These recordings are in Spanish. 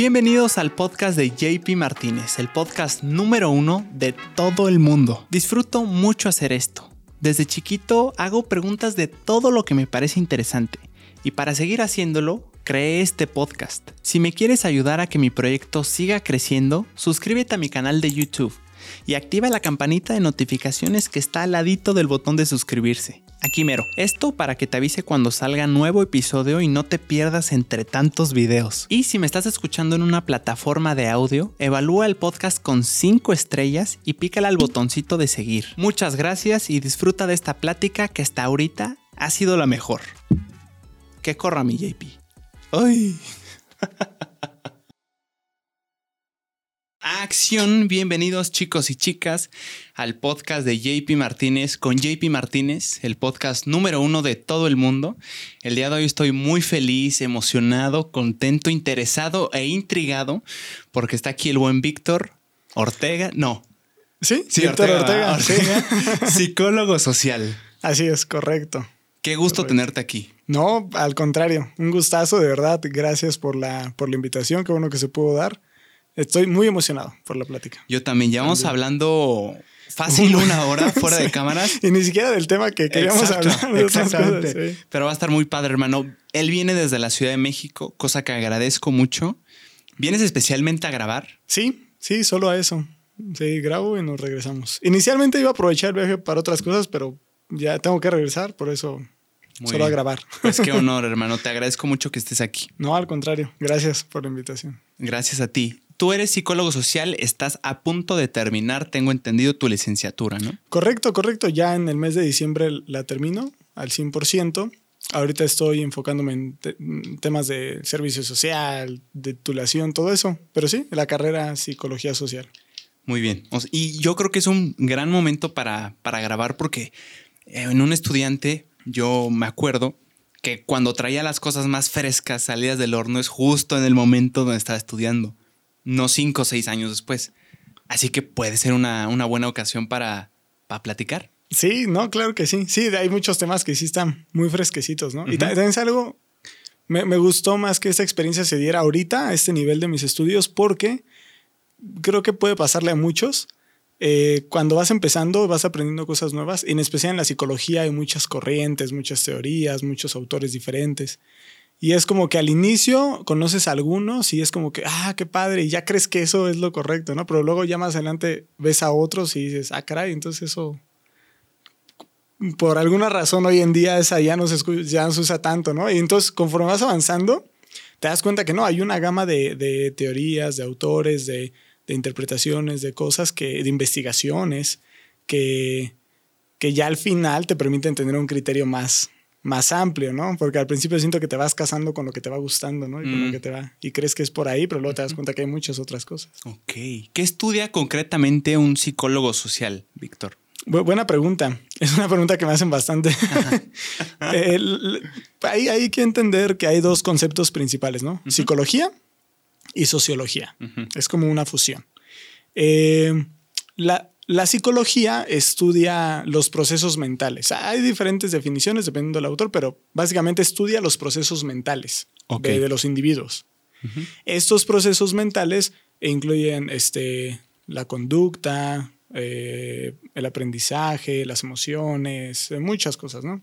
Bienvenidos al podcast de JP Martínez, el podcast número uno de todo el mundo. Disfruto mucho hacer esto. Desde chiquito hago preguntas de todo lo que me parece interesante y para seguir haciéndolo, creé este podcast. Si me quieres ayudar a que mi proyecto siga creciendo, suscríbete a mi canal de YouTube y activa la campanita de notificaciones que está al ladito del botón de suscribirse. Aquí mero. Esto para que te avise cuando salga nuevo episodio y no te pierdas entre tantos videos. Y si me estás escuchando en una plataforma de audio, evalúa el podcast con 5 estrellas y pícala al botoncito de seguir. Muchas gracias y disfruta de esta plática que hasta ahorita ha sido la mejor. Que corra mi JP. ¡Ay! Acción, bienvenidos chicos y chicas al podcast de JP Martínez con JP Martínez, el podcast número uno de todo el mundo. El día de hoy estoy muy feliz, emocionado, contento, interesado e intrigado porque está aquí el buen Víctor Ortega. No. Sí, sí Víctor Ortega. Ortega psicólogo social. Así es, correcto. Qué gusto tenerte aquí. No, al contrario, un gustazo, de verdad. Gracias por la, por la invitación, qué bueno que se pudo dar. Estoy muy emocionado por la plática. Yo también. Llevamos hablando fácil una hora fuera de cámaras. Y ni siquiera del tema que queríamos hablar. exactamente. Pero va a estar muy padre, hermano. Él viene desde la Ciudad de México, cosa que agradezco mucho. ¿Vienes especialmente a grabar? Sí, sí, solo a eso. Sí, grabo y nos regresamos. Inicialmente iba a aprovechar el viaje para otras cosas, pero ya tengo que regresar, por eso solo a grabar. Pues qué honor, hermano. Te agradezco mucho que estés aquí. No, al contrario. Gracias por la invitación. Gracias a ti tú eres psicólogo social, estás a punto de terminar, tengo entendido, tu licenciatura, ¿no? Correcto, correcto. Ya en el mes de diciembre la termino al 100%. Ahorita estoy enfocándome en, temas de servicio social, de titulación, todo eso. Pero sí, la carrera psicología social. Muy bien. Y yo creo que es un gran momento para, para grabar porque eh, en un estudiante yo me acuerdo que cuando traía las cosas más frescas, salidas del horno, es justo en el momento donde estaba estudiando no cinco o seis años después. Así que puede ser una, buena ocasión para, para, platicar. Sí, no, claro que sí. Sí, hay muchos temas que sí están muy fresquecitos, ¿no? Y también es algo, me, me, gustó más que esta experiencia se diera ahorita, a este nivel de mis estudios, porque creo que puede pasarle a muchos. Eh, cuando vas empezando, vas aprendiendo cosas nuevas, en especial en la psicología hay muchas corrientes, muchas teorías, muchos autores diferentes. Y es como que al inicio conoces a algunos y es como que, ah, qué padre, y ya crees que eso es lo correcto, ¿no? Pero luego ya más adelante ves a otros y dices, ah, caray, entonces eso, por alguna razón hoy en día esa ya no se, ya no se usa tanto, ¿no? Y entonces conforme vas avanzando, te das cuenta que no, hay una gama de, teorías, de autores, de, de, interpretaciones, de cosas que, de investigaciones, que, que ya al final te permiten tener un criterio más, más amplio, ¿no? Porque al principio siento que te vas casando con lo que te va gustando, ¿no? Y, con lo mm. que te va, y crees que es por ahí, pero luego te das cuenta que hay muchas otras cosas. Ok. ¿Qué estudia concretamente un psicólogo social, Víctor? buena pregunta. Es una pregunta que me hacen bastante. hay, que entender que hay dos conceptos principales, ¿no? Psicología y sociología. Es como una fusión. Eh, la, la psicología estudia los procesos mentales. Hay diferentes definiciones dependiendo del autor, pero básicamente estudia los procesos mentales de, los individuos. Estos procesos mentales incluyen este, la conducta, eh, el aprendizaje, las emociones, eh, muchas cosas, ¿no?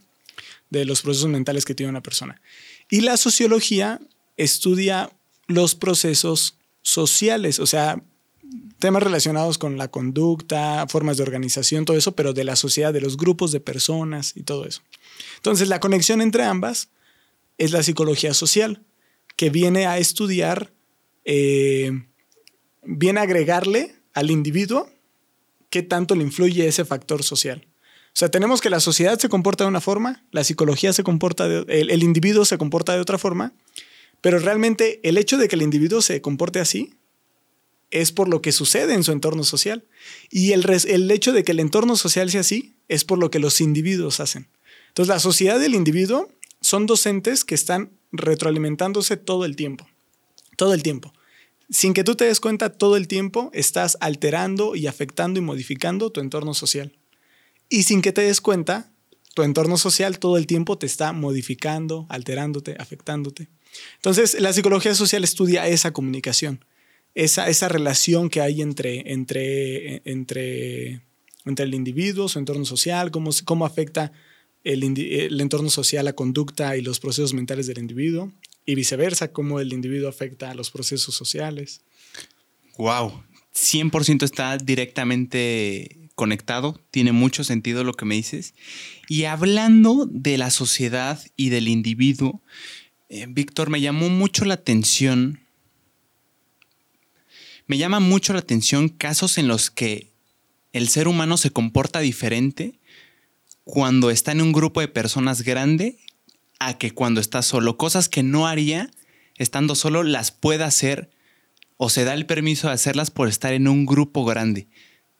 De los procesos mentales que tiene una persona. Y la sociología estudia los procesos sociales, o sea, temas relacionados con la conducta, formas de organización, todo eso, pero de la sociedad, de los grupos de personas y todo eso. Entonces, la conexión entre ambas es la psicología social, que viene a estudiar, eh, viene a agregarle al individuo qué tanto le influye ese factor social. O sea, tenemos que la sociedad se comporta de una forma, la psicología se comporta, el individuo se comporta de otra forma, pero realmente el hecho de que el individuo se comporte así es por lo que sucede en su entorno social. Y el, el hecho de que el entorno social sea así es por lo que los individuos hacen. Entonces, la sociedad y el individuo son docentes que están retroalimentándose todo el tiempo. Todo el tiempo. Sin que tú te des cuenta, todo el tiempo estás alterando y afectando y modificando tu entorno social. Y sin que te des cuenta, tu entorno social todo el tiempo te está modificando, alterándote, afectándote. Entonces, la psicología social estudia esa comunicación, esa, esa relación que hay entre, entre, entre, entre el individuo, su entorno social, cómo, cómo afecta el, entorno social, la conducta y los procesos mentales del individuo, y viceversa, cómo el individuo afecta a los procesos sociales. Wow, 100% está directamente conectado, tiene mucho sentido lo que me dices. Y hablando de la sociedad y del individuo, eh, Víctor, me llamó mucho la atención, me llama mucho la atención casos en los que el ser humano se comporta diferente cuando está en un grupo de personas grande a que cuando está solo. Cosas que no haría estando solo las puede hacer o se da el permiso de hacerlas por estar en un grupo grande.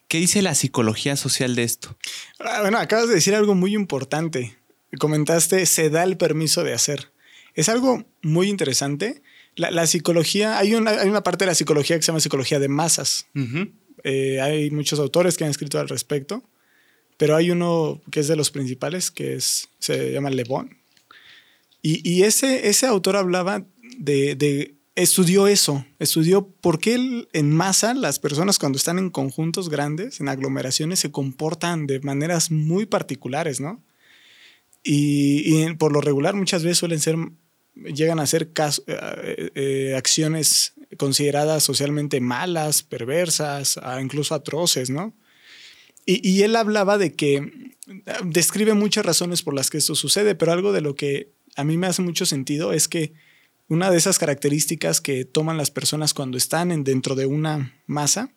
¿Qué dice la psicología social de esto? Ah, bueno, acabas de decir algo muy importante. Comentaste, se da el permiso de hacer. Es algo muy interesante. La, psicología, hay una, hay una, parte de la psicología que se llama psicología de masas. Eh, hay muchos autores que han escrito al respecto, pero hay uno que es de los principales, que es, se llama Le Bon. Y, y ese, ese autor hablaba de, de estudió eso, estudió por qué en masa las personas cuando están en conjuntos grandes, en aglomeraciones, se comportan de maneras muy particulares, ¿no? Y, por lo regular muchas veces suelen ser, llegan a ser eh, eh, acciones consideradas socialmente malas, perversas, incluso atroces, ¿no? Y, y él hablaba de que describe muchas razones por las que esto sucede, pero algo de lo que a mí me hace mucho sentido es que una de esas características que toman las personas cuando están dentro de una masa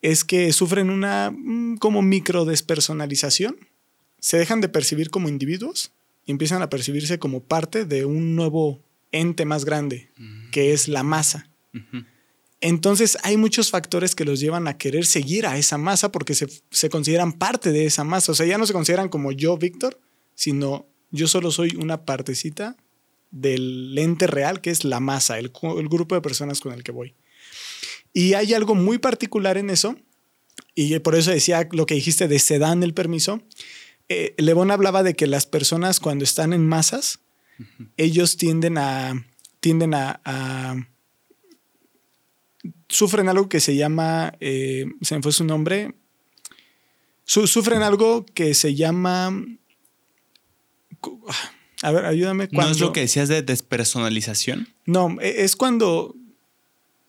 es que sufren una mm, como micro despersonalización. Se dejan de percibir como individuos y empiezan a percibirse como parte de un nuevo ente más grande, que es la masa. Entonces hay muchos factores que los llevan a querer seguir a esa masa porque se, se, consideran parte de esa masa. O sea, ya no se consideran como yo, Víctor, sino yo solo soy una partecita del ente real, que es la masa, el, grupo de personas con el que voy. Y hay algo muy particular en eso, y por eso decía lo que dijiste de se dan el permiso. Eh, hablaba de que las personas cuando están en masas, ellos tienden a, tienden a, sufren algo que se llama, eh, se me fue su nombre, sufren algo que se llama a ver, ayúdame. ¿No es lo que decías de despersonalización? No, e, es cuando,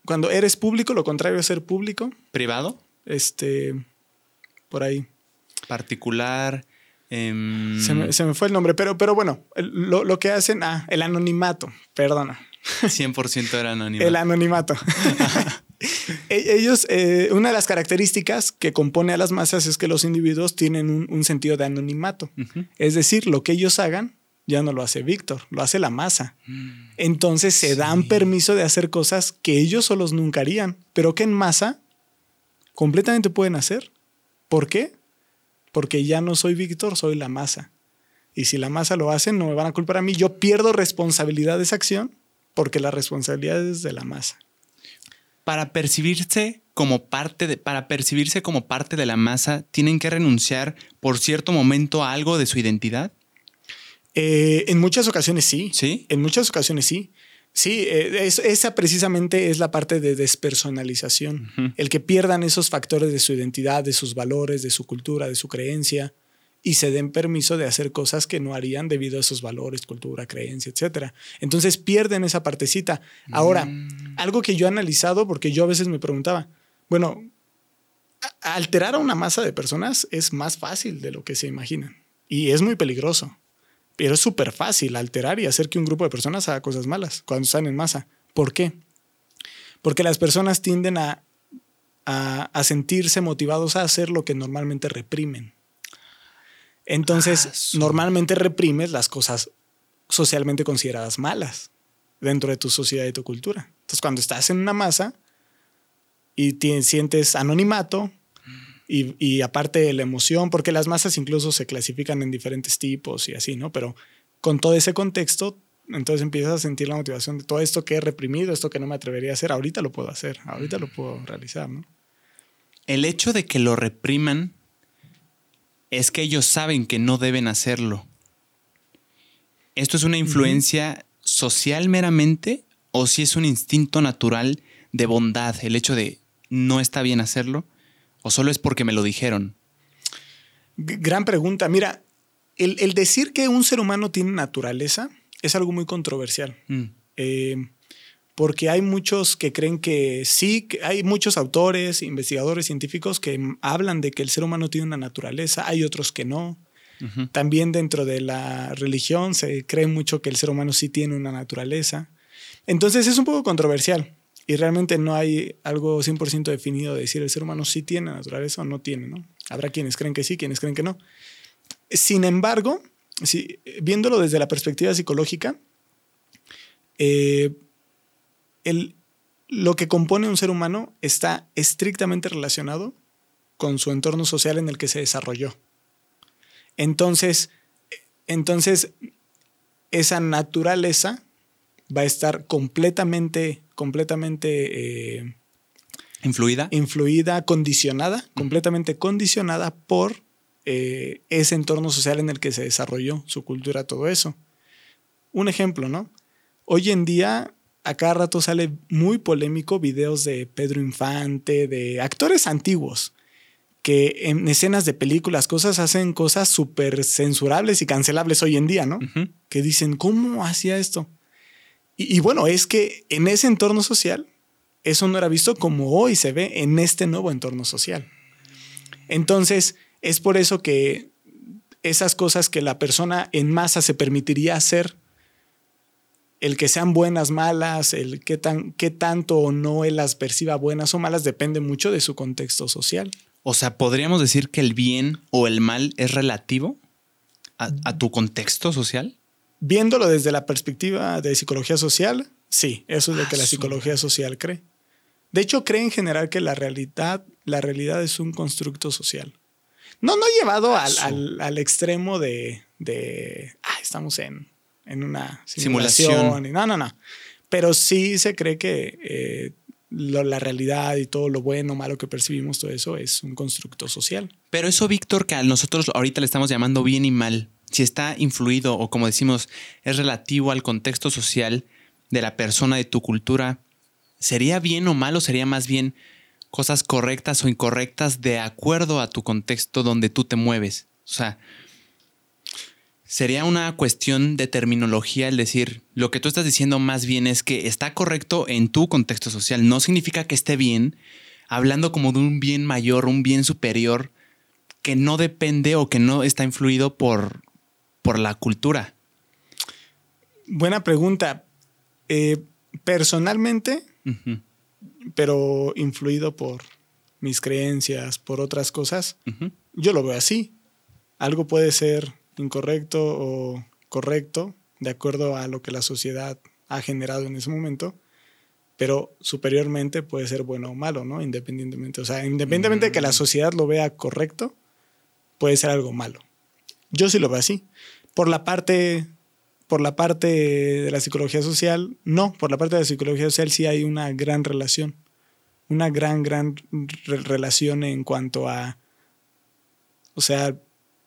cuando eres público, lo contrario es ser público. ¿Privado? Este, por ahí. Particular. Em, se, me, fue el nombre, pero, pero bueno, lo, que hacen, ah, el anonimato, perdona. 100% era anonimato. el anonimato. E, ellos, eh, una de las características que compone a las masas es que los individuos tienen un, sentido de anonimato. Es decir, lo que ellos hagan ya no lo hace Víctor, lo hace la masa. Mm. Entonces se dan permiso de hacer cosas que ellos solos nunca harían, pero que en masa completamente pueden hacer. ¿Por qué? Porque ya no soy Víctor, soy la masa. Y si la masa lo hace, no me van a culpar a mí. Yo pierdo responsabilidad de esa acción porque la responsabilidad es de la masa. Para percibirse como parte de, para percibirse como parte de la masa, tienen que renunciar por cierto momento a algo de su identidad. Eh, en muchas ocasiones sí. Sí. En muchas ocasiones sí. Sí, eh, esa precisamente es la parte de despersonalización. El que pierdan esos factores de su identidad, de sus valores, de su cultura, de su creencia y se den permiso de hacer cosas que no harían debido a esos valores, cultura, creencia, etc. Entonces pierden esa partecita. Ahora, mm. algo que yo he analizado, porque yo a veces me preguntaba, bueno, alterar a una masa de personas es más fácil de lo que se imaginan y es muy peligroso. Pero es súper fácil alterar y hacer que un grupo de personas haga cosas malas cuando están en masa. ¿Por qué? Porque las personas tienden a, a, sentirse motivados a hacer lo que normalmente reprimen. Entonces, ah, normalmente reprimes las cosas socialmente consideradas malas dentro de tu sociedad y tu cultura. Entonces, cuando estás en una masa y sientes anonimato, y, aparte de la emoción, porque las masas incluso se clasifican en diferentes tipos y así, ¿no? Pero con todo ese contexto, entonces empiezas a sentir la motivación de todo esto que he reprimido, esto que no me atrevería a hacer, ahorita lo puedo hacer, ahorita lo puedo realizar, ¿no? El hecho de que lo repriman es que ellos saben que no deben hacerlo. ¿Esto es una influencia social meramente o si es un instinto natural de bondad, el hecho de no está bien hacerlo? ¿O solo es porque me lo dijeron? Gran pregunta. Mira, el, decir que un ser humano tiene naturaleza es algo muy controversial. Mm. Eh, porque hay muchos que creen que sí, hay muchos autores, investigadores científicos que hablan de que el ser humano tiene una naturaleza, hay otros que no. También dentro de la religión se cree mucho que el ser humano sí tiene una naturaleza. Entonces es un poco controversial y realmente no hay algo 100% definido de decir el ser humano sí tiene naturaleza o no tiene, ¿no? Habrá quienes creen que sí, quienes creen que no. Sin embargo, si, viéndolo desde la perspectiva psicológica, eh, el, lo que compone un ser humano está estrictamente relacionado con su entorno social en el que se desarrolló. Entonces, entonces esa naturaleza va a estar completamente, completamente eh, influida, influida, condicionada, completamente condicionada por eh, ese entorno social en el que se desarrolló su cultura, todo eso. Un ejemplo, ¿no? Hoy en día a cada rato sale muy polémico videos de Pedro Infante, de actores antiguos, que en escenas de películas, cosas, hacen cosas súper censurables y cancelables hoy en día, ¿no? Que dicen, ¿cómo hacía esto? Y, bueno, es que en ese entorno social, eso no era visto como hoy se ve en este nuevo entorno social. Entonces, es por eso que esas cosas que la persona en masa se permitiría hacer el que sean buenas, malas, el qué, tan, qué tanto o no él las perciba buenas o malas, depende mucho de su contexto social. O sea, ¿podríamos decir que el bien o el mal es relativo a, tu contexto social? Viéndolo desde la perspectiva de psicología social, sí, eso es lo que la ah, psicología social cree. De hecho, cree en general que la realidad, la realidad es un constructo social. No, no llevado ah, al, extremo de, de ah, estamos en en una simulación. No, no, no. Pero sí se cree que eh, la realidad y todo lo bueno, o malo que percibimos, todo eso es un constructo social. Pero eso, Víctor, que a nosotros ahorita le estamos llamando bien y mal, si está influido o como decimos, es relativo al contexto social de la persona, de tu cultura, ¿sería bien o malo? ¿Sería más bien cosas correctas o incorrectas de acuerdo a tu contexto donde tú te mueves? O sea, Sería una cuestión de terminología el decir, lo que tú estás diciendo más bien es que está correcto en tu contexto social. No significa que esté bien, hablando como de un bien mayor, un bien superior, que no depende o que no está influido por, por la cultura. Buena pregunta. Eh, personalmente, pero influido por mis creencias, por otras cosas, yo lo veo así. Algo puede ser incorrecto o correcto, de acuerdo a lo que la sociedad ha generado en ese momento, pero superiormente puede ser bueno o malo, ¿no? Independientemente, o sea, independientemente de que la mm. sociedad lo vea correcto, puede ser algo malo. Yo sí lo veo así. Por la parte por la parte de la psicología social, no, por la parte de la psicología social sí hay una gran relación, una gran, gran relación en cuanto a, o sea,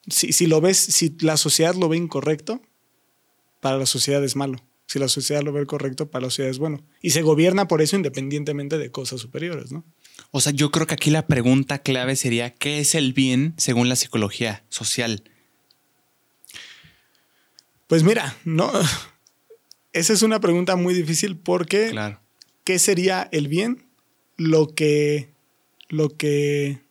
si, lo ves, si la sociedad lo ve incorrecto, para la sociedad es malo. Si la sociedad lo ve correcto, para la sociedad es bueno. Y se gobierna por eso independientemente de cosas superiores, ¿no? O sea, yo creo que aquí la pregunta clave sería, ¿qué es el bien según la psicología social? Pues mira, no. Esa es una pregunta muy difícil porque claro. ¿qué sería el bien? Lo que, lo que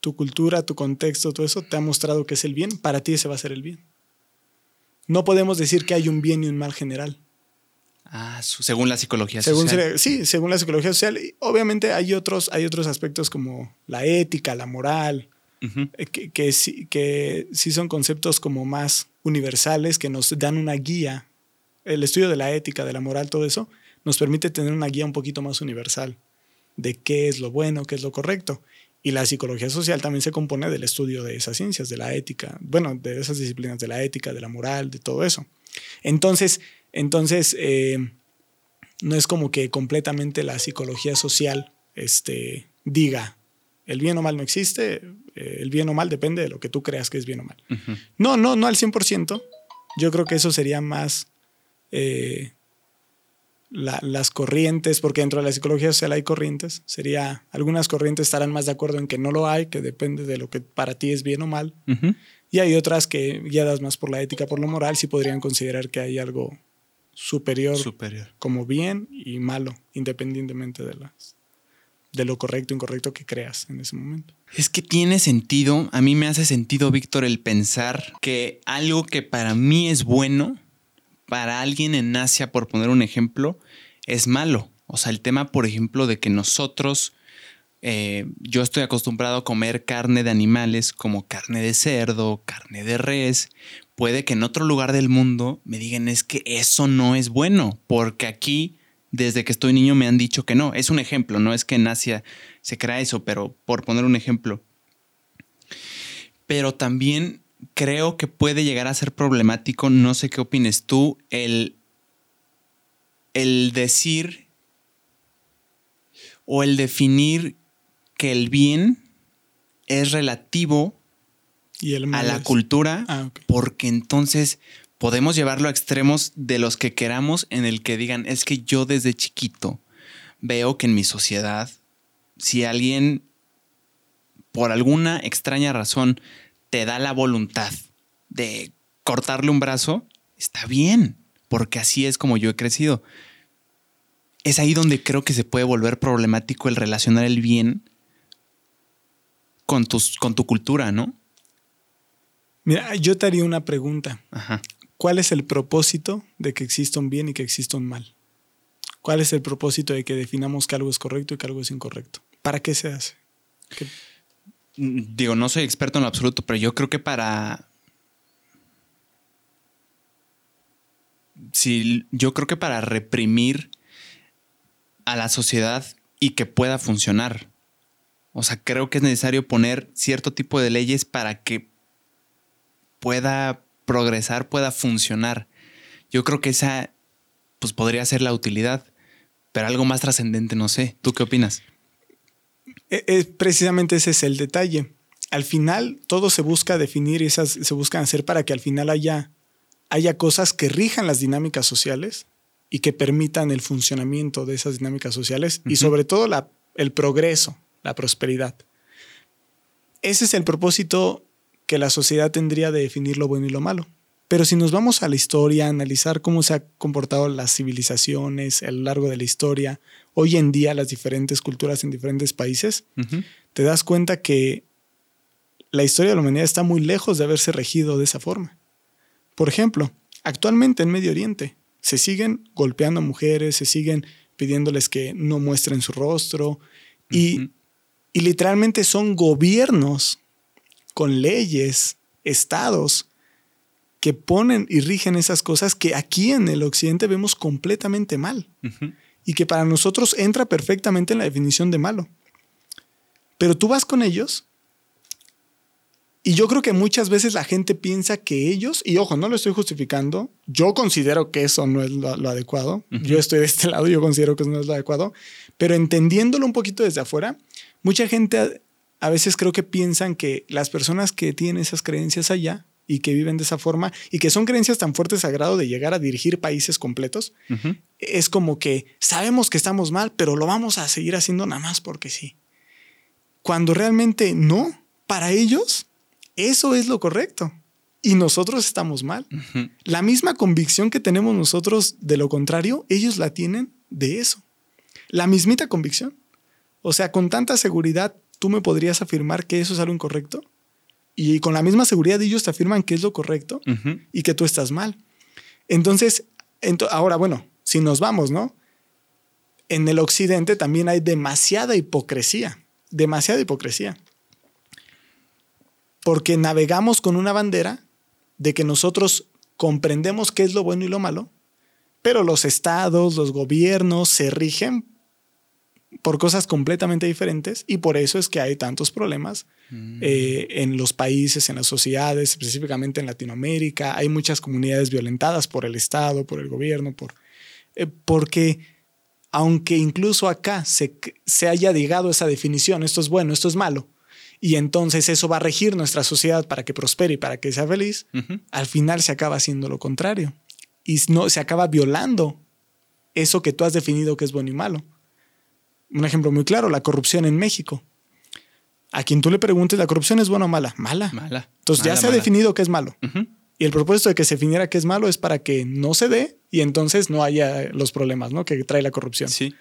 tu cultura, tu contexto, todo eso te ha mostrado que es el bien, para ti ese va a ser el bien. No podemos decir que hay un bien y un mal general. Ah, según la psicología social. Sí, según la psicología social. obviamente hay otros, hay otros aspectos como la ética, la moral, eh, que, que, sí, que sí son conceptos como más universales, que nos dan una guía. El estudio de la ética, de la moral, todo eso, nos permite tener una guía un poquito más universal de qué es lo bueno, qué es lo correcto. Y la psicología social también se compone del estudio de esas ciencias, de la ética, bueno, de esas disciplinas de la ética, de la moral, de todo eso. Entonces, entonces eh, no es como que completamente la psicología social este, diga El bien o mal no existe, eh, el bien o mal depende de lo que tú creas que es bien o mal. No, no, no al 100%. Yo creo que eso sería más eh, las corrientes, porque dentro de la psicología social hay corrientes. Sería, algunas corrientes estarán más de acuerdo en que no lo hay, que depende de lo que para ti es bien o mal. Y hay otras que, guiadas más por la ética, por lo moral, sí podrían considerar que hay algo superior, superior. como bien y malo, independientemente de las de lo correcto incorrecto que creas en ese momento. Es que tiene sentido, a mí me hace sentido, Víctor, el pensar que algo que para mí es bueno, para alguien en Asia, por poner un ejemplo, es malo. O sea, el tema, por ejemplo, de que nosotros, eh, yo estoy acostumbrado a comer carne de animales como carne de cerdo, carne de res, puede que en otro lugar del mundo me digan es que eso no es bueno, porque aquí desde que estoy niño me han dicho que no. Es un ejemplo, no es que en Asia se crea eso, pero por poner un ejemplo. Pero también creo que puede llegar a ser problemático, no sé qué opines tú, el, el decir o el definir que el bien es relativo a la cultura, ah, porque entonces podemos llevarlo a extremos de los que queramos en el que digan, es que yo desde chiquito veo que en mi sociedad, si alguien por alguna extraña razón te da la voluntad de cortarle un brazo, está bien, porque así es como yo he crecido. Es ahí donde creo que se puede volver problemático el relacionar el bien con, tus, con tu cultura, ¿no? Mira, yo te haría una pregunta. Ajá. ¿Cuál es el propósito de que exista un bien y que exista un mal? ¿Cuál es el propósito de que definamos que algo es correcto y que algo es incorrecto? ¿Para qué se hace? Mm, digo, no soy experto en lo absoluto, pero yo creo que para... Sí, yo creo que para reprimir a la sociedad y que pueda funcionar. O sea, creo que es necesario poner cierto tipo de leyes para que pueda progresar, pueda funcionar. Yo creo que esa pues podría ser la utilidad, pero algo más trascendente no sé. ¿Tú qué opinas? E, precisamente ese es el detalle. Al final todo se busca definir y esas se buscan hacer para que al final haya, haya cosas que rijan las dinámicas sociales y que permitan el funcionamiento de esas dinámicas sociales y sobre todo la, el progreso, la prosperidad. Ese es el propósito que la sociedad tendría de definir lo bueno y lo malo. Pero si nos vamos a la historia, a analizar cómo se han comportado las civilizaciones a lo largo de la historia, hoy en día las diferentes culturas en diferentes países, te das cuenta que la historia de la humanidad está muy lejos de haberse regido de esa forma. Por ejemplo, actualmente en Medio Oriente se siguen golpeando a mujeres, se siguen pidiéndoles que no muestren su rostro y, y literalmente son gobiernos con leyes, estados, que ponen y rigen esas cosas que aquí en el occidente vemos completamente mal y que para nosotros entra perfectamente en la definición de malo. Pero tú vas con ellos y yo creo que muchas veces la gente piensa que ellos, y ojo, no lo estoy justificando, yo considero que eso no es lo, adecuado, yo estoy de este lado, yo considero que eso no es lo adecuado, pero entendiéndolo un poquito desde afuera, mucha gente a veces creo que piensan que las personas que tienen esas creencias allá y que viven de esa forma y que son creencias tan fuertes a grado de llegar a dirigir países completos, es como que sabemos que estamos mal, pero lo vamos a seguir haciendo nada más porque sí. Cuando realmente no, para ellos eso es lo correcto y nosotros estamos mal. La misma convicción que tenemos nosotros de lo contrario, ellos la tienen de eso. La mismita convicción. O sea, con tanta seguridad tú me podrías afirmar que eso es algo incorrecto y con la misma seguridad ellos te afirman que es lo correcto y que tú estás mal. Entonces, ahora, bueno, si nos vamos, ¿no? En el occidente también hay demasiada hipocresía, demasiada hipocresía. Porque navegamos con una bandera de que nosotros comprendemos qué es lo bueno y lo malo, pero los estados, los gobiernos se rigen por cosas completamente diferentes y por eso es que hay tantos problemas mm. eh, en los países, en las sociedades, específicamente en Latinoamérica. Hay muchas comunidades violentadas por el Estado, por el gobierno, por, eh, porque aunque incluso acá se, se haya llegado a esa definición, esto es bueno, esto es malo, y entonces eso va a regir nuestra sociedad para que prospere y para que sea feliz, al final se acaba haciendo lo contrario y no, se acaba violando eso que tú has definido que es bueno y malo. Un ejemplo muy claro, la corrupción en México. A quien tú le preguntes, ¿la corrupción es buena o mala? Mala. Mala. Entonces ya se ha definido que es malo. Y el propósito de que se definiera que es malo es para que no se dé y entonces no haya los problemas ¿no? que trae la corrupción. Sí.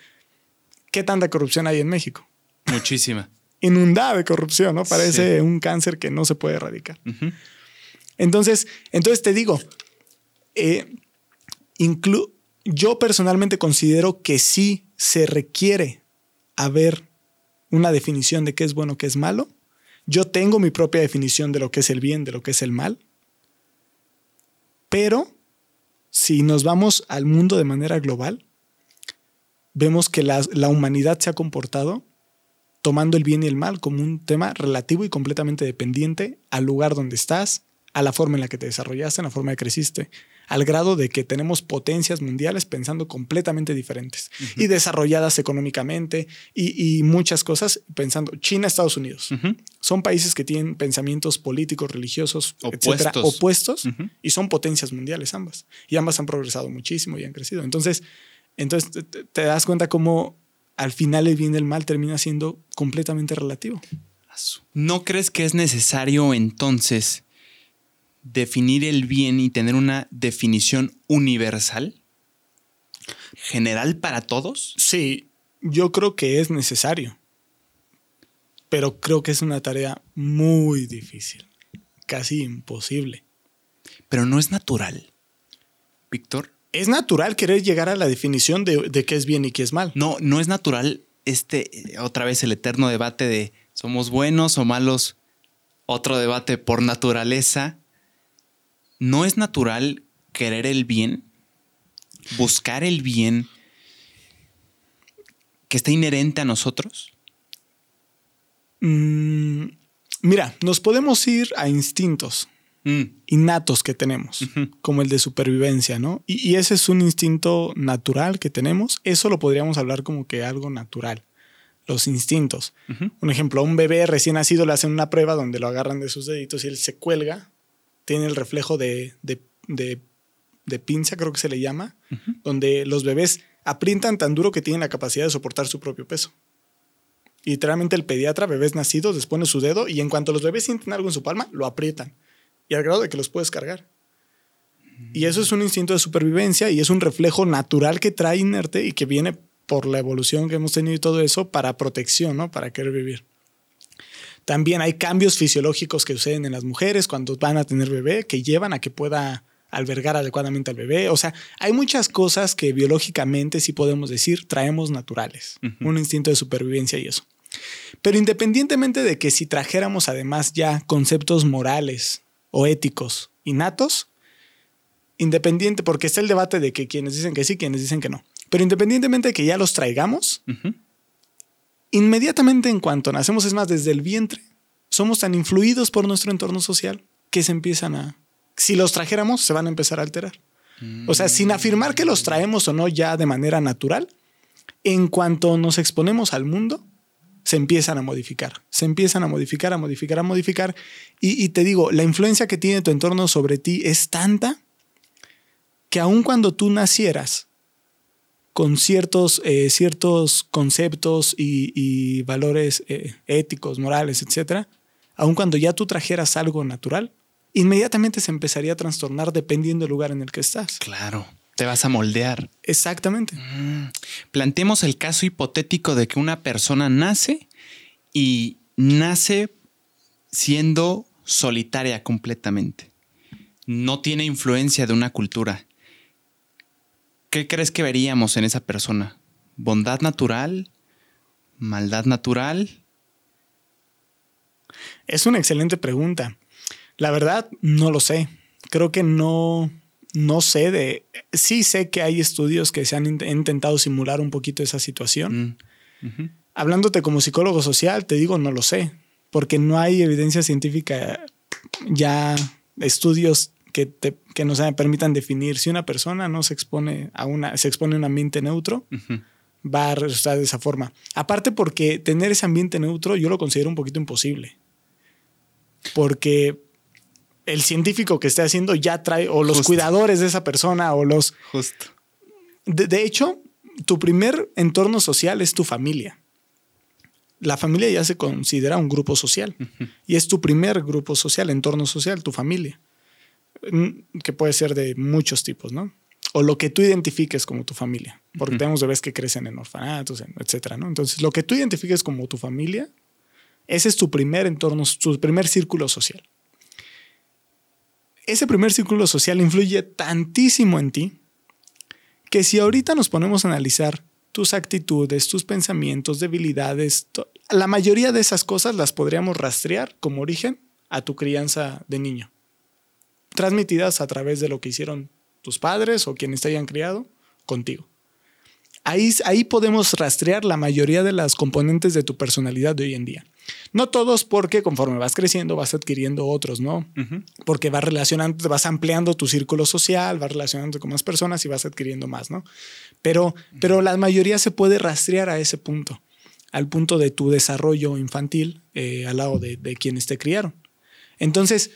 ¿Qué tanta corrupción hay en México? Muchísima inundada de corrupción, ¿no? Parece un cáncer que no se puede erradicar. Entonces, entonces te digo, eh, yo personalmente considero que sí se requiere haber una definición de qué es bueno, qué es malo. Yo tengo mi propia definición de lo que es el bien, de lo que es el mal. Pero si nos vamos al mundo de manera global, vemos que la humanidad se ha comportado tomando el bien y el mal como un tema relativo y completamente dependiente al lugar donde estás, a la forma en la que te desarrollaste, a la forma en que creciste, al grado de que tenemos potencias mundiales pensando completamente diferentes y desarrolladas económicamente y, muchas cosas pensando China, Estados Unidos. Son países que tienen pensamientos políticos, religiosos, opuestos, opuestos y son potencias mundiales ambas. Y ambas han progresado muchísimo y han crecido. Entonces, entonces te das cuenta cómo al final el bien y el mal termina siendo completamente relativo. ¿No crees que es necesario entonces definir el bien y tener una definición universal? ¿General para todos? Sí, yo creo que es necesario. Pero creo que es una tarea muy difícil, casi imposible. Pero no es natural. Víctor es natural querer llegar a la definición de, qué es bien y qué es mal. No, no es natural este, otra vez el eterno debate de somos buenos o malos, otro debate por naturaleza. ¿No es natural querer el bien? ¿Buscar el bien que está inherente a nosotros? Mm, mira, nos podemos ir a instintos. Mm. innatos que tenemos, como el de supervivencia, ¿no? Y, ese es un instinto natural que tenemos. Eso lo podríamos hablar como que algo natural. Los instintos. Un ejemplo, a un bebé recién nacido le hacen una prueba donde lo agarran de sus deditos y él se cuelga, tiene el reflejo de, de, pinza, creo que se le llama, donde los bebés aprietan tan duro que tienen la capacidad de soportar su propio peso. Y literalmente el pediatra, bebés nacidos, les pone su dedo y en cuanto los bebés sienten algo en su palma, lo aprietan y al grado de que los puedes cargar. Y eso es un instinto de supervivencia y es un reflejo natural que trae inerte y que viene por la evolución que hemos tenido y todo eso para protección, ¿no? Para querer vivir. También hay cambios fisiológicos que suceden en las mujeres cuando van a tener bebé que llevan a que pueda albergar adecuadamente al bebé. O sea, hay muchas cosas que biológicamente sí podemos decir traemos naturales. Un instinto de supervivencia y eso. Pero independientemente de que si trajéramos además ya conceptos morales o éticos innatos, independiente, porque está el debate de que quienes dicen que sí, quienes dicen que no. Pero independientemente de que ya los traigamos, inmediatamente en cuanto nacemos, es más, desde el vientre, somos tan influidos por nuestro entorno social que se empiezan a... Si los trajéramos, se van a empezar a alterar. O sea, sin afirmar que los traemos o no ya de manera natural, en cuanto nos exponemos al mundo, se empiezan a modificar, se empiezan a modificar, a modificar, a modificar. Y, te digo, la influencia que tiene tu entorno sobre ti es tanta que aun cuando tú nacieras con ciertos, eh, ciertos conceptos y, valores eh, éticos, morales, etc., aun cuando ya tú trajeras algo natural, inmediatamente se empezaría a trastornar dependiendo del lugar en el que estás. Claro. Te vas a moldear. Exactamente. Mm. Planteemos el caso hipotético de que una persona nace y nace siendo solitaria completamente. No tiene influencia de una cultura. ¿Qué crees que veríamos en esa persona? ¿Bondad natural? ¿Maldad natural? Es una excelente pregunta. La verdad, no lo sé. Creo que no, no sé de... Sí sé que hay estudios que se han intentado simular un poquito esa situación. Mm, Hablándote como psicólogo social, te digo, no lo sé, porque no hay evidencia científica ya, estudios que, nos permitan definir si una persona no se expone a una, se expone a un ambiente neutro, va a resultar de esa forma. Aparte porque tener ese ambiente neutro yo lo considero un poquito imposible. Porque el científico que esté haciendo ya trae, o los cuidadores de esa persona, o los... Justo. De, hecho, tu primer entorno social es tu familia. La familia ya se considera un grupo social. Y es tu primer grupo social, entorno social, tu familia. Que puede ser de muchos tipos, ¿no? O lo que tú identifiques como tu familia. Porque tenemos bebés que crecen en orfanatos, etcétera, ¿no? Entonces, lo que tú identifiques como tu familia, ese es tu primer entorno, tu primer círculo social ese primer círculo social influye tantísimo en ti que si ahorita nos ponemos a analizar tus actitudes, tus pensamientos, debilidades, la mayoría de esas cosas las podríamos rastrear como origen a tu crianza de niño, transmitidas a través de lo que hicieron tus padres o quienes te hayan criado contigo. Ahí, ahí podemos rastrear la mayoría de las componentes de tu personalidad de hoy en día. No todos porque conforme vas creciendo vas adquiriendo otros, ¿no? Porque vas relacionando, vas ampliando tu círculo social, vas relacionando con más personas y vas adquiriendo más, ¿no? Pero, pero la mayoría se puede rastrear a ese punto, al punto de tu desarrollo infantil eh, al lado de, quienes te criaron. Entonces,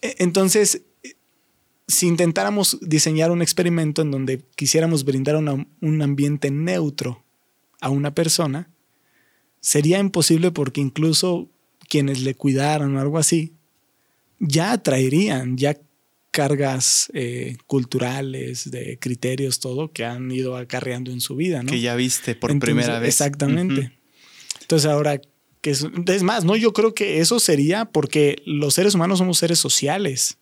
entonces, si intentáramos diseñar un experimento en donde quisiéramos brindar un ambiente neutro a una persona, sería imposible porque incluso quienes le cuidaran o algo así, ya traerían ya cargas eh, culturales, de criterios, todo que han ido acarreando en su vida, ¿no? Que ya viste por primera vez. Exactamente. Entonces ahora que es, es, más, ¿no? Yo creo que eso sería porque los seres humanos somos seres sociales.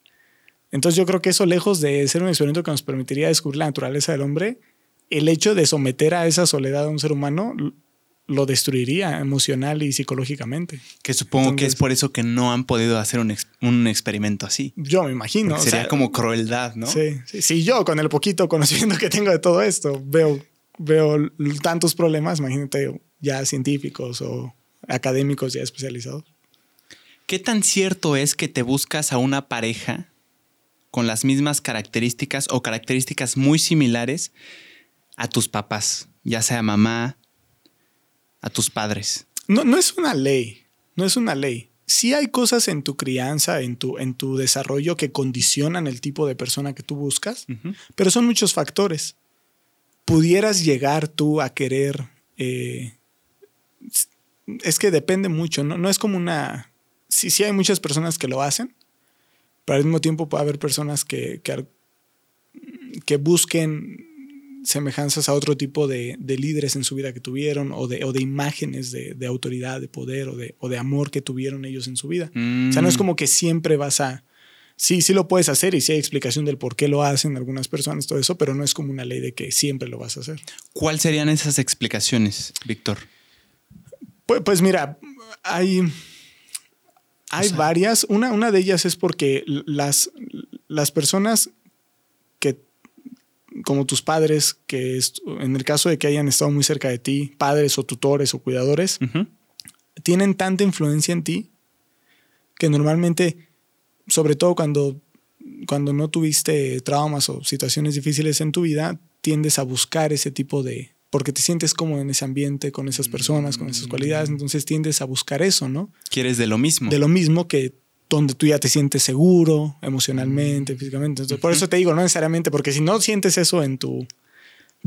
Entonces yo creo que eso, lejos de ser un experimento que nos permitiría descubrir la naturaleza del hombre, el hecho de someter a esa soledad a un ser humano lo destruiría emocional y psicológicamente. Que supongo que es por eso que no han podido hacer un, experimento así. Yo me imagino. sería como crueldad, ¿no? Sí, sí, sí, yo con el poquito conocimiento que tengo de todo esto veo, veo tantos problemas, imagínate ya científicos o académicos ya especializados. ¿Qué tan cierto es que te buscas a una pareja con las mismas características o características muy similares a tus papás, ya sea mamá, a tus padres? No, no es una ley, no es una ley. Sí hay cosas en tu crianza, en tu, en tu desarrollo que condicionan el tipo de persona que tú buscas, pero son muchos factores. Pudieras llegar tú a querer... Eh, es que depende mucho, ¿no? No es como una... Sí, sí hay muchas personas que lo hacen, pero al mismo tiempo puede haber personas que, que, que busquen semejanzas a otro tipo de, líderes en su vida que tuvieron o de, o de imágenes de, autoridad, de poder o de, o de amor que tuvieron ellos en su vida. O sea, no es mm. como que siempre vas a... Sí, sí lo puedes hacer y sí hay explicación del por qué lo hacen algunas personas, todo eso, pero no es como una ley de que siempre lo vas a hacer. ¿Cuáles serían esas explicaciones, Víctor? Pues, pues, mira, hay, hay varias. Una, una de ellas es porque las, las personas como tus padres, que en el caso de que hayan estado muy cerca de ti, padres o tutores o cuidadores, tienen tanta influencia en ti que normalmente, sobre todo cuando, cuando no tuviste traumas o situaciones difíciles en tu vida, tiendes a buscar ese tipo de, porque te sientes cómodo en ese ambiente, con esas personas, con esas cualidades, entonces tiendes a buscar eso, ¿no? Quieres de lo mismo. De lo mismo que donde tú ya te sientes seguro emocionalmente, mm. físicamente. Entonces, por eso te digo, no necesariamente, porque si no sientes eso en tu...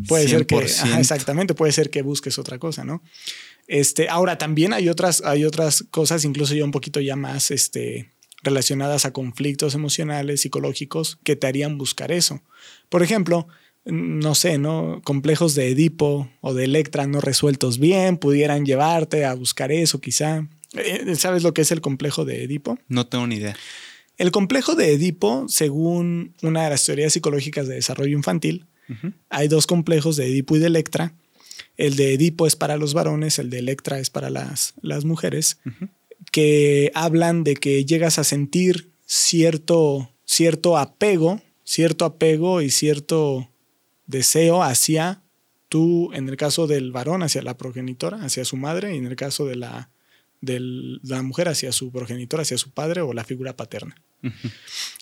Puede ser que... exactamente, puede ser que busques otra cosa, ¿no? Este, ahora, también hay otras, hay otras cosas, incluso yo un poquito ya más este, relacionadas a conflictos emocionales, psicológicos, que te harían buscar eso. Por ejemplo, no sé, ¿no? Complejos de Edipo o de Electra no resueltos bien pudieran llevarte a buscar eso quizá. Eh, ¿Sabes lo que es el complejo de Edipo? No tengo ni idea. El complejo de Edipo, según una de las teorías psicológicas de desarrollo infantil, hay dos complejos de Edipo y de Electra. El de Edipo es para los varones, el de Electra es para las, las mujeres, que hablan de que llegas a sentir cierto, cierto apego, cierto apego y cierto deseo hacia tú, en el caso del varón, hacia la progenitora, hacia su madre, y en el caso de la de la mujer hacia su progenitor, hacia su padre o la figura paterna.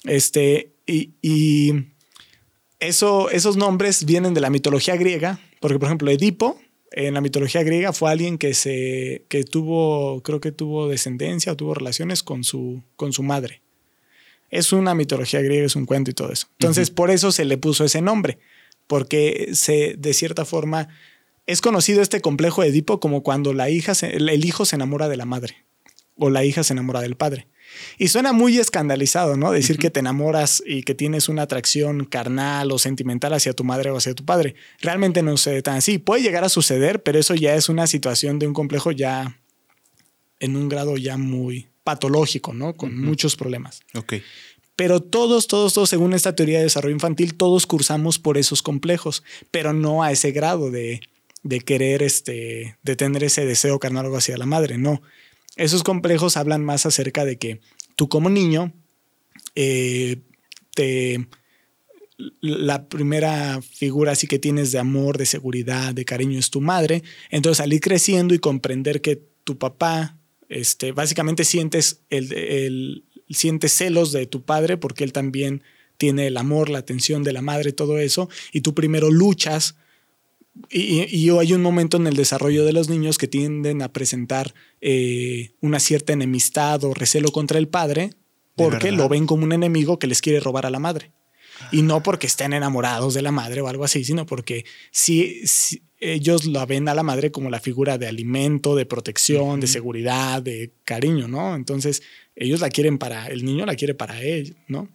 Este, y, eso, esos nombres vienen de la mitología griega, porque por ejemplo Edipo en la mitología griega fue alguien que se que tuvo, creo que tuvo descendencia o tuvo relaciones con su, con su madre. Es una mitología griega, es un cuento y todo eso. Entonces, por eso se le puso ese nombre, porque se, de cierta forma, es conocido este complejo de Edipo como cuando la hija el hijo se enamora de la madre o la hija se enamora del padre. Y suena muy escandalizado, ¿no? Decir que te enamoras y que tienes una atracción carnal o sentimental hacia tu madre o hacia tu padre. Realmente no sucede tan así. Puede llegar a suceder, pero eso ya es una situación de un complejo ya en un grado ya muy patológico, ¿no? Con muchos problemas. Ok. Pero todos, todos, todos, según esta teoría de desarrollo infantil, todos cursamos por esos complejos, pero no a ese grado de, de querer, este, de tener ese deseo carnal hacia la madre, no. Esos complejos hablan más acerca de que tú como niño, eh, te, la primera figura así que tienes de amor, de seguridad, de cariño es tu madre. Entonces al ir creciendo y comprender que tu papá, este, básicamente sientes, el, el, sientes celos de tu padre porque él también tiene el amor, la atención de la madre, todo eso, y tú primero luchas y, hay un momento en el desarrollo de los niños que tienden a presentar eh, una cierta enemistad o recelo contra el padre porque lo ven como un enemigo que les quiere robar a la madre. Y no porque estén enamorados de la madre o algo así, sino porque si, ellos la ven a la madre como la figura de alimento, de protección, de seguridad, de cariño, ¿no? Entonces ellos la quieren para, el niño la quiere para él, ¿no?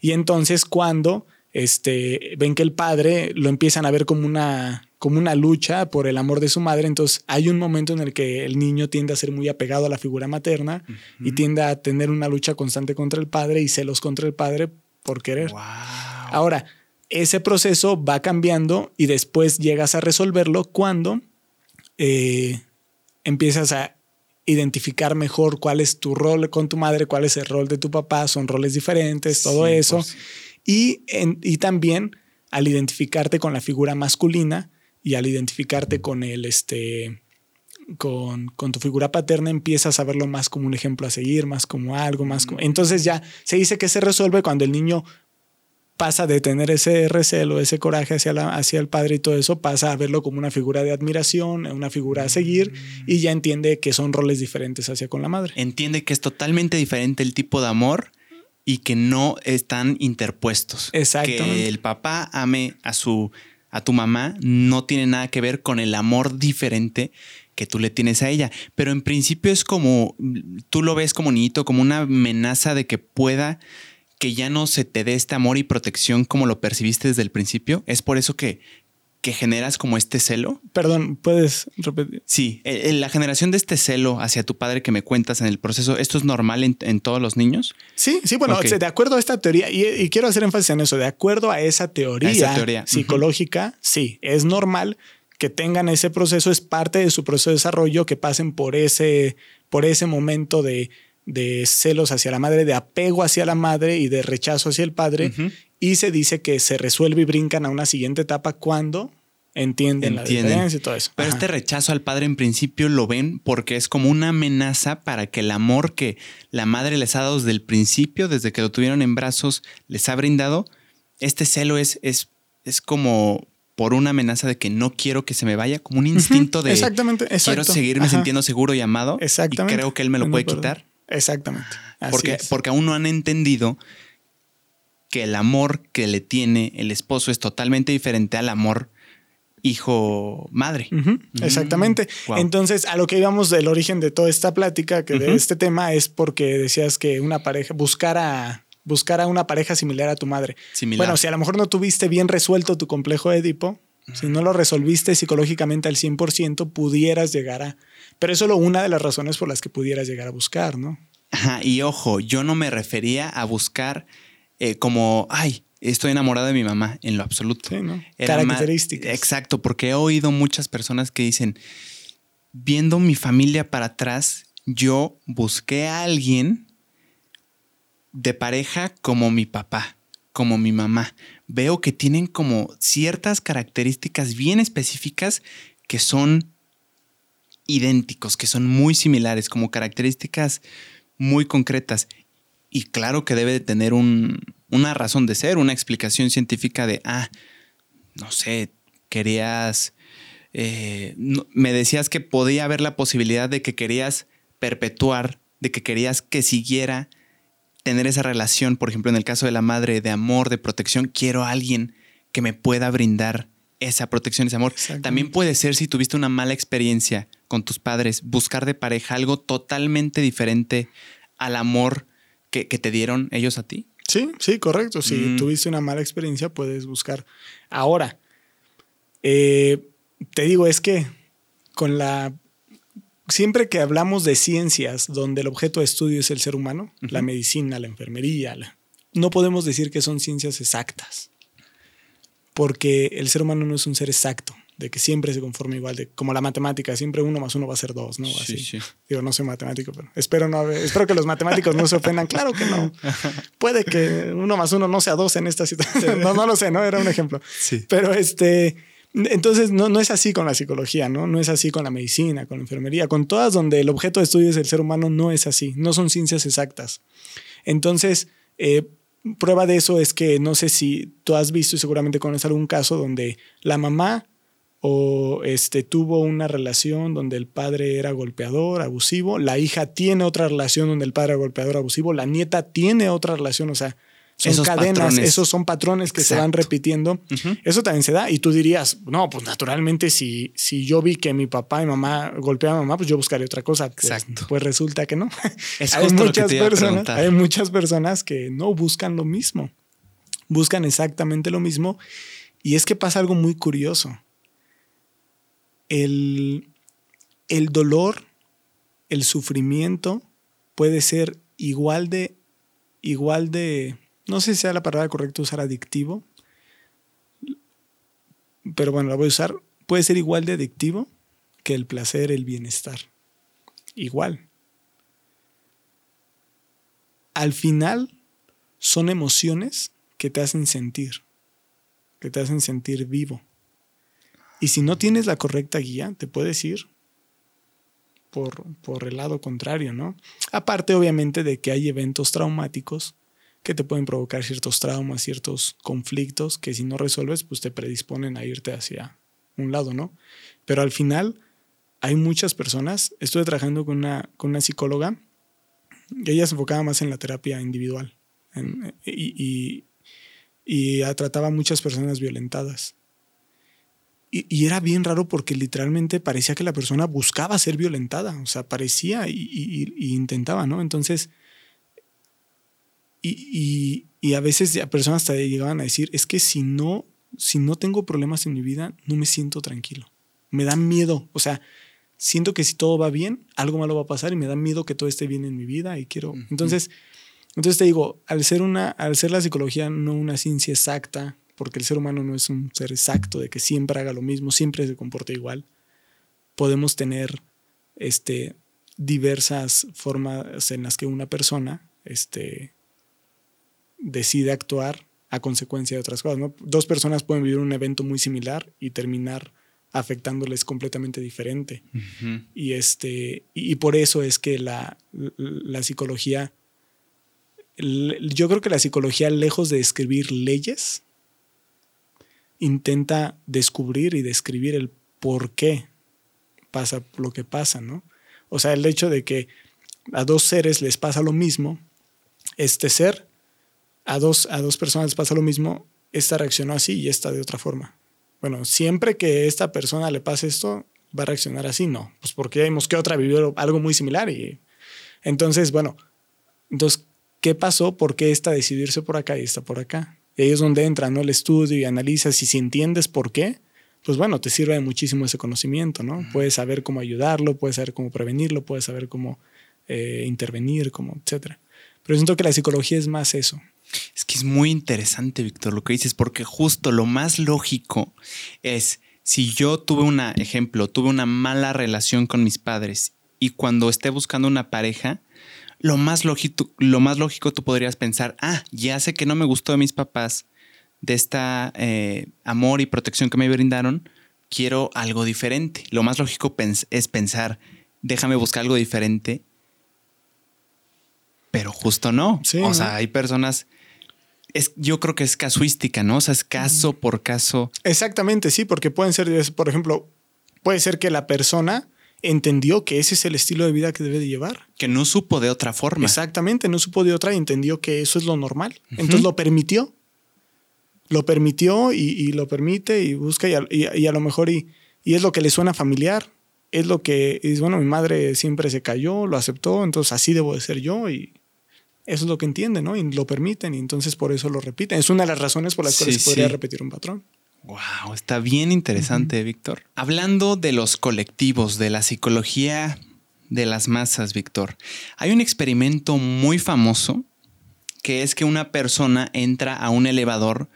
Y entonces cuando este, ven que el padre lo empiezan a ver como una, como una lucha por el amor de su madre, entonces hay un momento en el que el niño tiende a ser muy apegado a la figura materna y tiende a tener una lucha constante contra el padre y celos contra el padre por querer. Ahora, ese proceso va cambiando y después llegas a resolverlo cuando eh, empiezas a identificar mejor cuál es tu rol con tu madre, cuál es el rol de tu papá, son roles diferentes, todo eso. Pues y, y también al identificarte con la figura masculina y al identificarte con el, este, con, con, tu figura paterna, empiezas a verlo más como un ejemplo a seguir, más como algo, más como... Entonces ya se dice que se resuelve cuando el niño pasa de tener ese recelo, ese coraje hacia, la, hacia el padre y todo eso, pasa a verlo como una figura de admiración, una figura a seguir y ya entiende que son roles diferentes hacia con la madre. Entiende que es totalmente diferente el tipo de amor y que no están interpuestos. Exacto. Que el papá ame a su a tu mamá no tiene nada que ver con el amor diferente que tú le tienes a ella. Pero en principio es como, tú lo ves como niñito, como una amenaza de que pueda que ya no se te dé este amor y protección como lo percibiste desde el principio. Es por eso que que generas como este celo. Perdón, ¿puedes repetir? Sí, eh, eh, la generación de este celo hacia tu padre que me cuentas en el proceso, ¿esto es normal en, todos los niños? Sí, sí, bueno, de acuerdo a esta teoría, y, quiero hacer énfasis en eso, de acuerdo a esa teoría, psicológica, sí, es normal que tengan ese proceso, es parte de su proceso de desarrollo, que pasen por ese, por ese momento de, de celos hacia la madre, de apego hacia la madre y de rechazo hacia el padre. Y se dice que se resuelve y brincan a una siguiente etapa cuando entienden, la diferencia y todo eso. Pero este rechazo al padre en principio lo ven porque es como una amenaza para que el amor que la madre les ha dado desde el principio, desde que lo tuvieron en brazos, les ha brindado. Este celo es, es, es como por una amenaza de que no quiero que se me vaya, como un instinto de exactamente, quiero seguirme sintiendo seguro y amado. Exactamente. Y creo que él me lo puede quitar. Exactamente. porque, porque aún no han entendido que el amor que le tiene el esposo es totalmente diferente al amor hijo madre. exactamente. Entonces, a lo que íbamos del origen de toda esta plática, que de este tema, es porque decías que una pareja buscara buscar a una pareja similar a tu madre. Bueno, si a lo mejor no tuviste bien resuelto tu complejo de Edipo, si no lo resolviste psicológicamente al 100%, pudieras llegar a... Pero eso es una de las razones por las que pudieras llegar a buscar, ¿no? Ajá, y ojo, yo no me refería a buscar eh, como, ay, estoy enamorado de mi mamá en lo absoluto. Sí, ¿no? Características. exacto, porque he oído muchas personas que dicen, viendo mi familia para atrás, yo busqué a alguien de pareja como mi papá, como mi mamá. Veo que tienen como ciertas características bien específicas que son idénticos, que son muy similares, como características muy concretas. Y claro que debe de tener un, una razón de ser, una explicación científica de, ah, no sé, querías, eh, me decías que podía haber la posibilidad de que querías perpetuar, de que querías que siguiera tener esa relación, por ejemplo, en el caso de la madre, de amor, de protección, quiero a alguien que me pueda brindar esa protección, ese amor. También puede ser si tuviste una mala experiencia con tus padres, buscar de pareja algo totalmente diferente al amor que, te dieron ellos a ti. Sí, sí, correcto. Si mm. tuviste una mala experiencia, puedes buscar. Ahora, eh, te digo, es que con la siempre que hablamos de ciencias donde el objeto de estudio es el ser humano, la medicina, la enfermería, no podemos decir que son ciencias exactas, porque el ser humano no es un ser exacto, de que siempre se conforma igual, de como la matemática, siempre uno más uno va a ser dos, ¿no? Así. Sí, Digo, no soy matemático, pero espero, no espero que los matemáticos no se ofendan. Claro que no. Puede que uno más uno no sea dos en esta situación. No, no lo sé, ¿no? Era un ejemplo. Sí. Pero este entonces, no, no es así con la psicología, ¿no? No es así con la medicina, con la enfermería, con todas donde el objeto de estudio es el ser humano, no es así, no son ciencias exactas. Entonces, eh, prueba de eso es que no sé si tú has visto y seguramente conoces algún caso donde la mamá o este, tuvo una relación donde el padre era golpeador, abusivo, la hija tiene otra relación donde el padre era golpeador, abusivo, la nieta tiene otra relación, o sea, son cadenas, esos son patrones que se van repitiendo. Eso también se da. Y tú dirías, no, pues naturalmente si, si yo vi que mi papá y mamá golpeaban a mamá, pues yo buscaré otra cosa. Pues, Exacto. Pues resulta que no. hay, muchas personas, hay muchas personas que no buscan lo mismo. Buscan exactamente lo mismo. Y es que pasa algo muy curioso. El, el dolor, el sufrimiento puede ser igual de, igual de no sé si sea la palabra correcta usar adictivo, pero bueno, la voy a usar. Puede ser igual de adictivo que el placer, el bienestar. Igual. Al final son emociones que te hacen sentir, que te hacen sentir vivo. Y si no tienes la correcta guía, te puedes ir por, por el lado contrario, ¿no? Aparte, obviamente, de que hay eventos traumáticos que te pueden provocar ciertos traumas, ciertos conflictos que si no resuelves, pues te predisponen a irte hacia un lado, ¿no? Pero al final hay muchas personas, estuve trabajando con una, con una psicóloga, y ella se enfocaba más en la terapia individual y, y, trataba a muchas personas violentadas. Y, era bien raro porque literalmente parecía que la persona buscaba ser violentada, o sea, parecía y, intentaba, ¿no? Entonces, y, a veces personas hasta llegaban a decir, es que si no, si no tengo problemas en mi vida, no me siento tranquilo. Me da miedo. O sea, siento que si todo va bien, algo malo va a pasar y me da miedo que todo esté bien en mi vida y quiero. Entonces, entonces te digo, al ser una, al ser la psicología no una ciencia exacta, porque el ser humano no es un ser exacto de que siempre haga lo mismo, siempre se comporte igual, podemos tener este, diversas formas en las que una persona este, decide actuar a consecuencia de otras cosas. Dos personas pueden vivir un evento muy similar y terminar afectándoles completamente diferente. Y, este, y, por eso es que la, la psicología, yo creo que la psicología, lejos de escribir leyes, intenta descubrir y describir el por qué pasa lo que pasa, ¿no? O sea, el hecho de que a dos seres les pasa lo mismo, este ser a dos, a dos personas les pasa lo mismo, esta reaccionó así y esta de otra forma. Bueno, siempre que esta persona le pase esto, va a reaccionar así, no. Pues porque vimos que otra vivió algo muy similar y entonces, bueno, entonces, ¿qué pasó? ¿Por qué esta decidió irse por acá y esta por acá? Y ahí es donde entra, ¿no? El estudio y analizas y si entiendes por qué, pues bueno, te sirve muchísimo ese conocimiento, ¿no? Puedes saber cómo ayudarlo, puedes saber cómo prevenirlo, puedes saber cómo eh, intervenir, cómo, etcétera. Pero siento que la psicología es más eso, es que es muy interesante, Víctor, lo que dices, porque justo lo más lógico es, si yo tuve un ejemplo, tuve una mala relación con mis padres y cuando esté buscando una pareja, lo más lógico, lo más lógico tú podrías pensar, ah, ya sé que no me gustó de mis papás, de esta eh, amor y protección que me brindaron, quiero algo diferente. Lo más lógico es pensar, déjame buscar algo diferente, pero justo no. o sea, hay personas es, yo creo que es casuística, ¿no? O sea, es caso por caso. Exactamente, sí, porque pueden ser, por ejemplo, puede ser que la persona entendió que ese es el estilo de vida que debe de llevar. Que no supo de otra forma. Exactamente, no supo de otra y entendió que eso es lo normal. Entonces lo permitió. Lo permitió y, lo permite y busca y a, lo mejor y, y, es lo que le suena familiar. Es lo que es, bueno, mi madre siempre se cayó, lo aceptó, entonces así debo de ser yo y eso es lo que entienden, ¿no? Y lo permiten y entonces por eso lo repiten. Es una de las razones por las cuales se podría repetir un patrón. Wow, está bien interesante, Víctor. Hablando de los colectivos, de la psicología de las masas, Víctor, hay un experimento muy famoso que es que una persona entra a un elevador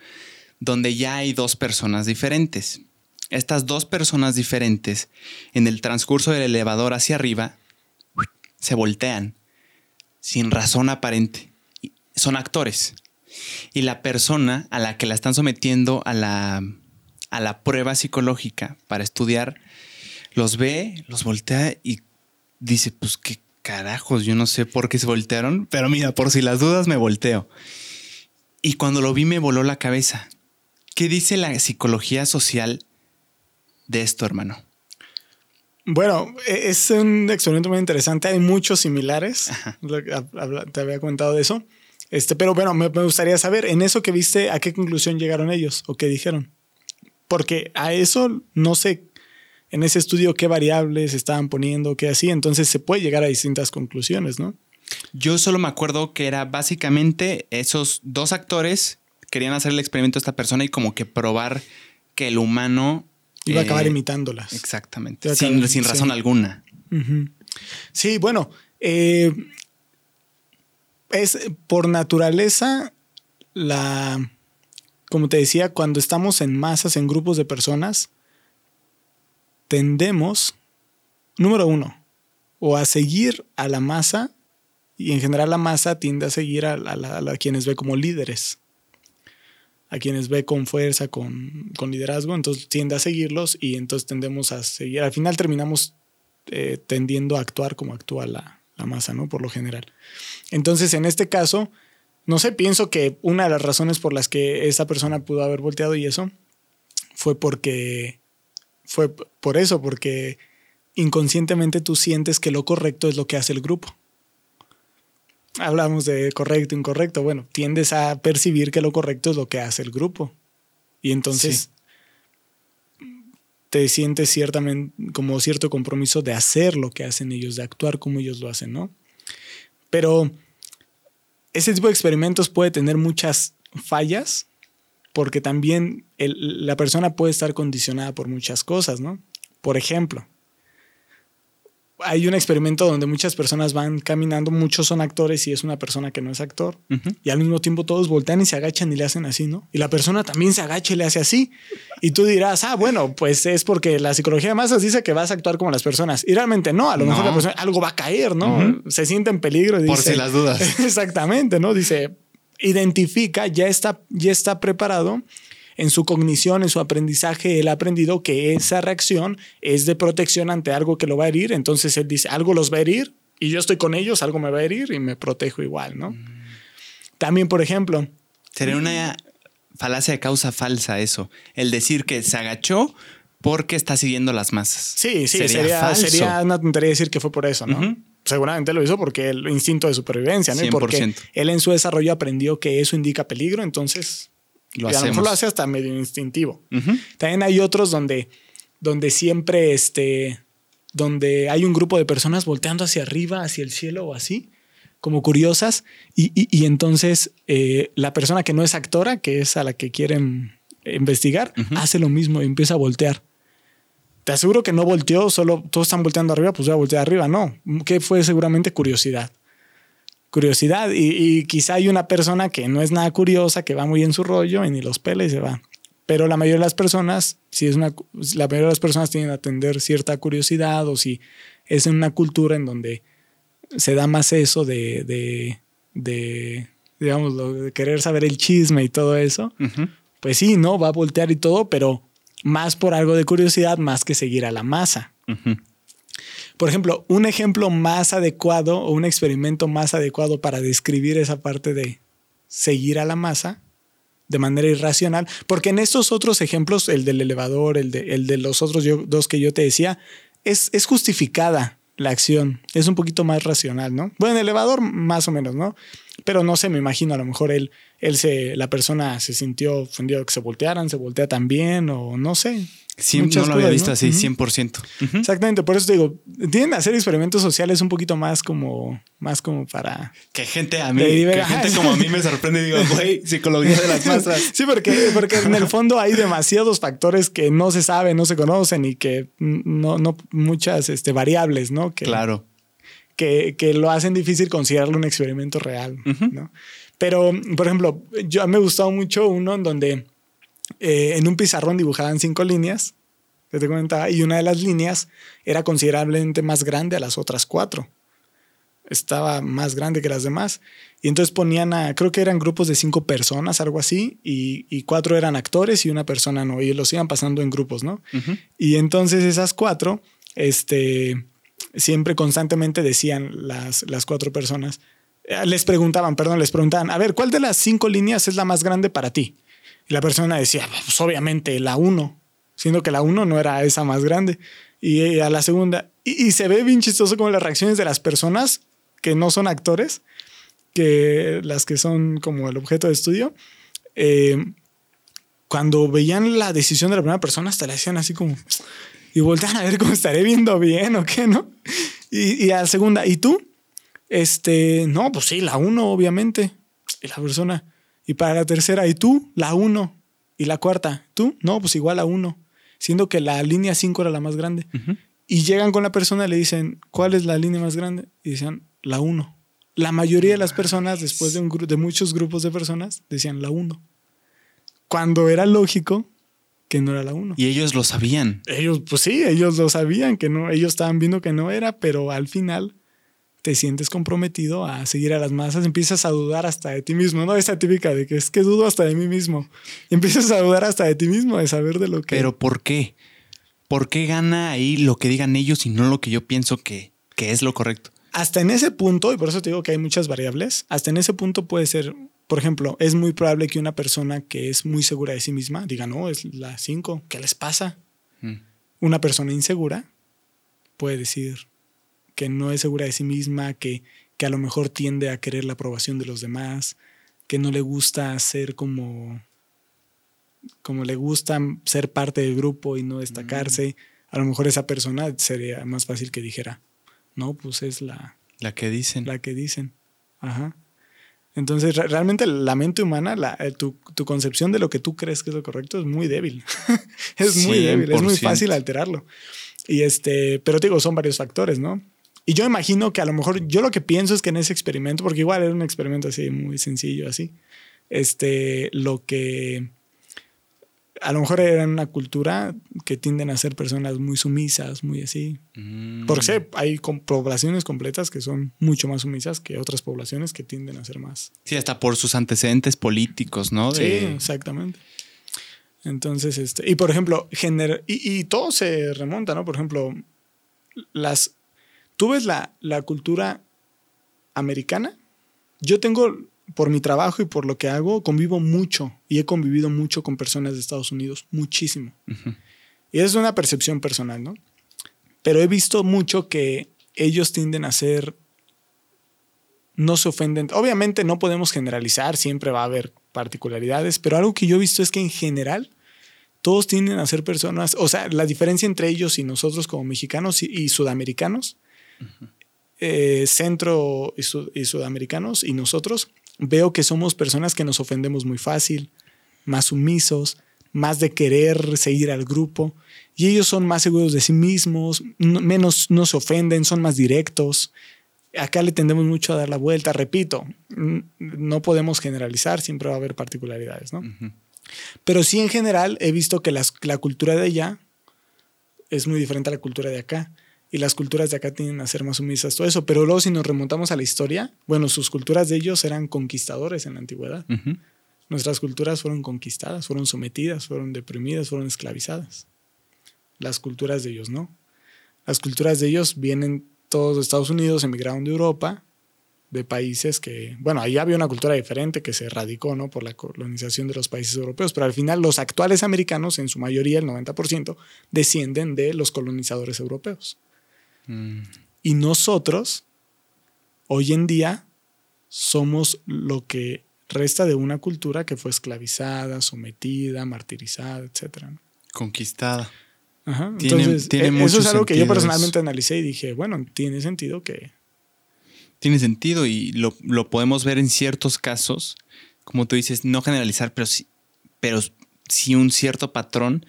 donde ya hay dos personas diferentes. Estas dos personas diferentes, en el transcurso del elevador hacia arriba, se voltean sin razón aparente. Son actores y la persona a la que la están sometiendo a la, a la prueba psicológica para estudiar, los ve, los voltea y dice, pues qué carajos, yo no sé por qué se voltearon, pero mira, por si las dudas me volteo. Y cuando lo vi me voló la cabeza. ¿Qué dice la psicología social de esto, hermano? Bueno, e-, es un experimento muy interesante. Hay muchos similares. Te había comentado de eso. Este, pero bueno, me, gustaría saber, en eso que viste, ¿a qué conclusión llegaron ellos o qué dijeron? Porque a eso no sé en ese estudio qué variables estaban poniendo, qué así, entonces se puede llegar a distintas conclusiones, ¿no? Yo solo me acuerdo que era básicamente esos dos actores querían hacer el experimento a esta persona y como que probar que el humano... Iba a acabar eh, imitándolas. Exactamente, sin, sin, razón alguna. Sí, bueno, eh, es por naturaleza la, como te decía, cuando estamos en masas, en grupos de personas, tendemos, número uno, o a seguir a la masa, y en general la masa tiende a seguir a, quienes ve como líderes, a quienes ve con fuerza, con, liderazgo, entonces tiende a seguirlos y entonces tendemos a seguir. Al final terminamos eh, tendiendo a actuar como actúa la, la masa, ¿no? Por lo general. Entonces, en este caso, no sé, pienso que una de las razones por las que esa persona pudo haber volteado y eso fue porque fue por eso, porque inconscientemente tú sientes que lo correcto es lo que hace el grupo. Hablamos de correcto, incorrecto. Bueno, tiendes a percibir que lo correcto es lo que hace el grupo. Y entonces te sientes ciertamente como cierto compromiso de hacer lo que hacen ellos, de actuar como ellos lo hacen, ¿no? Pero ese tipo de experimentos puede tener muchas fallas porque también la persona puede estar condicionada por muchas cosas, ¿no? Por ejemplo, hay un experimento donde muchas personas van caminando, muchos son actores y es una persona que no es actor, y al mismo tiempo todos voltean y se agachan y le hacen así, ¿no? Y la persona también se agacha y le hace así. Y tú dirás, ah, bueno, pues es porque la psicología de masas dice que vas a actuar como las personas. Y realmente no, a lo mejor la persona algo va a caer, ¿no? Se siente en peligro. Y Por si las dudas. Exactamente, ¿no? Dice, identifica, ya está, ya está preparado en su cognición, en su aprendizaje, él ha aprendido que esa reacción es de protección ante algo que lo va a herir. Entonces él dice, algo los va a herir y yo estoy con ellos, algo me va a herir y me protejo igual, ¿no? También, por ejemplo... Sería una falacia de causa falsa eso, el decir que se agachó porque está siguiendo las masas. Sí, sí, sería, sería, una tontería decir que fue por eso, ¿no? Seguramente lo hizo porque el instinto de supervivencia, ¿no? Y porque él en su desarrollo aprendió que eso indica peligro, entonces lo y a lo mejor lo hace hasta medio instintivo. También hay otros donde, donde siempre este, donde hay un grupo de personas volteando hacia arriba, hacia el cielo o así, como curiosas, y, y, entonces eh, la persona que no es actora, que es a la que quieren investigar, hace lo mismo y empieza a voltear. Te aseguro que no volteó, solo todos están volteando arriba, pues voy a voltear arriba. No, que fue seguramente curiosidad curiosidad. Y, quizá hay una persona que no es nada curiosa, que va muy en su rollo y ni los pela y se va. Pero la mayoría de las personas, si es una, la mayoría de las personas tienen que atender cierta curiosidad o si es en una cultura en donde se da más eso de, de, de digamos, de querer saber el chisme y todo eso, pues sí, ¿no? Va a voltear y todo, pero más por algo de curiosidad, más que seguir a la masa. Por ejemplo, un ejemplo más adecuado o un experimento más adecuado para describir esa parte de seguir a la masa de manera irracional, porque en estos otros ejemplos, el del elevador, el de, el de los otros dos que yo te decía, es, justificada la acción, es un poquito más racional, ¿no? Bueno, el elevador más o menos, ¿no? Pero no sé, me imagino, a lo mejor él, él se, la persona se sintió ofendido que se voltearan, se voltea también, o no sé. Sí, no lo había visto así, 100%. Exactamente, por eso te digo, tienen que hacer experimentos sociales un poquito más como, más como para... Que gente a mí, que gente como a mí me sorprende y digo, güey, psicología de las masas. sí, porque, porque en el fondo hay demasiados factores que no se saben, no se conocen y que no, no muchas este, variables, ¿no? Que, claro. Que, que lo hacen difícil considerarlo un experimento real, ¿no? Pero, por ejemplo, yo me gustó mucho uno en donde eh, en un pizarrón dibujaban cinco líneas, que te comentaba, y una de las líneas era considerablemente más grande a las otras cuatro. Estaba más grande que las demás. Y entonces ponían a, creo que eran grupos de cinco personas, algo así, y, cuatro eran actores y una persona no, y los iban pasando en grupos, ¿no? Y entonces esas cuatro, este, siempre constantemente decían las, las cuatro personas, eh, les preguntaban, perdón, les preguntaban, a ver, ¿cuál de las cinco líneas es la más grande para ti? Y la persona decía, pues obviamente la 1, siendo que la 1 no era esa más grande. Y eh, a la segunda, y, se ve bien chistoso como las reacciones de las personas que no son actores, que las que son como el objeto de estudio, eh, cuando veían la decisión de la primera persona, hasta le hacían así como, y voltean a ver cómo estaré viendo bien o qué, ¿no? Y, y a la segunda, ¿y tú? Este, no, pues sí, la 1, obviamente. Y la persona, y para la tercera, ¿y tú? La 1. Y la cuarta, ¿tú? No, pues igual a 1. Siendo que la línea 5 era la más grande. Y llegan con la persona y le dicen, ¿cuál es la línea más grande? Y decían, la 1. La mayoría de las personas, después de, un de muchos grupos de personas, decían la 1. Cuando era lógico que no era la 1. Y ellos lo sabían. Ellos, pues sí, ellos lo sabían, que no, ellos estaban viendo que no era, pero al final te sientes comprometido a seguir a las masas, empiezas a dudar hasta de ti mismo, ¿no? Esa típica de que es que dudo hasta de mí mismo. empiezas a dudar hasta de ti mismo, de saber de lo que... Pero ¿por qué? ¿Por qué gana ahí lo que digan ellos y no lo que yo pienso que, que es lo correcto? Hasta en ese punto, y por eso te digo que hay muchas variables, hasta en ese punto puede ser, por ejemplo, es muy probable que una persona que es muy segura de sí misma diga, no, es la 5, ¿qué les pasa? Mm. Una persona insegura puede decir, que no es segura de sí misma, que, que a lo mejor tiende a querer la aprobación de los demás, que no le gusta ser como, como le gusta ser parte del grupo y no destacarse. Mm. A lo mejor esa persona sería más fácil que dijera, no, pues es la... La que dicen. La que dicen. Ajá. Entonces, realmente la mente humana, la, eh, tu, tu, concepción de lo que tú crees que es lo correcto es muy débil. es muy débil, es muy fácil alterarlo. Y este, pero te digo, son varios factores, ¿no? Y yo imagino que a lo mejor yo lo que pienso es que en ese experimento, porque igual era un experimento así muy sencillo, así, este, lo que a lo mejor era una cultura que tienden a ser personas muy sumisas, muy así. Mm. Porque hay poblaciones completas que son mucho más sumisas que otras poblaciones que tienden a ser más. Sí, hasta por sus antecedentes políticos, ¿no? Sí, exactamente. Entonces, este, y por ejemplo, gener y, y todo se remonta, ¿no? Por ejemplo, las tú ves la, cultura americana. Yo tengo, por mi trabajo y por lo que hago, convivo mucho y he convivido mucho con personas de Estados Unidos, muchísimo. Y es una percepción personal, ¿no? Pero he visto mucho que ellos tienden a ser, no se ofenden. Obviamente no podemos generalizar, siempre va a haber particularidades, pero algo que yo he visto es que en general todos tienden a ser personas, o sea, la diferencia entre ellos y nosotros como mexicanos y sudamericanos eh, centro y, sudamericanos y nosotros, veo que somos personas que nos ofendemos muy fácil, más sumisos, más de querer seguir al grupo. Y ellos son más seguros de sí mismos, menos no se ofenden, son más directos. Acá le tendemos mucho a dar la vuelta. Repito, no podemos generalizar, siempre va a haber particularidades, ¿no? Pero sí en general he visto que la cultura de allá es muy diferente a la cultura de acá y las culturas de acá tienden a ser más sumisas, todo eso. Pero luego si nos remontamos a la historia, bueno, sus culturas de ellos eran conquistadores en la antigüedad. Nuestras culturas fueron conquistadas, fueron sometidas, fueron deprimidas, fueron esclavizadas. Las culturas de ellos no. Las culturas de ellos vienen todos de Estados Unidos, emigraron de Europa, de países que, bueno, ahí había una cultura diferente que se radicó, ¿no? Por la colonización de los países europeos, pero al final los actuales americanos, en su mayoría, el 90%, descienden de los colonizadores europeos. Mm. Y nosotros, hoy en día, somos lo que resta de una cultura que fue esclavizada, sometida, martirizada, etc. Conquistada. Ajá. Entonces, e, eso es algo que yo personalmente analicé y dije, bueno, tiene sentido que... Tiene sentido y lo, podemos ver en ciertos casos, como tú dices, no generalizar, pero sí, pero sí un cierto patrón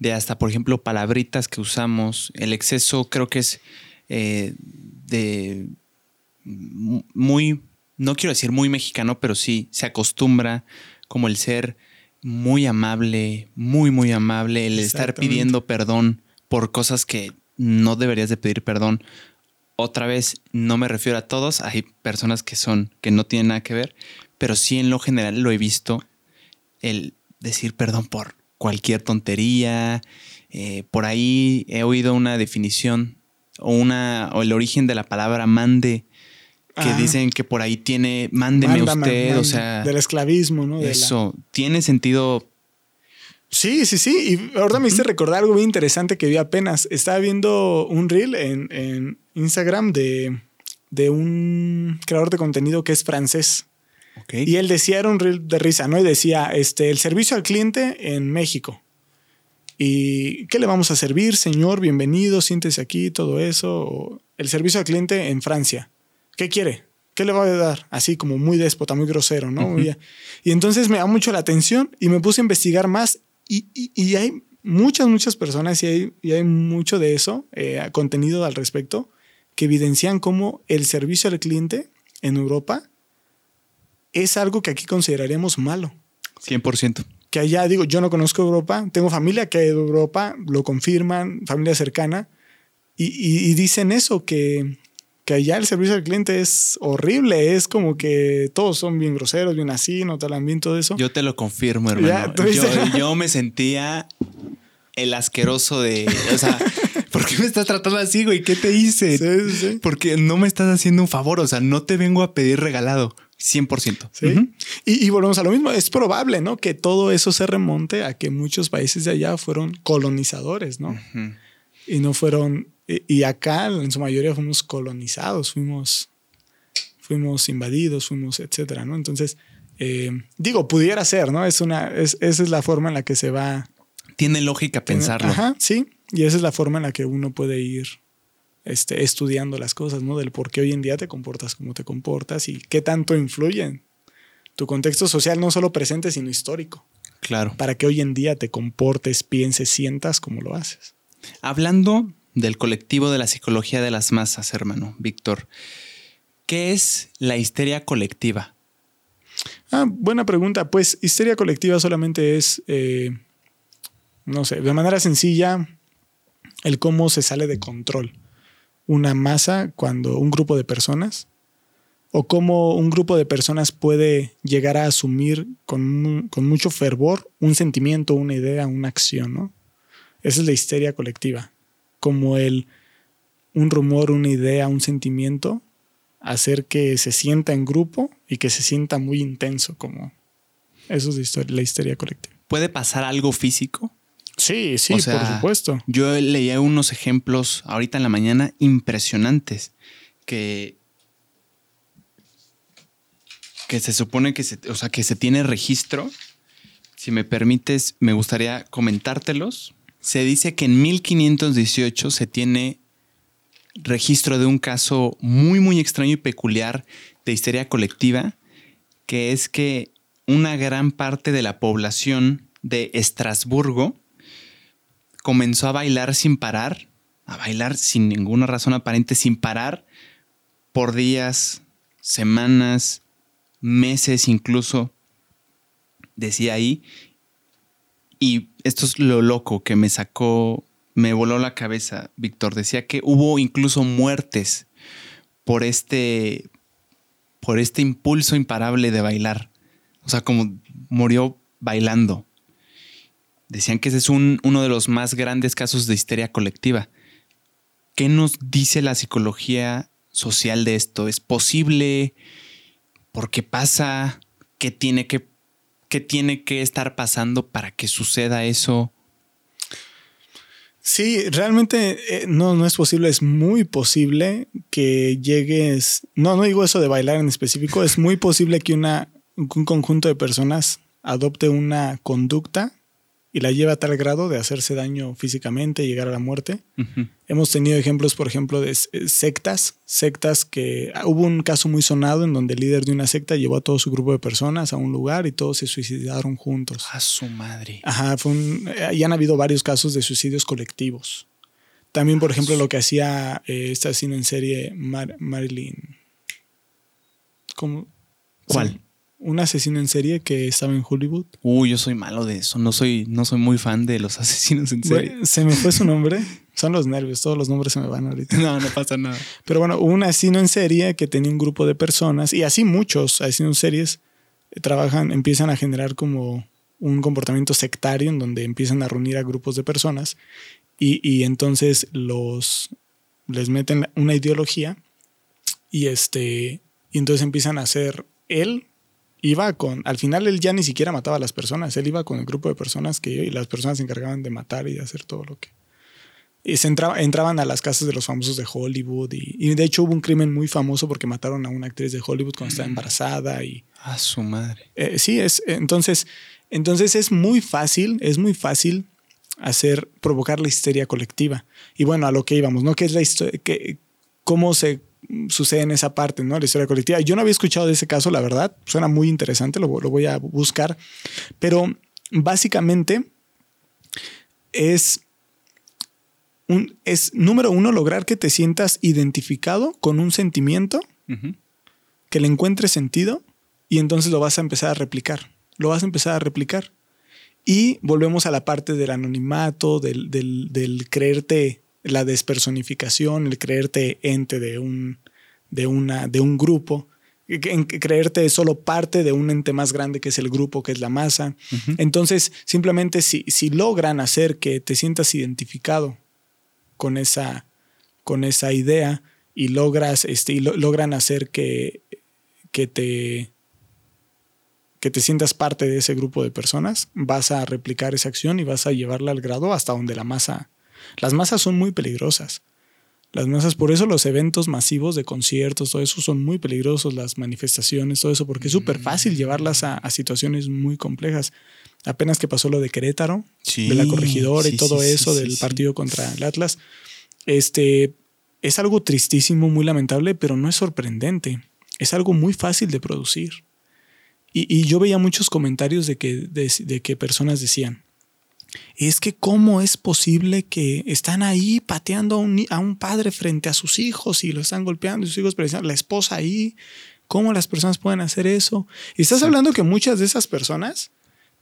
de hasta, por ejemplo, palabritas que usamos. El exceso creo que es eh, de muy, no quiero decir muy mexicano, pero sí se acostumbra como el ser muy amable, muy, muy amable, el estar pidiendo perdón por cosas que no deberías de pedir perdón. Otra vez, no me refiero a todos, hay personas que son, que no tienen nada que ver, pero sí en lo general lo he visto, el decir perdón por cualquier tontería. Eh, por ahí he oído una definición o, una, o el origen de la palabra mande, que dicen que por ahí tiene, mándeme usted, o sea. Del esclavismo, ¿no? eso, tiene sentido. Sí, sí, sí. Y ahora me hice recordar algo muy interesante que vi apenas. Estaba viendo un reel en, Instagram de, de, un creador de contenido que es francés. Y él decía, era un reel de risa, ¿no? Y decía, este, el servicio al cliente en México. ¿Y qué le vamos a servir, señor? Bienvenido, siéntese aquí, todo eso. El servicio al cliente en Francia. ¿qué quiere? ¿Qué le va a dar? Así como muy déspota, muy grosero, ¿no? y, entonces me da mucho la atención y me puse a investigar más y, y, hay muchas, muchas personas y hay, y hay mucho de eso, eh, contenido al respecto, que evidencian cómo el servicio al cliente en Europa es algo que aquí consideraríamos malo. 100%. Que allá, digo, yo no conozco Europa, tengo familia que ha ido a Europa, lo confirman, familia cercana, y, y dicen eso, que que allá el servicio al cliente es horrible, es como que todos son bien groseros, bien así, no tal bien todo eso. Yo te lo confirmo, hermano. Yo, me sentía el asqueroso de, o sea, ¿por qué me estás tratando así, güey? ¿Qué te hice? Sí, sí. Porque no me estás haciendo un favor, o sea, no te vengo a pedir regalado. 100%. ¿Sí? y, volvemos a lo mismo. Es probable, ¿no? Que todo eso se remonte a que muchos países de allá fueron colonizadores, ¿no? Y no fueron y acá en su mayoría fuimos colonizados, fuimos, fuimos invadidos, fuimos, etcétera, ¿no? Entonces, eh, digo, pudiera ser, ¿no? Es una, es, esa es la forma en la que se va. Tiene lógica pensarlo. Ajá, sí. Y esa es la forma en la que uno puede ir este, estudiando las cosas, ¿no? Del por qué hoy en día te comportas como te comportas y qué tanto influyen tu contexto social, no solo presente, sino histórico. Claro. Para que hoy en día te comportes, pienses, sientas como lo haces. Hablando del colectivo de la psicología de las masas, hermano Víctor. ¿Qué es la histeria colectiva? Ah, buena pregunta. Pues histeria colectiva solamente es, eh, no sé, de manera sencilla, el cómo se sale de control una masa cuando un grupo de personas o cómo un grupo de personas puede llegar a asumir con, con mucho fervor un sentimiento, una idea, una acción, ¿no? Esa es la histeria colectiva como el un rumor, una idea, un sentimiento, hacer que se sienta en grupo y que se sienta muy intenso, como eso es la histeria colectiva. ¿Puede pasar algo físico? Sí, sí, por supuesto. Yo leía unos ejemplos ahorita en la mañana impresionantes que que se supone que se, o sea, que se tiene registro. Si me permites, me gustaría comentártelos se dice que en 1518 se tiene registro de un caso muy, muy extraño y peculiar de histeria colectiva, que es que una gran parte de la población de Estrasburgo comenzó a bailar sin parar, a bailar sin ninguna razón aparente, sin parar, por días, semanas, meses incluso, decía ahí, y esto es lo loco que me sacó, me voló la cabeza, Víctor. Decía que hubo incluso muertes por este, por este impulso imparable de bailar. O sea, como murió bailando. Decían que ese es uno de los más grandes casos de histeria colectiva. ¿Qué nos dice la psicología social de esto? ¿Es posible? ¿Por qué pasa? ¿Qué tiene que, qué tiene que estar pasando para que suceda eso? Sí, realmente eh, no, no es posible, es muy posible que llegues, no, no digo eso de bailar en específico, es muy posible que una, un conjunto de personas adopte una conducta y la lleva a tal grado de hacerse daño físicamente y llegar a la muerte. Hemos tenido ejemplos, por ejemplo, de eh, sectas, sectas que ah, hubo un caso muy sonado en donde el líder de una secta llevó a todo su grupo de personas a un lugar y todos se suicidaron juntos. A su madre. Ajá, fue un, eh, y han habido varios casos de suicidios colectivos. También, por ejemplo, lo que hacía eh, esta asesino en serie Marilyn. ¿Cómo? ¿Cuál? Un asesino en serie que estaba en Hollywood. Uy, yo soy malo de eso. No soy, no soy muy fan de los asesinos en serie. se me fue su nombre. Son los nervios. Todos los nombres se me van ahorita. No, no pasa nada. Pero bueno, un asesino en serie que tenía un grupo de personas y así muchos asesinos en series eh, trabajan, empiezan a generar como un comportamiento sectario en donde empiezan a reunir a grupos de personas y, y entonces los les meten una ideología y este y entonces empiezan a hacer él iba con, al final él ya ni siquiera mataba a las personas, él iba con el grupo de personas que y las personas se encargaban de matar y de hacer todo lo que... Y se entraba, entraban a las casas de los famosos de Hollywood y, de hecho hubo un crimen muy famoso porque mataron a una actriz de Hollywood cuando estaba mm. embarazada y... A su madre. Eh, sí, es, entonces, entonces es muy fácil, es muy fácil hacer, provocar la histeria colectiva. Y bueno, a lo que íbamos, ¿no? ¿Qué es la historia? ¿Cómo se sucede en esa parte, ¿no? La historia colectiva. Yo no había escuchado de ese caso, la verdad. Suena muy interesante, lo, voy a buscar. Pero básicamente es, un, es, número uno, lograr que te sientas identificado con un sentimiento, que le encuentres sentido y entonces lo vas a empezar a replicar. Lo vas a empezar a replicar. Y volvemos a la parte del anonimato, del, del creerte la despersonificación, el creerte ente de un, de una, de un grupo, en creerte solo parte de un ente más grande que es el grupo, que es la masa. Entonces, simplemente si, si, logran hacer que te sientas identificado con esa, con esa idea y logras, este, y logran hacer que, que te que te sientas parte de ese grupo de personas, vas a replicar esa acción y vas a llevarla al grado hasta donde la masa las masas son muy peligrosas. Las masas, por eso los eventos masivos de conciertos, todo eso son muy peligrosos, las manifestaciones, todo eso, porque es súper fácil llevarlas a, situaciones muy complejas. Apenas que pasó lo de Querétaro, de la corregidora y todo eso del partido contra el Atlas, este, es algo tristísimo, muy lamentable, pero no es sorprendente. Es algo muy fácil de producir. Y, yo veía muchos comentarios de que, de que personas decían, es que cómo es posible que están ahí pateando a un, padre frente a sus hijos y lo están golpeando y sus hijos, pero la esposa ahí, ¿cómo las personas pueden hacer eso? Y estás hablando que muchas de esas personas,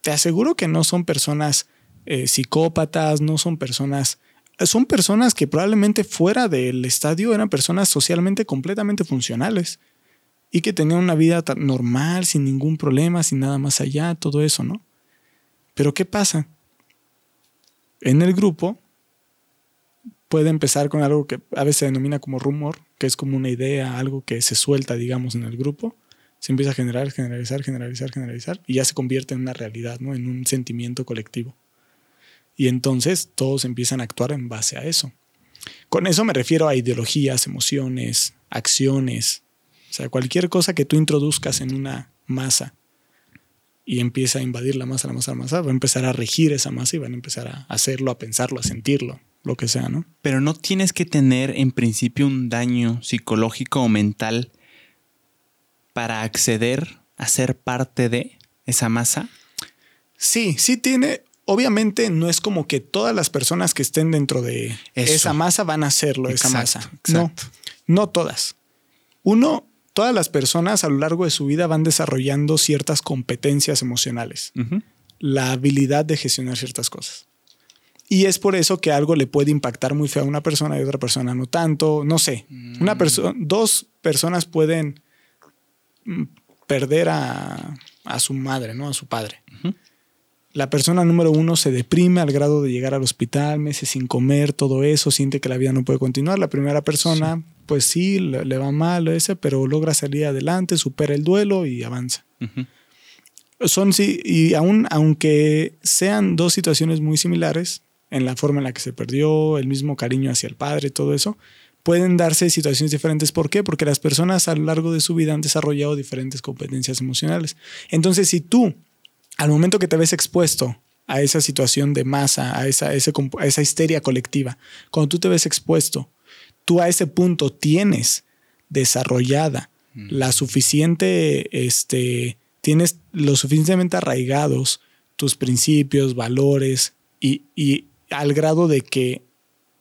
te aseguro que no son personas eh, psicópatas, no son personas, son personas que probablemente fuera del estadio eran personas socialmente completamente funcionales y que tenían una vida normal, sin ningún problema, sin nada más allá, todo eso, ¿no? Pero ¿qué pasa? En el grupo puede empezar con algo que a veces se denomina como rumor, que es como una idea, algo que se suelta, digamos, en el grupo. Se empieza a generar, generalizar, generalizar, generalizar, y ya se convierte en una realidad, ¿no? En un sentimiento colectivo. Y entonces todos empiezan a actuar en base a eso. Con eso me refiero a ideologías, emociones, acciones, o sea, cualquier cosa que tú introduzcas en una masa y empieza a invadir la masa, la masa, la masa, va a empezar a regir esa masa y van a empezar a hacerlo, a pensarlo, a sentirlo, lo que sea, ¿no? Pero no tienes que tener en principio un daño psicológico o mental para acceder a ser parte de esa masa. Sí, sí tiene. Obviamente no es como que todas las personas que estén dentro de esa masa van a hacerlo, esa masa. No, no todas. Uno, todas las personas a lo largo de su vida van desarrollando ciertas competencias emocionales, la habilidad de gestionar ciertas cosas. Y es por eso que algo le puede impactar muy feo a una persona y a otra persona no tanto, no sé. Una mm. persona, dos personas pueden mm, perder a, su madre, ¿no? A su padre. La persona número uno se deprime al grado de llegar al hospital, meses sin comer, todo eso, siente que la vida no puede continuar. La primera persona pues sí, le, va mal ese, pero logra salir adelante, supera el duelo y avanza. Son sí, y aún aunque sean dos situaciones muy similares, en la forma en la que se perdió, el mismo cariño hacia el padre, todo eso, pueden darse situaciones diferentes. ¿Por qué? Porque las personas a lo largo de su vida han desarrollado diferentes competencias emocionales. Entonces, si tú, al momento que te ves expuesto a esa situación de masa, a esa, a esa histeria colectiva, cuando tú te ves expuesto, tú a ese punto tienes desarrollada mm. la suficiente, este, tienes lo suficientemente arraigados tus principios, valores y, y al grado de que,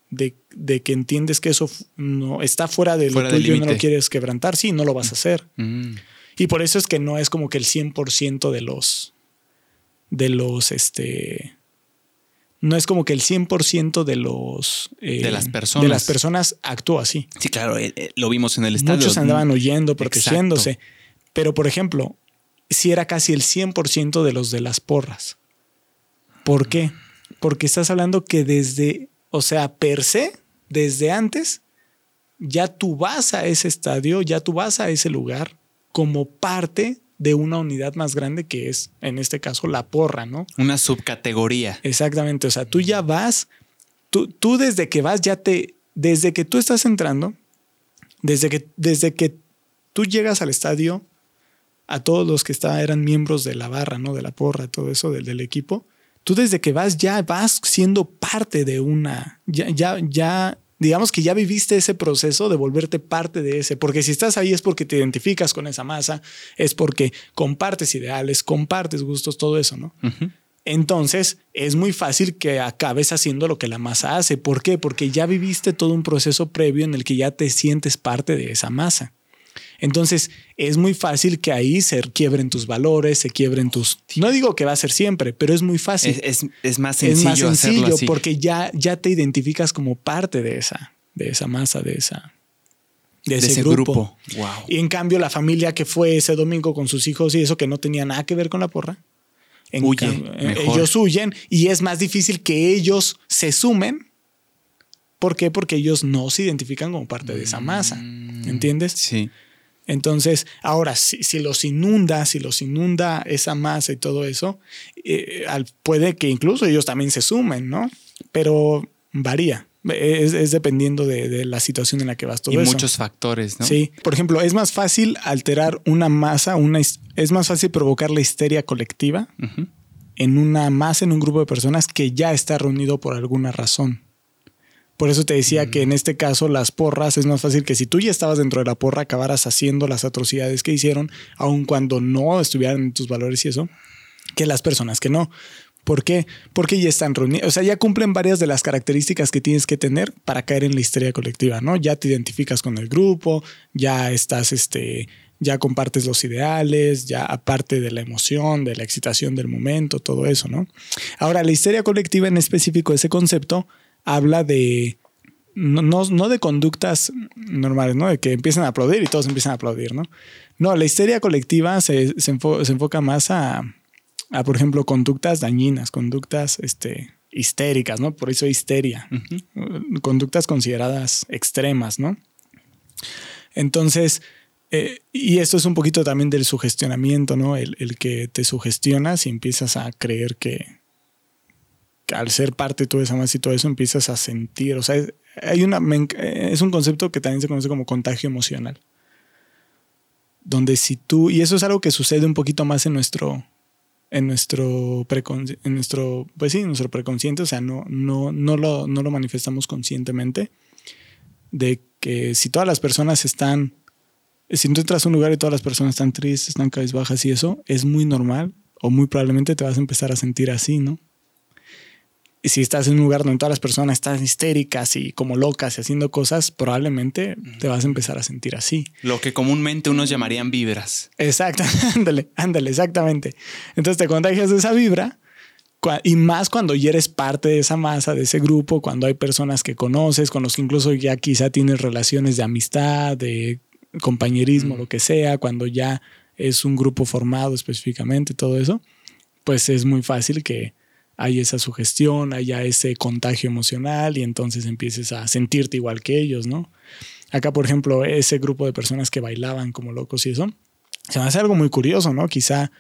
de, que entiendes que eso no está fuera de lo tuyo y no lo quieres quebrantar, sí, no lo vas a hacer. Mm. Y por eso es que no es como que el 100% de los, de los, este, no es como que el 100% de los... Eh, de las personas. De las personas actúa así. Sí, claro, eh, eh, lo vimos en el estadio. Muchos andaban huyendo, protegiéndose. Pero, por ejemplo, si era casi el 100% de los de las porras. ¿Por qué? Porque estás hablando que desde, o sea, per se, desde antes, ya tú vas a ese estadio, ya tú vas a ese lugar como parte de una unidad más grande que es, en este caso, la porra, ¿no? Una subcategoría. Exactamente, o sea, tú ya vas, tú, tú desde que vas ya te, desde que tú estás entrando, desde que, desde que tú llegas al estadio, a todos los que estaban, eran miembros de la barra, ¿no? De la porra, todo eso, del, del equipo, tú desde que vas ya vas siendo parte de una, ya, ya, ya digamos que ya viviste ese proceso de volverte parte de ese, porque si estás ahí es porque te identificas con esa masa, es porque compartes ideales, compartes gustos, todo eso, ¿no? Entonces es muy fácil que acabes haciendo lo que la masa hace. ¿Por qué? Porque ya viviste todo un proceso previo en el que ya te sientes parte de esa masa. Entonces es muy fácil que ahí se quiebren tus valores, se quiebren tus... No digo que va a ser siempre, pero es muy fácil. Es, más sencillo. Es más sencillo porque ya, ya te identificas como parte de esa, de esa masa, de esa... De ese, grupo. Y en cambio la familia que fue ese domingo con sus hijos y eso que no tenía nada que ver con la porra, Huye, ellos huyen y es más difícil que ellos se sumen. ¿Por qué? Porque ellos no se identifican como parte de esa masa. Mm, ¿Entiendes? Sí. Entonces, ahora, si, los inunda, si los inunda esa masa y todo eso, eh, puede que incluso ellos también se sumen, ¿no? Pero varía. Es, dependiendo de, la situación en la que vas todo y muchos factores, ¿no? Sí. Por ejemplo, es más fácil alterar una masa, una, es más fácil provocar la histeria colectiva en una masa, en un grupo de personas que ya está reunido por alguna razón. Por eso te decía que en este caso las porras es más fácil que si tú ya estabas dentro de la porra acabaras haciendo las atrocidades que hicieron, aun cuando no estuvieran en tus valores y eso, que las personas que no. ¿Por qué? Porque ya están reunidos, o sea, ya cumplen varias de las características que tienes que tener para caer en la histeria colectiva, ¿no? Ya te identificas con el grupo, ya estás, este, ya compartes los ideales, ya aparte de la emoción, de la excitación del momento, todo eso, ¿no? Ahora, la histeria colectiva en específico, ese concepto, habla de, no, no, de conductas normales, ¿no? De que empiezan a aplaudir y todos empiezan a aplaudir, ¿no? No, la histeria colectiva se, se, enfoca más a, a, por ejemplo, conductas dañinas, conductas este, histéricas, ¿no? Por eso histeria. Conductas consideradas extremas, ¿no? Entonces, eh, y esto es un poquito también del sugestionamiento, ¿no? El, el, que te sugestionas y empiezas a creer que, al ser parte de toda esa masa y todo eso empiezas a sentir, o sea, hay una, es un concepto que también se conoce como contagio emocional. Donde si tú, y eso es algo que sucede un poquito más en nuestro, en nuestro, en nuestro, pues sí, nuestro preconsciente, o sea, no, no, no, lo, no lo manifestamos conscientemente, de que si todas las personas están, si tú entras a un lugar y todas las personas están tristes, están cabizbajas y eso, es muy normal o muy probablemente te vas a empezar a sentir así, ¿no? Y si estás en un lugar donde todas las personas están histéricas y como locas y haciendo cosas, probablemente te vas a empezar a sentir así. Lo que comúnmente unos llamarían vibras. Exacto, ándale, ándale, exactamente. Entonces te contagias de esa vibra y más cuando ya eres parte de esa masa, de ese grupo, cuando hay personas que conoces, con los que incluso ya quizá tienes relaciones de amistad, de compañerismo, lo que sea, cuando ya es un grupo formado específicamente, todo eso, pues es muy fácil que hay esa sugestión, haya ese contagio emocional y entonces empieces a sentirte igual que ellos, ¿no? Acá, por ejemplo, ese grupo de personas que bailaban como locos y eso, se me hace algo muy curioso, ¿no? Quizá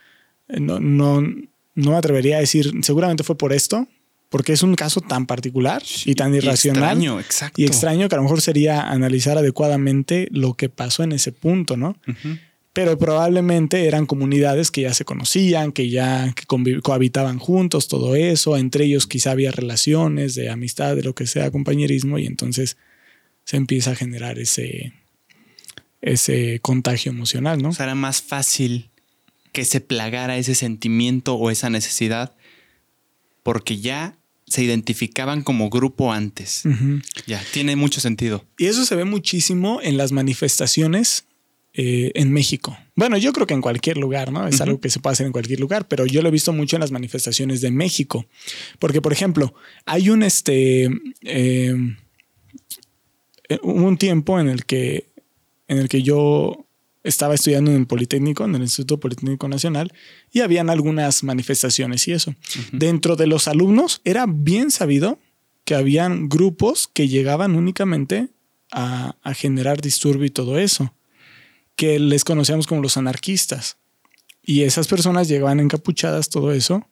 eh, no, no, no me atrevería a decir, seguramente fue por esto, porque es un caso tan particular y tan irracional. Y extraño, exacto. Y extraño que a lo mejor sería analizar adecuadamente lo que pasó en ese punto, ¿no? Pero probablemente eran comunidades que ya se conocían, que ya cohabitaban juntos, todo eso. Entre ellos quizá había relaciones de amistad, de lo que sea, compañerismo, y entonces se empieza a generar ese, ese contagio emocional, ¿no? O sea, era más fácil que se plagara ese sentimiento o esa necesidad porque ya se identificaban como grupo antes. Ya, tiene mucho sentido. Y eso se ve muchísimo en las manifestaciones eh, en México. Bueno, yo creo que en cualquier lugar, ¿no? Es algo que se puede hacer en cualquier lugar, pero yo lo he visto mucho en las manifestaciones de México. Porque, por ejemplo, hay un este. Eh, un tiempo en el que. En el que yo estaba estudiando en el Politécnico, en el Instituto Politécnico Nacional, y habían algunas manifestaciones y eso. Dentro de los alumnos era bien sabido que habían grupos que llegaban únicamente a, generar disturbio y todo eso, que les conocíamos como los anarquistas. Y esas personas llegaban encapuchadas, todo eso,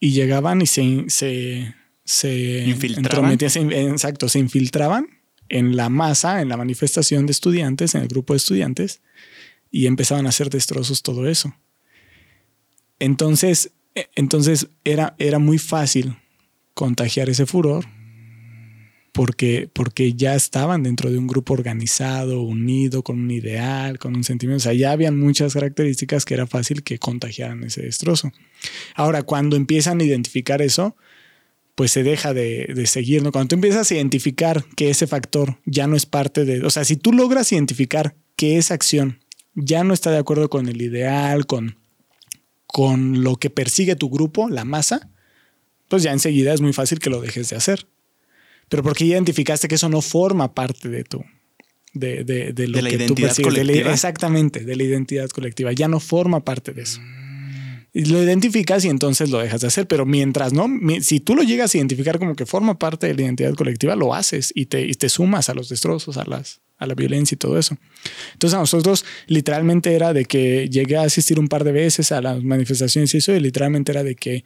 y llegaban y se, se, se infiltraban. exacto, se infiltraban en la masa, en la manifestación de estudiantes, en el grupo de estudiantes, y empezaban a hacer destrozos todo eso. Entonces, e, entonces era, era muy fácil contagiar ese furor porque, porque ya estaban dentro de un grupo organizado, unido, con un ideal, con un sentimiento. O sea, ya habían muchas características que era fácil que contagiaran ese destrozo. Ahora, cuando empiezan a identificar eso, pues se deja de, de, seguir, ¿no? Cuando tú empiezas a identificar que ese factor ya no es parte de, o sea, si tú logras identificar que esa acción ya no está de acuerdo con el ideal, con, con lo que persigue tu grupo, la masa, pues ya enseguida es muy fácil que lo dejes de hacer. Pero porque identificaste que eso no forma parte de tu, de, de, de lo la que identidad tú persigues. colectiva. exactamente, de la identidad colectiva. Ya no forma parte de eso. Y lo identificas y entonces lo dejas de hacer. Pero mientras no, si tú lo llegas a identificar como que forma parte de la identidad colectiva, lo haces y te, y te sumas a los destrozos, a las, a la violencia y todo eso. Entonces a nosotros literalmente era de que llegué a asistir un par de veces a las manifestaciones y eso, y literalmente era de que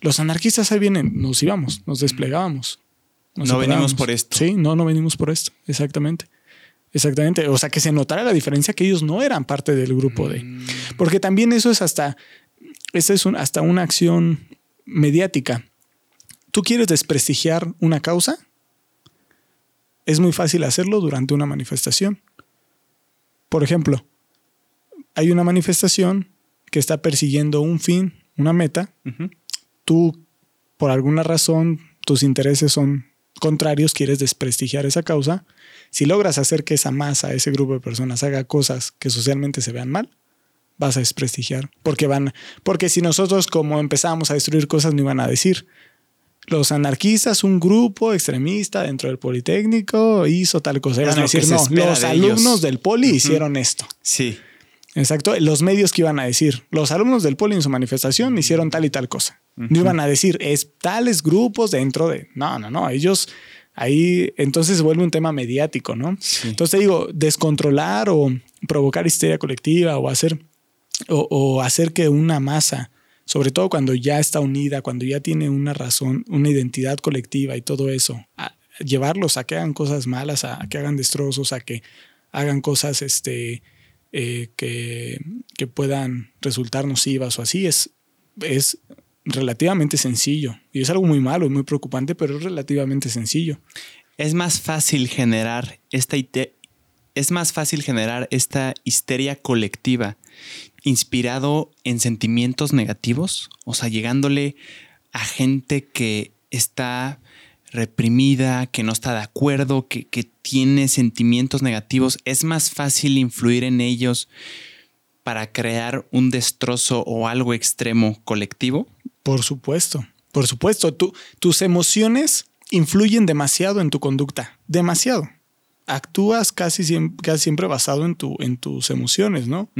los anarquistas ahí vienen, nos íbamos, nos desplegábamos. No venimos por esto. Sí, no, no venimos por esto, exactamente. Exactamente. O sea, que se notara la diferencia que ellos no eran parte del grupo de. Mm. Porque también eso es hasta. Esa es un, hasta una acción mediática. Tú quieres desprestigiar una causa, es muy fácil hacerlo durante una manifestación. Por ejemplo, hay una manifestación que está persiguiendo un fin, una meta. Tú, por alguna razón, tus intereses son contrarios, quieres desprestigiar esa causa. Si logras hacer que esa masa, ese grupo de personas haga cosas que socialmente se vean mal, vas a desprestigiar. Porque van, porque si nosotros como empezamos a destruir cosas, no iban a decir, los anarquistas, un grupo extremista dentro del Politécnico, hizo tal cosa. Iban a decir, no, los alumnos del Poli hicieron esto. Sí. Exacto. Los medios que iban a decir, los alumnos del Poli en su manifestación hicieron tal y tal cosa. No iban a decir, es tales grupos dentro de. No, no, no. Ellos ahí entonces se vuelve un tema mediático, ¿no? Entonces te digo, descontrolar o provocar histeria colectiva o hacer, o hacer que una masa sobre todo cuando ya está unida, cuando ya tiene una razón, una identidad colectiva y todo eso, a llevarlos a que hagan cosas malas, a, que hagan destrozos, a que hagan cosas este, eh, que, que, puedan resultar nocivas o así, es, es relativamente sencillo. Y es algo muy malo y muy preocupante, pero es relativamente sencillo. Es más fácil generar esta es más fácil generar esta histeria colectiva inspirado en sentimientos negativos, o sea, llegándole a gente que está reprimida, que no está de acuerdo, que, tiene sentimientos negativos, es más fácil influir en ellos para crear un destrozo o algo extremo colectivo? Por supuesto, por supuesto. tus emociones influyen demasiado en tu conducta, demasiado. Actúas casi siempre, basado en, tu, en tus emociones, ¿no?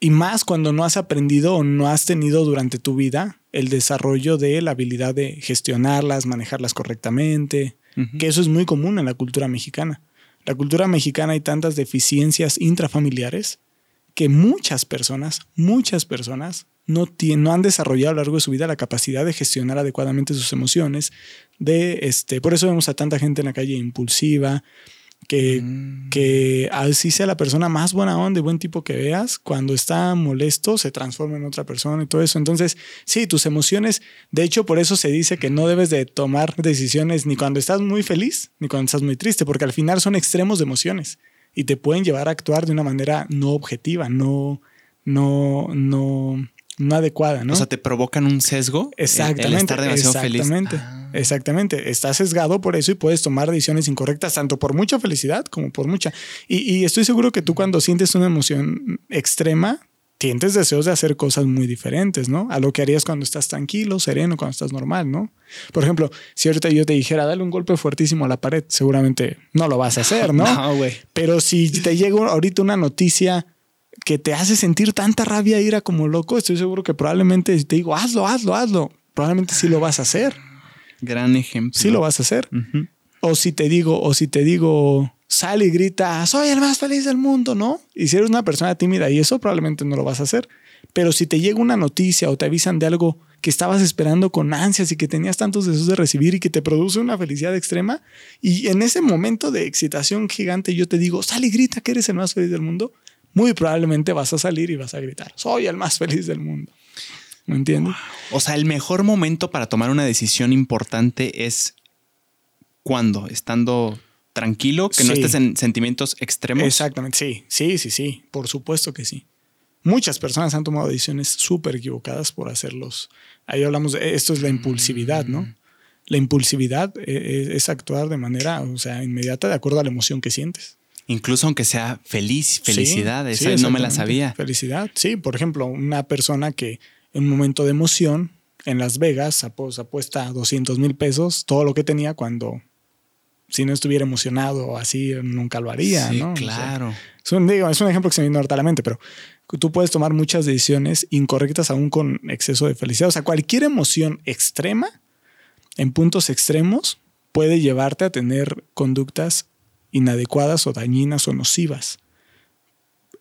y más cuando no has aprendido o no has tenido durante tu vida el desarrollo de la habilidad de gestionarlas, manejarlas correctamente, que eso es muy común en la cultura mexicana. La cultura mexicana hay tantas deficiencias intrafamiliares que muchas personas, muchas personas no, no han desarrollado a lo largo de su vida la capacidad de gestionar adecuadamente sus emociones. De, este, por eso vemos a tanta gente en la calle impulsiva, que, mm. que así sea la persona más buena onda y buen tipo que veas, cuando está molesto se transforma en otra persona y todo eso. Entonces, sí, tus emociones, de hecho, por eso se dice que no debes de tomar decisiones ni cuando estás muy feliz ni cuando estás muy triste, porque al final son extremos de emociones y te pueden llevar a actuar de una manera no objetiva, no, no, no, no adecuada, ¿no? O sea, te provocan un sesgo. Exactamente. estar demasiado exactamente. Feliz. Ah. Exactamente. Estás sesgado por eso y puedes tomar decisiones incorrectas, tanto por mucha felicidad como por mucha. Y, estoy seguro que tú cuando sientes una emoción extrema, sientes deseos de hacer cosas muy diferentes, ¿no? A lo que harías cuando estás tranquilo, sereno, cuando estás normal, ¿no? Por ejemplo, si ahorita yo te dijera, dale un golpe fuertísimo a la pared, seguramente no lo vas a hacer, ¿no? No, güey. Pero si te llega ahorita una noticia que te hace sentir tanta rabia, ira como loco, estoy seguro que probablemente si te digo, hazlo, hazlo, hazlo, probablemente sí lo vas a hacer. Gran ejemplo. Sí lo vas a hacer. O si te digo, o si te digo, sale y grita, soy el más feliz del mundo, ¿no? Y si eres una persona tímida y eso probablemente no lo vas a hacer. Pero si te llega una noticia o te avisan de algo que estabas esperando con ansias y que tenías tantos deseos de recibir y que te produce una felicidad extrema, y en ese momento de excitación gigante yo te digo, sale y grita que eres el más feliz del mundo, muy probablemente vas a salir y vas a gritar, soy el más feliz del mundo. ¿Me entiendes? O sea, el mejor momento para tomar una decisión importante es cuando, estando tranquilo, que no estés en sentimientos extremos. Exactamente, sí, sí, sí, sí, por supuesto que sí. Muchas personas han tomado decisiones súper equivocadas por hacerlos. Ahí hablamos de esto es la impulsividad, ¿no? Mm. La impulsividad eh, eh, es, actuar de manera, o sea, inmediata de acuerdo a la emoción que sientes. Incluso aunque sea feliz, felicidad, esa no me la sabía. Felicidad, sí. Por ejemplo, una persona que en un momento de emoción en Las Vegas apuesta 200 mil pesos, todo lo que tenía cuando si no estuviera emocionado así nunca lo haría, sí, Claro. es, un, digo, es un ejemplo que se me vino a la mente, pero tú puedes tomar muchas decisiones incorrectas aún con exceso de felicidad. O sea, cualquier emoción extrema, en puntos extremos, puede llevarte a tener conductas inadecuadas o dañinas o nocivas.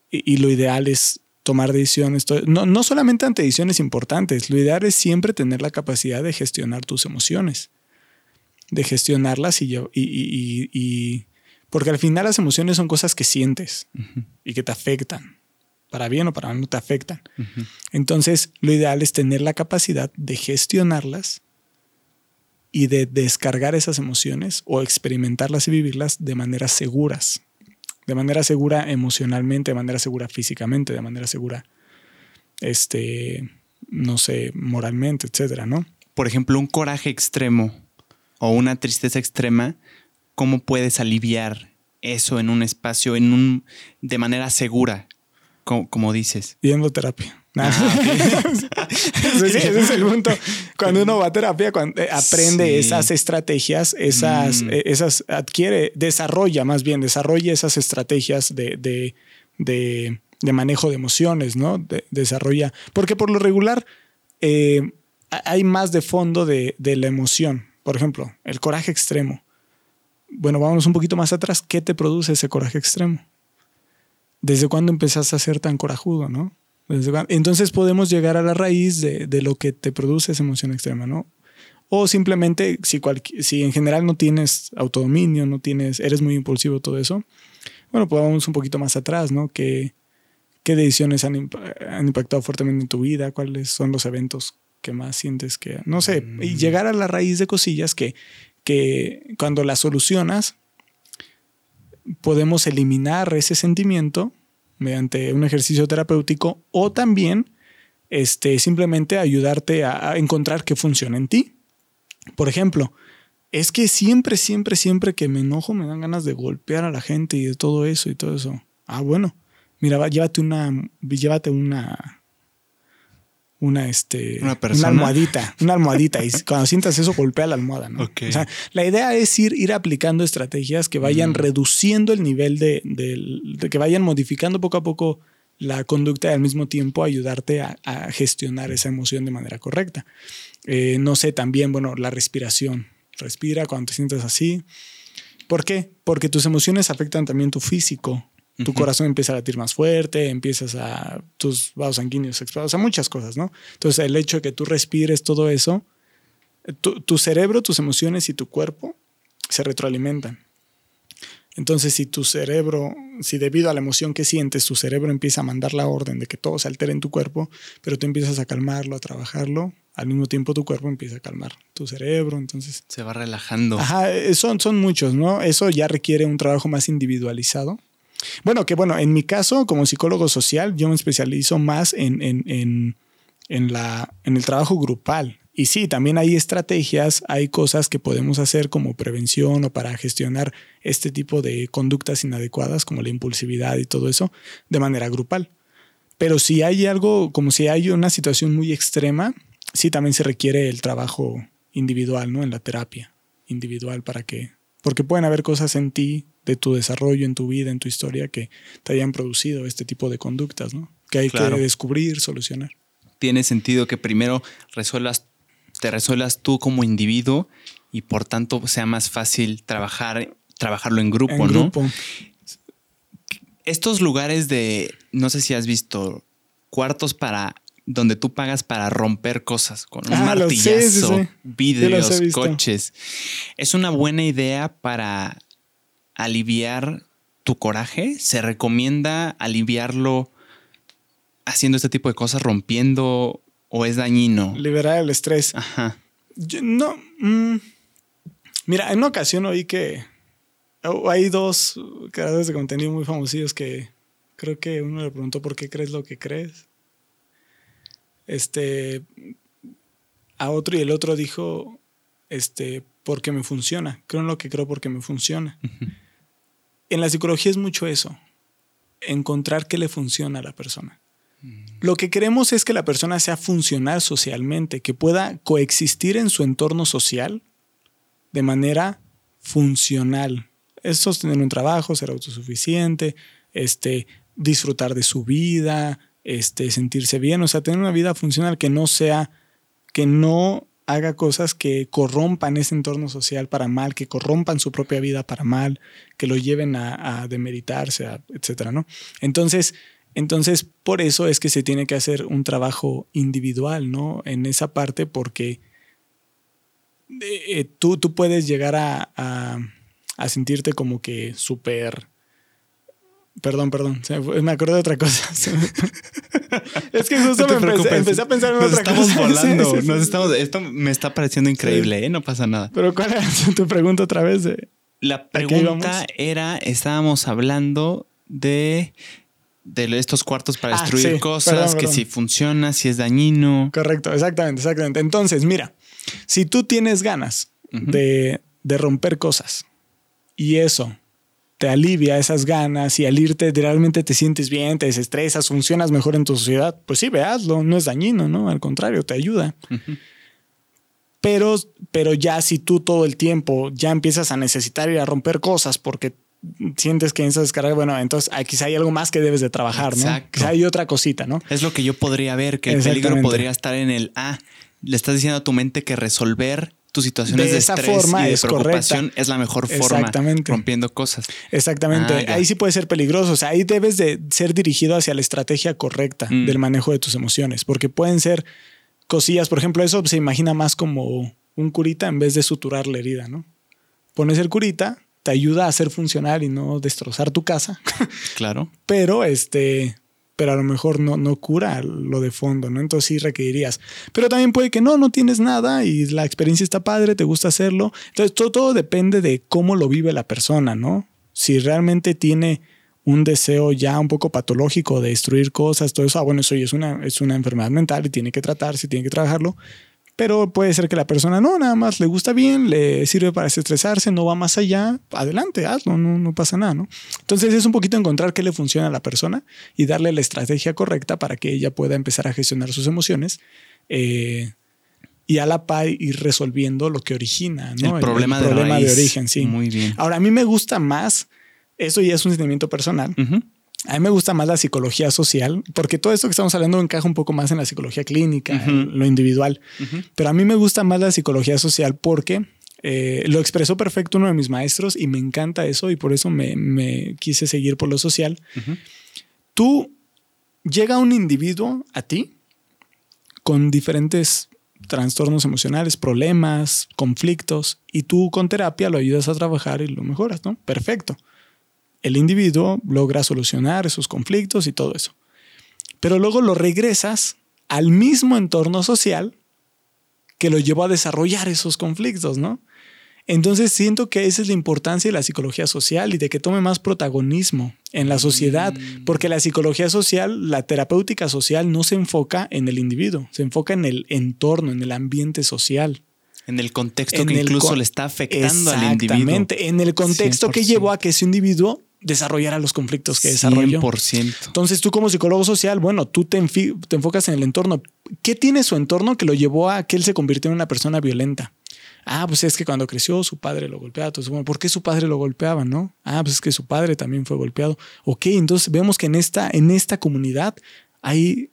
Y, lo ideal es tomar decisiones, no, no solamente ante decisiones importantes, lo ideal es siempre tener la capacidad de gestionar tus emociones, de gestionarlas y, y, y, porque al final las emociones son cosas que sientes y que te afectan, para bien o para mal no te afectan. Entonces, lo ideal es tener la capacidad de gestionarlas y de descargar esas emociones o experimentarlas y vivirlas de maneras seguras. De manera segura emocionalmente, de manera segura físicamente, de manera segura, este, no sé, moralmente, etcétera, ¿no? Por ejemplo, un coraje extremo o una tristeza extrema, ¿cómo puedes aliviar eso en un espacio, en un, de manera segura, como, como dices? Yendo terapia. Ah, ese es el punto. Cuando uno va a terapia, cuando, eh, aprende esas estrategias, esas, mm. eh, esas adquiere, desarrolla más bien, desarrolla esas estrategias de, de, de, de manejo de emociones, ¿no? desarrolla, porque por lo regular eh, hay más de fondo de, de la emoción. Por ejemplo, el coraje extremo. Bueno, vámonos un poquito más atrás. ¿Qué te produce ese coraje extremo? ¿Desde cuándo empezaste a ser tan corajudo, no? Entonces podemos llegar a la raíz de, de, lo que te produce esa emoción extrema, ¿no? O simplemente, si, si en general no tienes autodominio, no tienes, eres muy impulsivo, todo eso, bueno, pues vamos un poquito más atrás, ¿no? ¿Qué, qué decisiones han, han, impactado fuertemente en tu vida? ¿Cuáles son los eventos que más sientes que, no sé, y mm. llegar a la raíz de cosillas que, que cuando las solucionas, podemos eliminar ese sentimiento mediante un ejercicio terapéutico o también este, simplemente ayudarte a, encontrar qué funciona en ti. Por ejemplo, es que siempre, siempre, siempre que me enojo me dan ganas de golpear a la gente y de todo eso y todo eso. Ah, bueno, mira, llévate una, llévate una, una, este, una, almohadita, una almohadita. y cuando sientas eso, golpea la almohada. ¿no? O sea, la idea es ir, ir aplicando estrategias que vayan mm. reduciendo el nivel de, de, que vayan modificando poco a poco la conducta y al mismo tiempo ayudarte a, gestionar esa emoción de manera correcta. Eh, no sé, también, bueno, la respiración. Respira cuando te sientas así ¿Por qué? Porque tus emociones afectan también tu físico. Tu corazón empieza a latir más fuerte, empiezas a tus vasos sanguíneos explotar, o sea, muchas cosas, ¿no? Entonces, el hecho de que tú respires todo eso, tu, tu cerebro, tus emociones y tu cuerpo se retroalimentan. Entonces, si tu cerebro, si debido a la emoción que sientes, tu cerebro empieza a mandar la orden de que todo se altere en tu cuerpo, pero tú empiezas a calmarlo, a trabajarlo, al mismo tiempo tu cuerpo empieza a calmar tu cerebro, entonces... Se va relajando. Ajá, eh, son, son muchos, ¿no? Eso ya requiere un trabajo más individualizado. Bueno, que bueno, en mi caso, como psicólogo social, yo me especializo más en, en, en, en la, en el trabajo grupal. Y sí, también hay estrategias, hay cosas que podemos hacer como prevención o para gestionar este tipo de conductas inadecuadas como la impulsividad y todo eso de manera grupal. Pero si hay algo, como si hay una situación muy extrema, sí también se requiere el trabajo individual, ¿no? En la terapia individual para que, porque pueden haber cosas en ti, de tu desarrollo, en tu vida, en tu historia, que te hayan producido este tipo de conductas, ¿no? Que hay Claro. que descubrir, solucionar. Tiene sentido que primero resuelvas, te resuelvas tú como individuo y por tanto sea más fácil trabajar, trabajarlo en grupo, en ¿no? grupo. Estos lugares de, no sé si has visto, cuartos para donde tú pagas para romper cosas con un Ah, sí, martillazo, sí. vidrios, coches. Es una buena idea para aliviar tu coraje. Se recomienda aliviarlo haciendo este tipo de cosas, rompiendo o es dañino. Liberar el estrés. Ajá. Yo- no. mm, mira, en una ocasión oí que hay dos creadores de contenido muy famosillos que creo que uno le preguntó por qué crees lo que crees. Este a otro y el otro dijo este porque me funciona. Creo en lo que creo porque me funciona. En la psicología es mucho eso. Encontrar qué le funciona a la persona. Lo que queremos es que la persona sea funcional socialmente, que pueda coexistir en su entorno social de manera funcional. Es sostener un trabajo, ser autosuficiente, este, disfrutar de su vida, este, sentirse bien, o sea, tener una vida funcional que no sea, que no haga cosas que corrompan ese entorno social para mal, que corrompan su propia vida para mal, que lo lleven a, demeritarse, etcétera, ¿no? Entonces, entonces, por eso es que se tiene que hacer un trabajo individual, ¿no? En esa parte, porque eh, eh, tú, tú puedes llegar a, a- a sentirte como que súper... Perdón, perdón, me, acordé de otra cosa. Es que justo No me empecé, a pensar en Nos otra estamos cosa. volando. Sí, sí, sí. Nos estamos, esto me está pareciendo increíble, ¿eh? No pasa nada. Pero ¿cuál era tu pregunta otra vez? De, La pregunta era, estábamos hablando de, de estos cuartos para Ah, destruir cosas, perdón, que perdón. si funciona, si es dañino. Correcto, exactamente, exactamente. Entonces, mira, si tú tienes ganas de, de romper cosas y eso te alivia esas ganas y al irte realmente te sientes bien, te desestresas, funcionas mejor en tu sociedad, pues sí, veazlo, no es dañino, ¿no? Al contrario, te ayuda. Pero, pero ya si tú todo el tiempo ya empiezas a necesitar ir a romper cosas porque sientes que necesitas descargar, bueno, entonces quizá hay algo más que debes de trabajar, ¿no? Quizá hay otra cosita, ¿no? Es lo que yo podría ver, que el peligro podría estar en el, ah, le estás diciendo a tu mente que resolver tus situaciones De de, esa estrés forma y de es preocupación correcta. es la mejor forma, Exactamente. rompiendo cosas. Exactamente. Ah, ahí sí puede ser peligroso. O sea, ahí debes de ser dirigido hacia la estrategia correcta Mm. del manejo de tus emociones, porque pueden ser cosillas. Por ejemplo, eso se imagina más como un curita en vez de suturar la herida, ¿no? Pones el curita, te ayuda a ser funcional y no destrozar tu casa, Claro. pero este, pero a lo mejor no, no cura lo de fondo, ¿no? Entonces sí requerirías. Pero también puede que no, no tienes nada y la experiencia está padre, te gusta hacerlo. Entonces todo, todo depende de cómo lo vive la persona, ¿no? Si realmente tiene un deseo ya un poco patológico de destruir cosas, todo eso, ah, bueno, eso es una, es una enfermedad mental y tiene que tratarse, tiene que trabajarlo. Pero puede ser que la persona no, nada más le gusta bien, le sirve para desestresarse, no va más allá, adelante, hazlo, no, no pasa nada, ¿no? Entonces es un poquito encontrar qué le funciona a la persona y darle la estrategia correcta para que ella pueda empezar a gestionar sus emociones eh, y a la par ir resolviendo lo que origina, ¿no? el problema, de, problema de origen, sí. Muy bien. Ahora, a mí me gusta más, eso ya es un sentimiento personal. A mí me gusta más la psicología social, porque todo esto que estamos hablando encaja un poco más en la psicología clínica, en lo individual. Pero a mí me gusta más la psicología social porque Eh, lo expresó perfecto uno de mis maestros y me encanta eso y por eso me, quise seguir por lo social. Tú llega un individuo a ti con diferentes trastornos emocionales, problemas, conflictos, y tú con terapia lo ayudas a trabajar y lo mejoras, ¿no? Perfecto. El individuo logra solucionar esos conflictos y todo eso. Pero luego lo regresas al mismo entorno social que lo llevó a desarrollar esos conflictos, ¿no? Entonces siento que esa es la importancia de la psicología social y de que tome más protagonismo en la sociedad, mm. porque la psicología social, la terapéutica social no se enfoca en el individuo, se enfoca en el entorno, en el ambiente social. En el contexto que incluso le está afectando al individuo. Exactamente, en el contexto que llevó a que ese individuo desarrollara los conflictos que desarrolló. 100%. Entonces tú como psicólogo social, bueno, tú te, te enfocas en el entorno. ¿Qué tiene su entorno que lo llevó a que él se convirtió en una persona violenta? Ah, pues es que cuando creció su padre lo golpeaba. Entonces, bueno, ¿por qué su padre lo golpeaba, no? Ah, pues es que su padre también fue golpeado. Ok, entonces vemos que en esta, en esta comunidad hay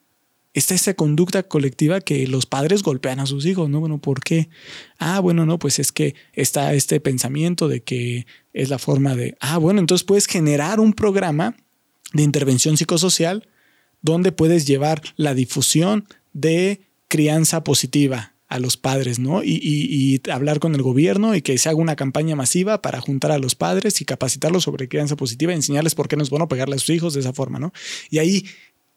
está esta conducta colectiva que los padres golpean a sus hijos, ¿no? Bueno, ¿por qué? Ah, bueno, no, pues es que está este pensamiento de que es la forma de, ah, bueno, entonces puedes generar un programa de intervención psicosocial donde puedes llevar la difusión de crianza positiva, a los padres, ¿no? Y, hablar con el gobierno y que se haga una campaña masiva para juntar a los padres y capacitarlos sobre crianza positiva y enseñarles por qué no es bueno pegarle a sus hijos de esa forma, ¿no? Y ahí,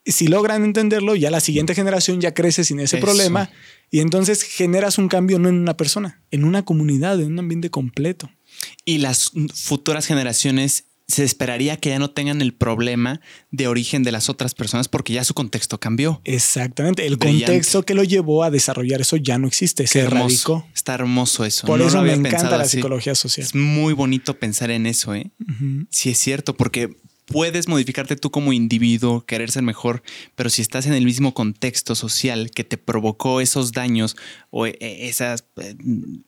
si logran entenderlo, ya la siguiente generación ya crece sin ese problema y entonces generas un cambio no en una persona, en una comunidad, en un ambiente completo. Y las futuras generaciones se esperaría que ya no tengan el problema de origen de las otras personas porque ya su contexto cambió. Exactamente. El contexto que lo llevó a desarrollar eso ya no existe. se erradicó. Está hermoso eso. Por eso me encanta la psicología social. Es muy bonito pensar en eso, ¿eh? Sí, es cierto, porque puedes modificarte tú como individuo, querer ser mejor, pero si estás en el mismo contexto social que te provocó esos daños o eh, esas eh,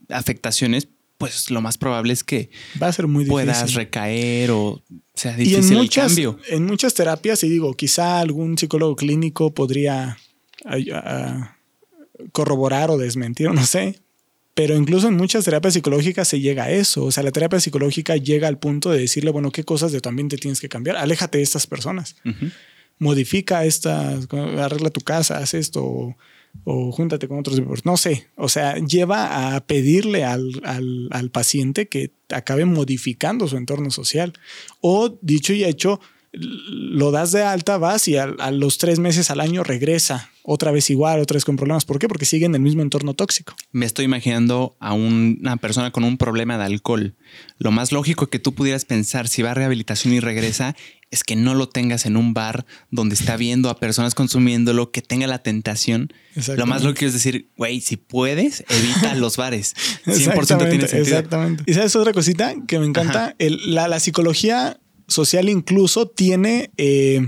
afectaciones, pues lo más probable es que va a ser muy puedas recaer o sea difícil en muchas, el cambio. En muchas terapias, y digo, quizá algún psicólogo clínico podría corroborar o desmentir, no sé, pero incluso en muchas terapias psicológicas se llega a eso. O sea, la terapia psicológica llega al punto de decirle, bueno, ¿qué cosas de tu ambiente tienes que cambiar? Aléjate de estas personas. Modifica estas, arregla tu casa, haz esto o júntate con otros, no sé, o sea, lleva a pedirle al, al, paciente que acabe modificando su entorno social. O dicho y hecho, lo das de alta, vas y a, los tres meses al año regresa otra vez igual, otra vez con problemas. ¿Por qué? Porque sigue en el mismo entorno tóxico. Me estoy imaginando a una persona con un problema de alcohol. Lo más lógico que tú pudieras pensar si va a rehabilitación y regresa es que no lo tengas en un bar donde está viendo a personas consumiéndolo, que tenga la tentación. Lo más lógico es decir, güey, si puedes, evita los bares. 100% tiene sentido. Exactamente. Y sabes otra cosita que me encanta, la, la psicología social incluso tiene, eh,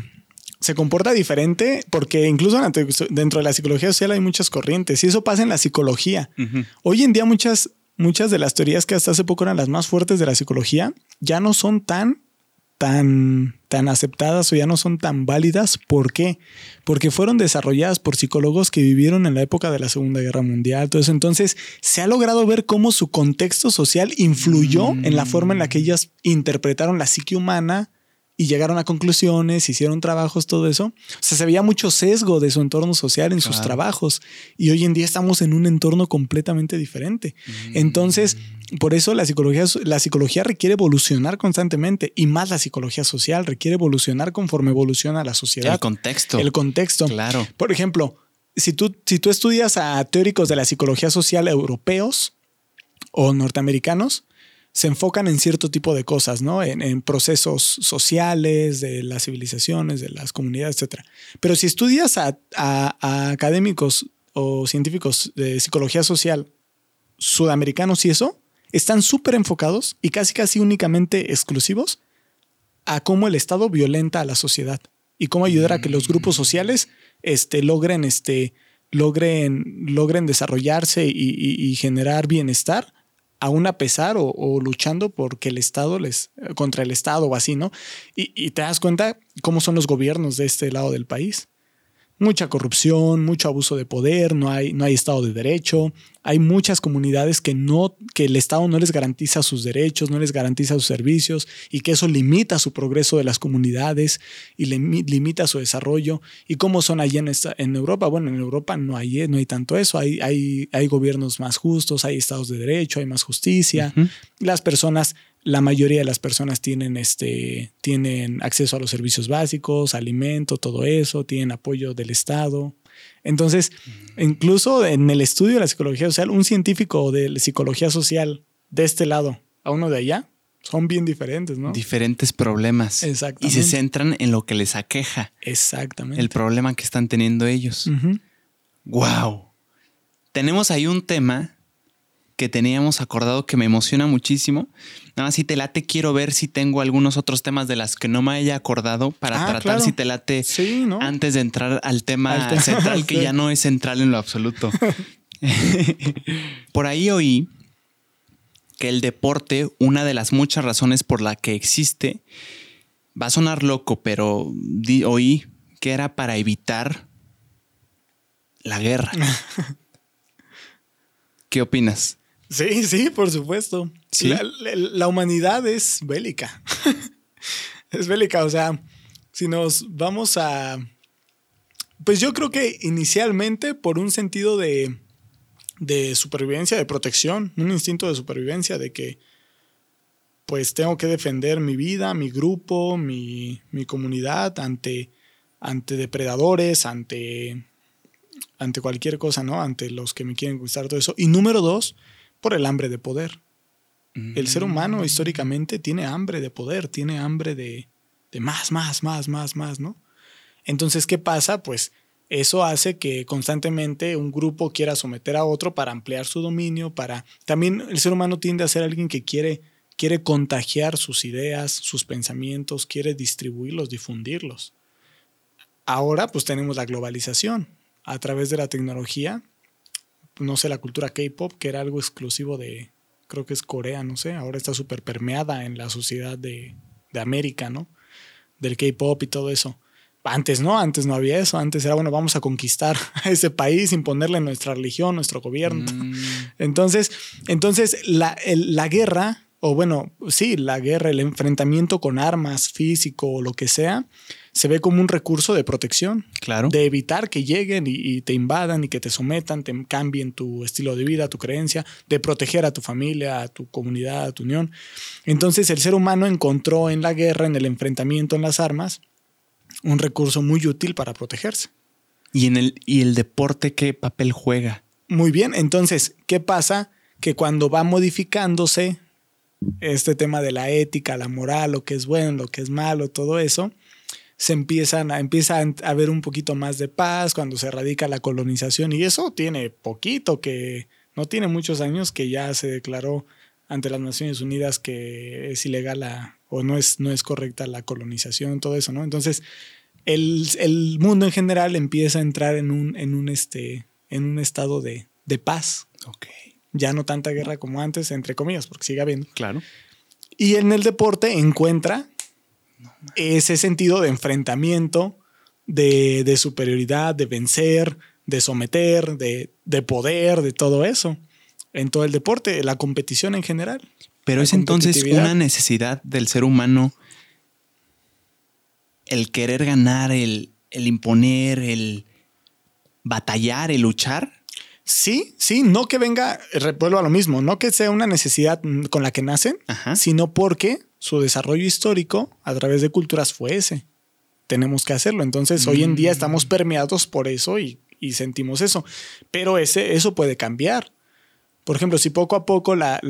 se comporta diferente porque incluso dentro de la psicología social hay muchas corrientes y eso pasa en la psicología. Hoy en día muchas, muchas de las teorías que hasta hace poco eran las más fuertes de la psicología ya no son tan tan, tan aceptadas o ya no son tan válidas. ¿Por qué? Porque fueron desarrolladas por psicólogos que vivieron en la época de la Segunda Guerra Mundial. Todo Entonces, se ha logrado ver cómo su contexto social influyó en la forma en la que ellas interpretaron la psique humana y llegaron a conclusiones, hicieron trabajos, todo eso. O sea, se veía mucho sesgo de su entorno social en sus trabajos y hoy en día estamos en un entorno completamente diferente. Mm. Entonces, por eso la psicología, la psicología requiere evolucionar constantemente y más la psicología social requiere evolucionar conforme evoluciona la sociedad. El contexto. El contexto. Claro. Por ejemplo, si tú, si tú estudias a teóricos de la psicología social europeos o norteamericanos, se enfocan en cierto tipo de cosas, ¿no? En, procesos sociales, de las civilizaciones, de las comunidades, etc. Pero si estudias a, académicos o científicos de psicología social sudamericanos y eso, están súper enfocados y casi casi únicamente exclusivos a cómo el Estado violenta a la sociedad y cómo ayudar a que los grupos sociales este, logren, este, logren, logren desarrollarse y generar bienestar aún a pesar o, luchando porque el Estado les, contra el Estado o así, ¿no? Y, te das cuenta cómo son los gobiernos de este lado del país. Mucha corrupción, mucho abuso de poder, no hay, no hay Estado de Derecho, hay muchas comunidades que, no, que el Estado no les garantiza sus derechos, no les garantiza sus servicios y que eso limita su progreso de las comunidades y limita su desarrollo. ¿Y cómo son allí en, en Europa? Bueno, en Europa no hay, no hay tanto eso, hay, hay, hay gobiernos más justos, hay estados de derecho, hay más justicia, las personas la mayoría de las personas tienen, este, tienen acceso a los servicios básicos, alimento, todo eso, tienen apoyo del Estado. Entonces, mm. incluso en el estudio de la psicología social, un científico de psicología social de este lado a uno de allá son bien diferentes, ¿no? Diferentes problemas. Exactamente. Y se centran en lo que les aqueja. Exactamente. El problema que están teniendo ellos. Wow. Tenemos ahí un tema que teníamos acordado que me emociona muchísimo. Nada más si te late, quiero ver si tengo algunos otros temas de las que no me haya acordado para ah, tratar si te late antes de entrar al tema central, que ya no es central en lo absoluto. por ahí oí que el deporte, una de las muchas razones por la que existe, va a sonar loco, pero oí que era para evitar la guerra. ¿Qué opinas? Sí, sí, por supuesto. La, humanidad es bélica. es bélica, o sea, si nos vamos a... Pues yo creo que inicialmente por un sentido de, de supervivencia, de protección, un instinto de supervivencia, de que pues tengo que defender mi vida, mi grupo, mi, mi comunidad ante, ante depredadores, ante, ante cualquier cosa, ¿no? Ante los que me quieren gustar, todo eso. Y número dos, por el hambre de poder. El ser humano mm. históricamente tiene hambre de poder, tiene hambre de, de más, más, más, más, más, ¿no? Entonces, ¿qué pasa? Pues eso hace que constantemente un grupo quiera someter a otro para ampliar su dominio, para... También el ser humano tiende a ser alguien que quiere, quiere contagiar sus ideas, sus pensamientos, quiere distribuirlos, difundirlos. Ahora pues tenemos la globalización. A través de la tecnología no sé, la cultura K-pop, que era algo exclusivo de, creo que es Corea, no sé, ahora está súper permeada en la sociedad de, de América, ¿no? Del K-pop y todo eso. Antes no, antes no había eso, antes era, bueno, vamos a conquistar a ese país, imponerle nuestra religión, nuestro gobierno. Mm. Entonces, entonces la, la guerra, o bueno, sí, la guerra, el enfrentamiento con armas, físico o lo que sea, se ve como un recurso de protección. Claro. De evitar que lleguen y, te invadan y que te sometan, te cambien tu estilo de vida, tu creencia, de proteger a tu familia, a tu comunidad, a tu unión. Entonces el ser humano encontró en la guerra, en el enfrentamiento, en las armas, un recurso muy útil para protegerse. ¿Y, en el, y el deporte qué papel juega? Muy bien, entonces, ¿qué pasa? Que cuando va modificándose este tema de la ética, la moral, lo que es bueno, lo que es malo, todo eso, se empiezan a, empieza a haber un poquito más de paz cuando se erradica la colonización y eso tiene poquito que no tiene muchos años que ya se declaró ante las Naciones Unidas que es ilegal o no es, no es correcta la colonización, todo eso, ¿no? Entonces, el, mundo en general empieza a entrar en un, en un, este, en un estado de, de paz. Ok. Ya no tanta guerra como antes, entre comillas, porque sigue habiendo. Claro. Y en el deporte encuentra ese sentido de enfrentamiento, de, superioridad, de vencer, de someter, de, poder, de todo eso. En todo el deporte, la competición en general. Pero es entonces una necesidad del ser humano el querer ganar, el, el imponer, el batallar, el luchar. Sí, sí, no que venga, revuelvo a lo mismo, no que sea una necesidad con la que nacen, sino porque su desarrollo histórico a través de culturas fue ese. Tenemos que hacerlo. Entonces, hoy en día estamos mm. permeados por eso y, y sentimos eso. Pero ese, eso puede cambiar. Por ejemplo, si poco a poco la,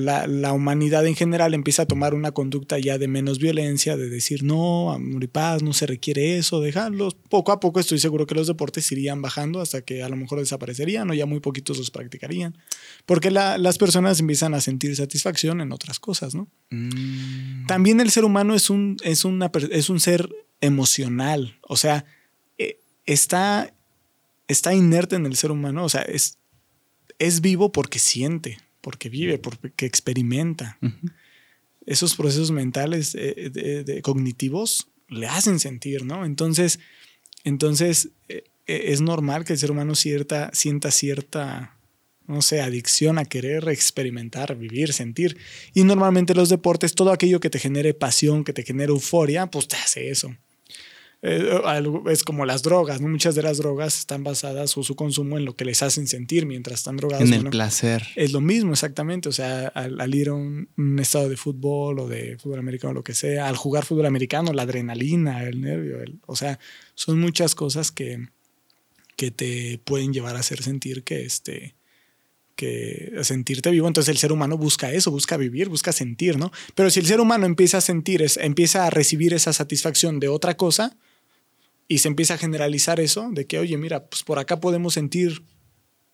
humanidad en general empieza a tomar una conducta ya de menos violencia, de decir no, amor y paz, no se requiere eso, dejarlos, poco a poco estoy seguro que los deportes irían bajando hasta que a lo mejor desaparecerían o ya muy poquitos los practicarían. Porque las personas empiezan a sentir satisfacción en otras cosas, ¿no? Mm. También el ser humano es un, es, una, es un ser emocional, o sea, eh, está, está inerte en el ser humano, o sea, es es vivo porque siente, porque vive, porque experimenta. Esos procesos mentales eh, de, cognitivos le hacen sentir, ¿no? Entonces, entonces eh, es normal que el ser humano cierta, sienta cierta, no sé, adicción a querer experimentar, vivir, sentir. Y normalmente los deportes, todo aquello que te genere pasión, que te genere euforia, pues te hace eso. Eh, es como las drogas, ¿no? Muchas de las drogas están basadas o su consumo en lo que les hacen sentir mientras están drogados. En el placer. Es lo mismo, exactamente. O sea, al, ir a un, estado de fútbol o de fútbol americano, lo que sea, al jugar fútbol americano, la adrenalina, el nervio, o sea, son muchas cosas que, que te pueden llevar a hacer sentir que este que a sentirte vivo, entonces el ser humano busca eso, busca vivir, busca sentir, ¿no? Pero si el ser humano empieza a sentir, empieza a recibir esa satisfacción de otra cosa, y se empieza a generalizar eso, de que, oye, mira, pues por acá podemos sentir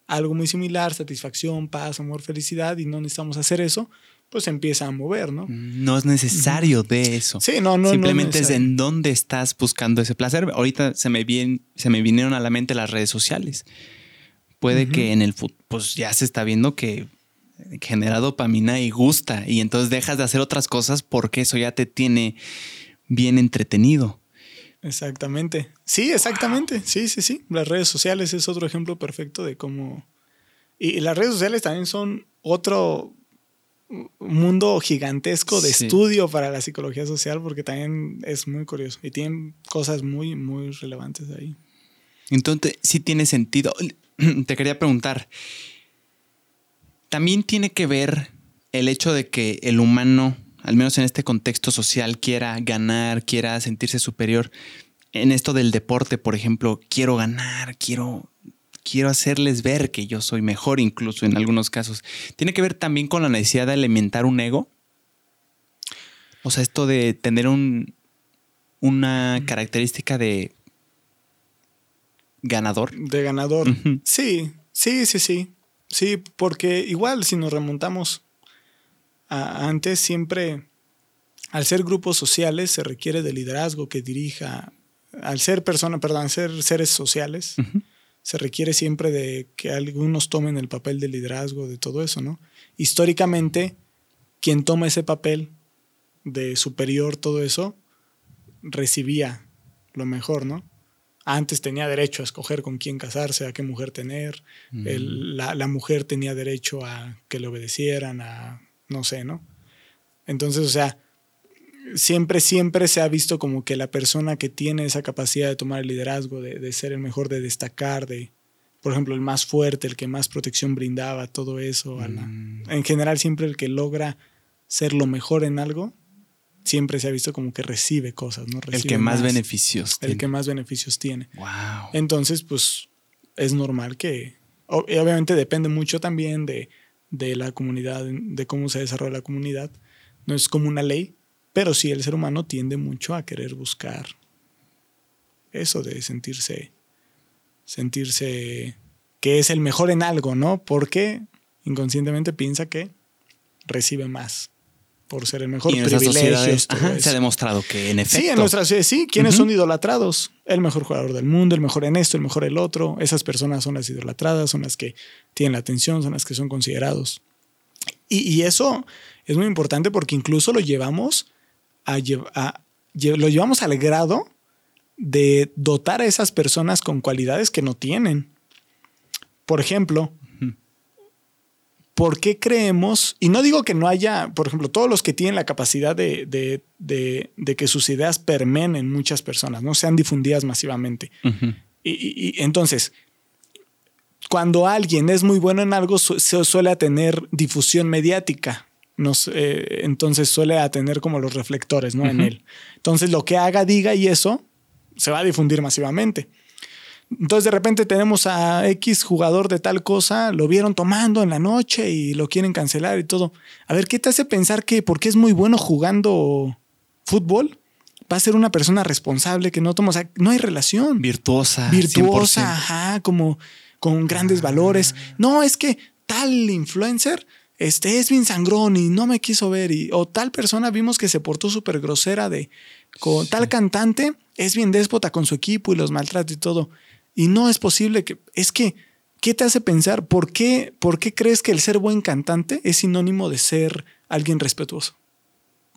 algo muy similar, satisfacción, paz, amor, felicidad, y no necesitamos hacer eso, pues se empieza a mover, ¿no? No es necesario de eso. Sí, no, no. Simplemente es, en dónde estás buscando ese placer. Ahorita se me, se me vinieron a la mente las redes sociales. Puede que en el pues ya se está viendo que genera dopamina y gusta, y entonces dejas de hacer otras cosas porque eso ya te tiene bien entretenido. Exactamente. Sí, exactamente. Sí, sí, sí. Las redes sociales es otro ejemplo perfecto de cómo... Y las redes sociales también son otro mundo gigantesco de estudio para la psicología social porque también es muy curioso y tienen cosas muy, muy relevantes ahí. Entonces, sí tiene sentido. Te quería preguntar, ¿también tiene que ver el hecho de que el humano al menos en este contexto social, quiera ganar, quiera sentirse superior. En esto del deporte, por ejemplo, quiero ganar, quiero, quiero hacerles ver que yo soy mejor, incluso en algunos casos. ¿Tiene que ver también con la necesidad de alimentar un ego? O sea, esto de tener un, una característica de ganador. De ganador. Sí, sí, sí, sí. Sí, porque igual si nos remontamos antes siempre, al ser grupos sociales, se requiere de liderazgo que dirija, al ser persona, perdón, ser seres sociales, se requiere siempre de que algunos tomen el papel de liderazgo de todo eso, ¿no? Históricamente, quien toma ese papel de superior, todo eso, recibía lo mejor, ¿no? Antes tenía derecho a escoger con quién casarse, a qué mujer tener. la, la, mujer tenía derecho a que le obedecieran, a no sé, ¿no? Entonces, o sea, siempre, siempre se ha visto como que la persona que tiene esa capacidad de tomar el liderazgo, de, ser el mejor, de destacar, de, por ejemplo, el más fuerte, el que más protección brindaba, todo eso. Mm. en general, siempre el que logra ser lo mejor en algo, siempre se ha visto como que recibe cosas, ¿no? el que más, beneficios El que más beneficios tiene. Entonces, pues, es normal que, obviamente depende mucho también de de la comunidad, de cómo se desarrolla la comunidad. No es como una ley, pero sí el ser humano tiende mucho a querer buscar eso de sentirse, sentirse que es el mejor en algo, ¿no? Porque inconscientemente piensa que recibe más por ser el mejor. Y en privilegios, se ha demostrado que en efecto. Sí, en nuestras sociedades sí. ¿Quiénes son idolatrados? El mejor jugador del mundo, el mejor en esto, el mejor el otro. Esas personas son las idolatradas, son las que tienen la atención, son las que son considerados. Y, eso es muy importante porque incluso lo llevamos a, a, lo llevamos al grado de dotar a esas personas con cualidades que no tienen. Por ejemplo, ¿por qué creemos? Y no digo que no haya, por ejemplo, todos los que tienen la capacidad de, que sus ideas permeen en muchas personas, no sean difundidas masivamente. y, entonces, cuando alguien es muy bueno en algo, se suele tener difusión mediática. entonces suele tener como los reflectores ¿no? en él. Entonces, lo que haga, diga y eso se va a difundir masivamente. Entonces de repente tenemos a X jugador de tal cosa, lo vieron tomando en la noche y lo quieren cancelar y todo. A ver, ¿qué te hace pensar que porque es muy bueno jugando fútbol, va a ser una persona responsable que no toma, o sea, no hay relación. Virtuosa. Virtuosa, ajá, como con grandes ah. valores. No, es que tal influencer este es bien sangrón y no me quiso ver y o tal persona vimos que se portó súper grosera de con tal cantante es bien déspota con su equipo y los maltrata y todo. Y no es posible que, es que, ¿qué te hace pensar? ¿Por qué, ¿Por qué crees que el ser buen cantante es sinónimo de ser alguien respetuoso?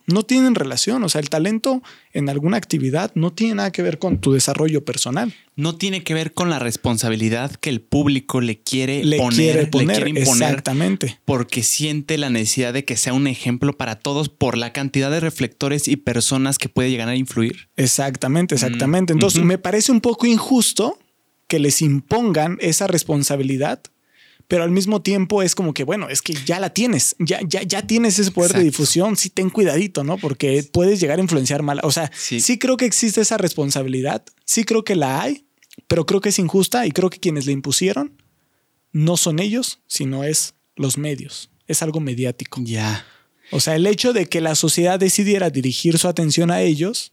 no tienen relación. O sea, el talento en alguna actividad no tiene nada que ver con tu desarrollo personal. No tiene que ver con la responsabilidad que el público le quiere Le poner, quiere poner, le quiere imponer. exactamente. Porque siente la necesidad de que sea un ejemplo para todos por la cantidad de reflectores y personas que puede llegar a influir. Exactamente, exactamente. Entonces, Mm, ujú. me parece un poco injusto que les impongan esa responsabilidad, pero al mismo tiempo es como que, bueno, es que ya la tienes, ya, ya, ya tienes ese poder de difusión, sí ten cuidadito, ¿no? Porque puedes llegar a influenciar mal. O sea, Sí. sí. creo que existe esa responsabilidad, sí creo que la hay, pero creo que es injusta y creo que quienes la impusieron no son ellos, sino es los medios. Es algo mediático. Ya. O sea, el hecho de que la sociedad decidiera dirigir su atención a ellos,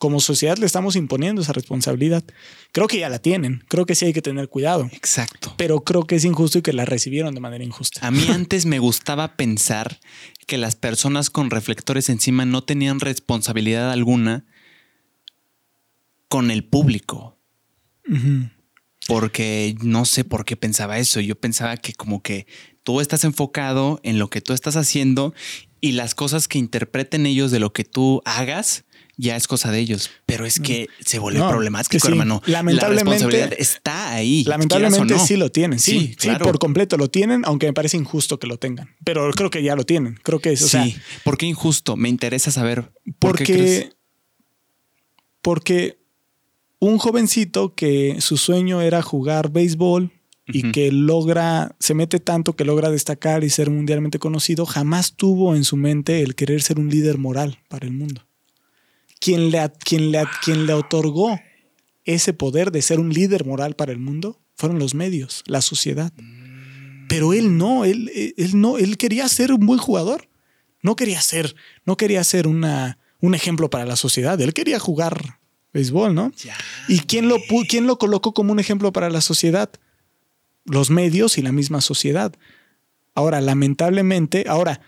como sociedad le estamos imponiendo esa responsabilidad. Creo que ya la tienen, creo que sí hay que tener cuidado, Exacto. pero creo que es injusto y que la recibieron de manera injusta. A mí antes me gustaba pensar que las personas con reflectores encima no tenían responsabilidad alguna con el público. Porque no sé por qué pensaba eso. Yo pensaba que como que tú estás enfocado en lo que tú estás haciendo y las cosas que interpreten ellos de lo que tú hagas ya es cosa de ellos. Pero es que se vuelve No, problemático, sí. hermano. Lamentablemente- la responsabilidad está ahí. Lamentablemente no. sí lo tienen, sí, Sí, por completo lo tienen, aunque me parece injusto que lo tengan, pero creo que ya lo tienen, creo que es, o sí. sea, ¿Por qué injusto? Me interesa saber. ¿Por qué crees? porque, porque un jovencito que su sueño era jugar béisbol y que logra, se mete tanto que logra destacar y ser mundialmente conocido, jamás tuvo en su mente el querer ser un líder moral para el mundo. Quien le, quien le, quien le otorgó ese poder de ser un líder moral para el mundo fueron los medios, la sociedad. Pero él no, él, él no, él quería ser un buen jugador. No quería ser, no quería ser una, un ejemplo para la sociedad. Él quería jugar béisbol, ¿no? Ya. ¿Y quién lo, quién lo colocó como un ejemplo para la sociedad? Los medios y la misma sociedad. Ahora, lamentablemente, ahora,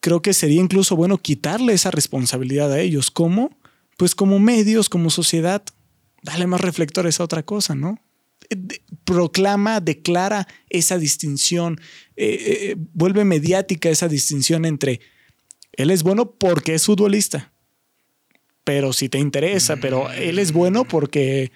creo que sería incluso bueno quitarle esa responsabilidad a ellos. ¿Cómo? Pues como medios, como sociedad, dale más reflectores a otra cosa, ¿no? Eh, Proclama, declara esa distinción, eh, eh, vuelve mediática esa distinción entre él es bueno porque es futbolista, pero si te interesa, pero él es bueno porque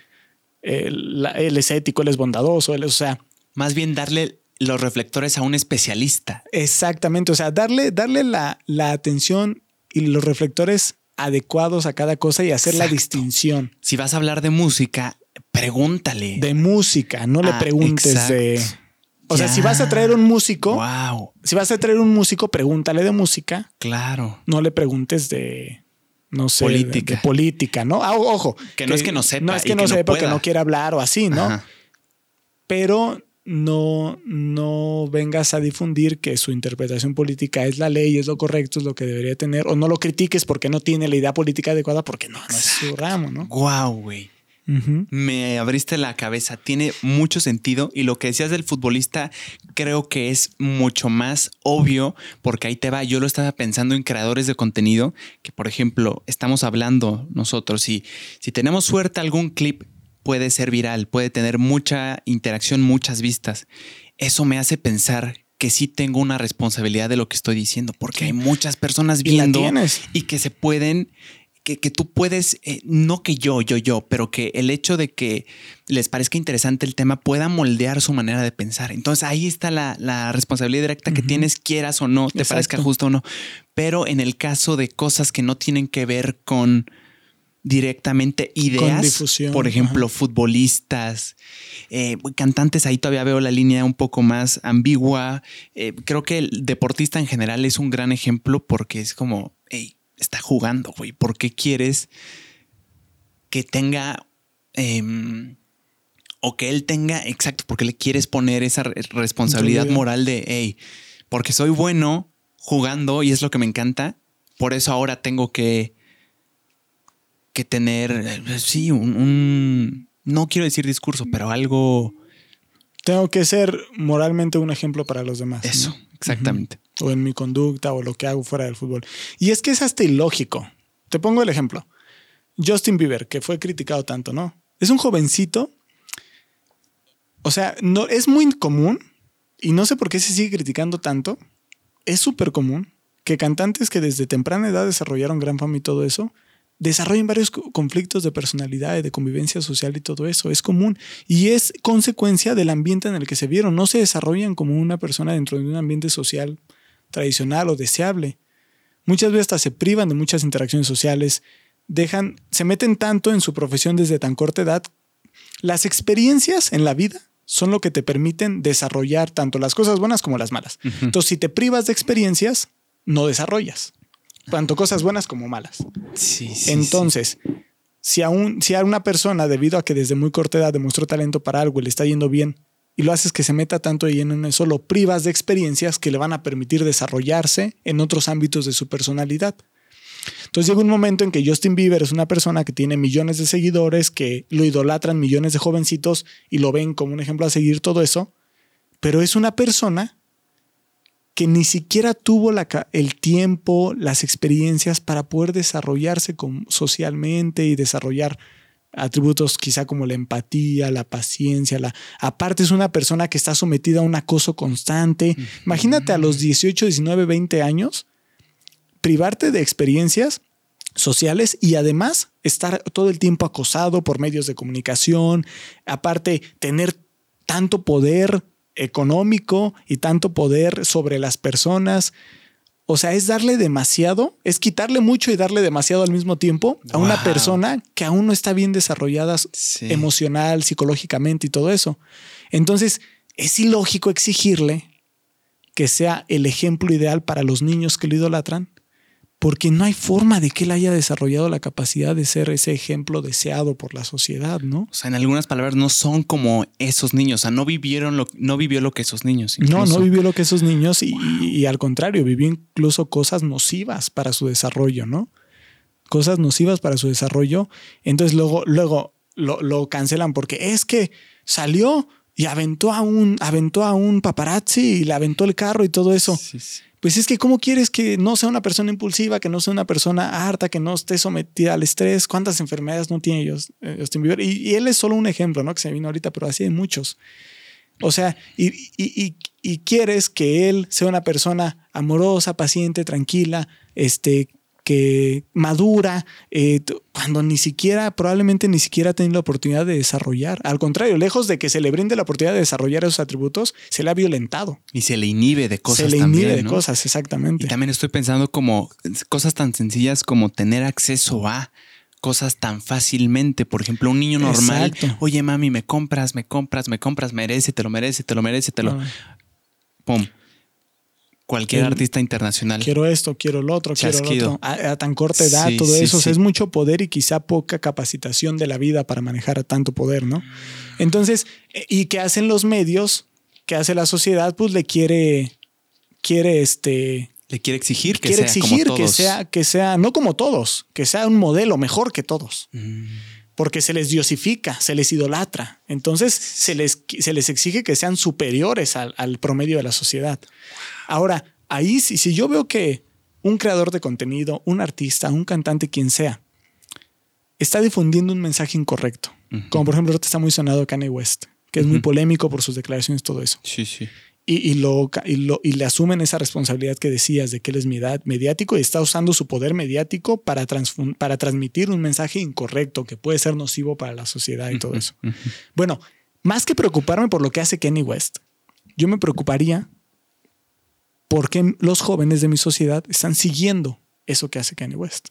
él, es ético, él es bondadoso, él es, o sea, Más bien darle los reflectores a un especialista. exactamente, o sea, darle, darle la, la atención y los reflectores adecuados a cada cosa y hacer la distinción Si vas a hablar de música, pregúntale. de música, no le Ah, preguntes de... O sea, si vas a traer un músico, Wow, si vas a traer un músico, pregúntale de música, claro. no le preguntes de no sé, Política. de, política, ¿no? Ah, ojo, Que no es que no sepa no es y que no que no sepa que pueda. no quiera hablar o así, ¿no? Ajá. Pero no no vengas a difundir que su interpretación política es la ley, es lo correcto, es lo que debería tener o no lo critiques porque no tiene la idea política adecuada porque no, no es su ramo, ¿no? Wow, güey. Me abriste la cabeza. Tiene mucho sentido. Y lo que decías del futbolista, creo que es mucho más obvio, porque ahí te va. Yo lo estaba pensando en creadores de contenido, que por ejemplo, estamos hablando nosotros. Y si tenemos suerte, algún clip puede ser viral, puede tener mucha interacción, muchas vistas. Eso me hace pensar que sí tengo una responsabilidad de lo que estoy diciendo, porque hay muchas personas viendo y que se pueden, que, que tú puedes, eh, no que yo, yo, yo, pero que el hecho de que les parezca interesante el tema pueda moldear su manera de pensar. Entonces ahí está la, la responsabilidad directa que tienes, quieras o no, te Exacto. parezca justo o no. Pero en el caso de cosas que no tienen que ver con directamente ideas, por ejemplo, ajá. futbolistas, eh, cantantes, ahí todavía veo la línea un poco más ambigua. Eh, creo que el deportista en general es un gran ejemplo porque es como, hey, está jugando, güey, ¿por qué quieres que tenga... em, o que él tenga, exacto, porque le quieres poner esa re- responsabilidad Responsabilidad. moral de, hey, porque soy bueno jugando y es lo que me encanta, por eso ahora tengo que, que tener, eh, sí, un, un- no quiero decir discurso, pero algo, Tengo que ser moralmente un ejemplo para los demás. ¿no? eso, exactamente. o en mi conducta o lo que hago fuera del fútbol. Y es que es hasta ilógico. Te pongo el ejemplo. Justin Bieber, que fue criticado tanto, ¿no? Es un jovencito. O sea, no, es muy común y no sé por qué se sigue criticando tanto. Es súper común que cantantes que desde temprana edad desarrollaron gran fama y todo eso, desarrollan varios conflictos de personalidad y de convivencia social y todo eso. Es común y es consecuencia del ambiente en el que se vieron. No se desarrollan como una persona dentro de un ambiente social tradicional o deseable. Muchas veces hasta se privan de muchas interacciones sociales, dejan, se meten tanto en su profesión desde tan corta edad. Las experiencias en la vida son lo que te permiten desarrollar tanto las cosas buenas como las malas. Entonces, si te privas de experiencias, no desarrollas. Tanto cosas buenas como malas. Sí, sí, Entonces, Si, a si a una persona, debido a que desde muy corta edad demostró talento para algo y le está yendo bien, y lo haces que se meta tanto y en eso, lo privas de experiencias que le van a permitir desarrollarse en otros ámbitos de su personalidad. Entonces llega un momento en que Justin Bieber es una persona que tiene millones de seguidores, que lo idolatran millones de jovencitos y lo ven como un ejemplo a seguir todo eso, pero es una persona que ni siquiera tuvo el tiempo, las experiencias para poder desarrollarse socialmente y desarrollar atributos quizá como la empatía, la paciencia, la aparte es una persona que está sometida a un acoso constante. Imagínate a los 18, 19, 20 años privarte de experiencias sociales y además estar todo el tiempo acosado por medios de comunicación, aparte tener tanto poder económico y tanto poder sobre las personas. O sea, es darle demasiado, es quitarle mucho y darle demasiado al mismo tiempo a una persona que aún no está bien desarrollada emocional, psicológicamente y todo eso. Entonces, es ilógico exigirle que sea el ejemplo ideal para los niños que lo idolatran porque no hay forma de que él haya desarrollado la capacidad de ser ese ejemplo deseado por la sociedad, ¿no? O sea, en algunas palabras no son como esos niños, o sea, no vivieron lo, no vivió lo que esos niños. No, no vivió lo que esos niños y, al contrario, vivió incluso cosas nocivas para su desarrollo, ¿no? Cosas nocivas para su desarrollo. Entonces luego, luego lo, lo cancelan porque es que salió y aventó a un, aventó a un paparazzi y le aventó el carro y todo eso. Sí, sí. Pues es que, ¿cómo quieres que no sea una persona impulsiva, que no sea una persona harta, que no esté sometida al estrés? ¿Cuántas enfermedades no tiene eh, Justin Bieber? Y, él es solo un ejemplo, ¿no? Que se vino ahorita, pero así hay muchos. O sea, y, y, y, quieres que él sea una persona amorosa, paciente, tranquila, este, que madura, eh, cuando ni siquiera, probablemente ni siquiera ha tenido la oportunidad de desarrollar. Al contrario, lejos de que se le brinde la oportunidad de desarrollar esos atributos, se le ha violentado. Y se le inhibe de cosas. Se le inhibe de cosas, exactamente. Y también estoy pensando como cosas tan sencillas como tener acceso a cosas tan fácilmente. Por ejemplo, un niño normal, oye mami, me compras, me compras, me compras, merece, te lo merece, te lo merece, te lo... Pum cualquier artista internacional. Quiero esto, quiero lo otro, quiero lo otro. A, tan corta edad, todo eso. es mucho poder y quizá poca capacitación de la vida para manejar a tanto poder, ¿no? Entonces, eh, ¿y qué hacen los medios? ¿Qué hace la sociedad? Pues le quiere, quiere este... Le quiere exigir que quiere sea exigir como todos. que sea, que sea, no como todos, que sea un modelo mejor que todos. Mm. Porque se les diosifica, se les idolatra. Entonces se les, se les exige que sean superiores al, al promedio de la sociedad. Ahora, ahí si, si yo veo que un creador de contenido, un artista, un cantante, quien sea, está difundiendo un mensaje incorrecto, como por ejemplo ahorita está muy sonado Kanye West, que es muy polémico por sus declaraciones, todo eso. Sí, sí. Y, lo, y, le asumen esa responsabilidad que decías de que él es mediático y está usando su poder mediático para, para transmitir un mensaje incorrecto que puede ser nocivo para la sociedad y todo eso. Bueno, más que preocuparme por lo que hace Kanye West, yo me preocuparía por qué los jóvenes de mi sociedad están siguiendo eso que hace Kanye West.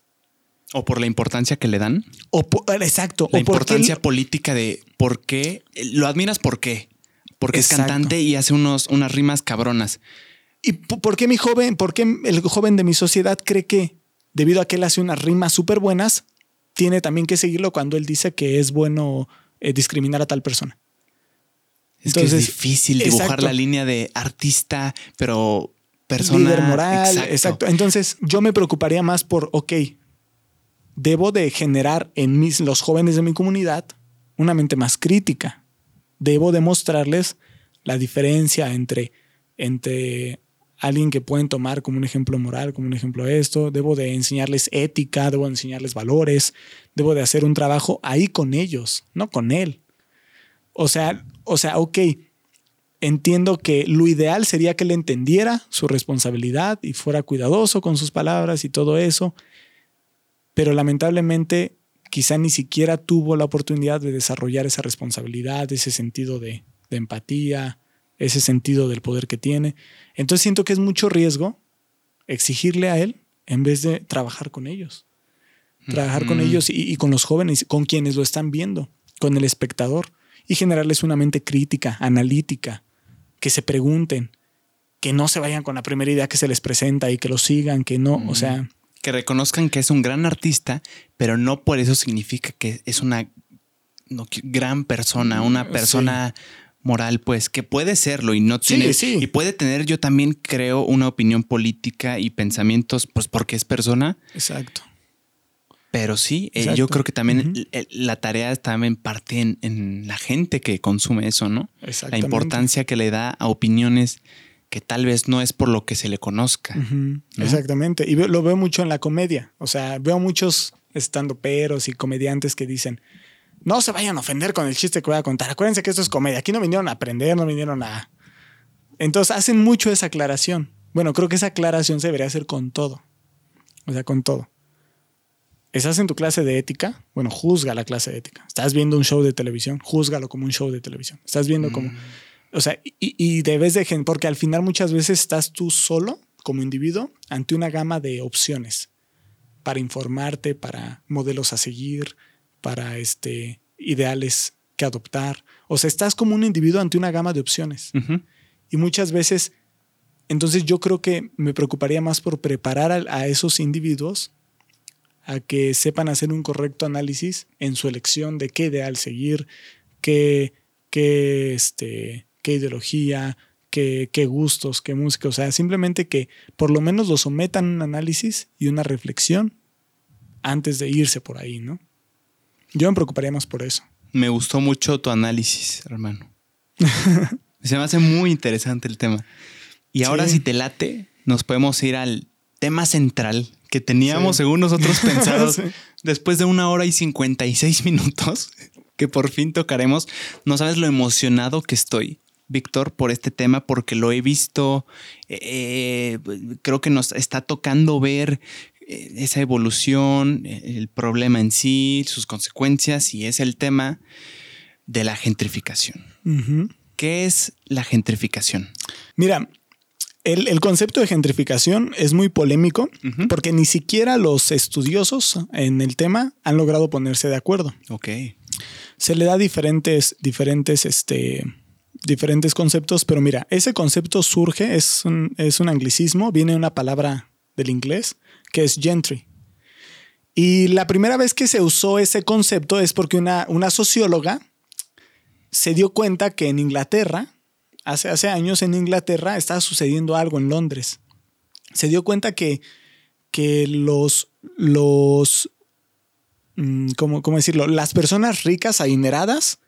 O por la importancia que le dan. O exacto. La importancia política de por qué. Lo admiras por qué. Porque es cantante y hace unos, unas rimas cabronas. ¿Y por qué mi joven, por qué el joven de mi sociedad cree que, debido a que él hace unas rimas súper buenas, tiene también que seguirlo cuando él dice que es bueno eh, discriminar a tal persona? Entonces, es difícil dibujar la línea de artista, pero persona. Líder moral, exacto. Entonces yo me preocuparía más por, ok, debo de generar en mis, los jóvenes de mi comunidad una mente más crítica. Debo demostrarles la diferencia entre, entre alguien que pueden tomar como un ejemplo moral, como un ejemplo de esto. Debo de enseñarles ética, debo de enseñarles valores. Debo de hacer un trabajo ahí con ellos, no con él. O sea, o sea, ok, entiendo que lo ideal sería que él entendiera su responsabilidad y fuera cuidadoso con sus palabras y todo eso, pero lamentablemente quizá ni siquiera tuvo la oportunidad de desarrollar esa responsabilidad, ese sentido de, empatía, ese sentido del poder que tiene. Entonces siento que es mucho riesgo exigirle a él en vez de trabajar con ellos. Trabajar con ellos y, y, con los jóvenes, con quienes lo están viendo, con el espectador y generarles una mente crítica, analítica, que se pregunten, que no se vayan con la primera idea que se les presenta y que lo sigan, que no, o sea... Que reconozcan que es un gran artista, pero no por eso significa que es una gran persona, una mm, persona moral, pues que puede serlo y no tiene... Y puede tener, yo también creo, una opinión política y pensamientos, pues porque es persona. Exacto. Pero sí, eh, yo creo que también la tarea también parte en, la gente que consume eso, ¿no? La importancia que le da a opiniones que tal vez no es por lo que se le conozca. Exactamente. Y lo veo mucho en la comedia. O sea, veo muchos estando peros y comediantes que dicen, no se vayan a ofender con el chiste que voy a contar. Acuérdense que esto es comedia. Aquí no vinieron a aprender, no vinieron a... Entonces hacen mucho esa aclaración. Bueno, creo que esa aclaración se debería hacer con todo. O sea, con todo. ¿Estás en tu clase de ética? Bueno, juzga la clase de ética. ¿Estás viendo un show de televisión? Júzgalo como un show de televisión. ¿Estás viendo como... O sea, y, y debes de... Porque al final muchas veces estás tú solo, como individuo, ante una gama de opciones para informarte, para modelos a seguir, para este, ideales que adoptar. O sea, estás como un individuo ante una gama de opciones. Y muchas veces, entonces yo creo que me preocuparía más por preparar a esos individuos a que sepan hacer un correcto análisis en su elección de qué ideal seguir, qué, qué, este, qué ideología, qué, qué gustos, qué música. O sea, simplemente que por lo menos lo sometan a un análisis y una reflexión antes de irse por ahí, ¿no? Yo me preocuparía más por eso. Me gustó mucho tu análisis, hermano. Se me hace muy interesante el tema. Y ahora si te late, nos podemos ir al tema central que teníamos, según nosotros pensados, después de una hora y 56 minutos, que por fin tocaremos. No sabes lo emocionado que estoy, Víctor, por este tema, porque lo he visto, eh, creo que nos está tocando ver eh, esa evolución, el problema en sí, sus consecuencias, y es el tema de la gentrificación. ¿Qué es la gentrificación? Mira, el, concepto de gentrificación es muy polémico porque ni siquiera los estudiosos en el tema han logrado ponerse de acuerdo. Ok. Se le da diferentes, diferentes, este, diferentes conceptos, pero mira, ese concepto surge, es un, es un anglicismo, viene una palabra del inglés que es gentry. Y la primera vez que se usó ese concepto es porque una, una socióloga se dio cuenta que en Inglaterra, hace, años en Inglaterra estaba sucediendo algo en Londres. Se dio cuenta que, que los, los mm, ¿cómo, decirlo? Las personas ricas, adineradas,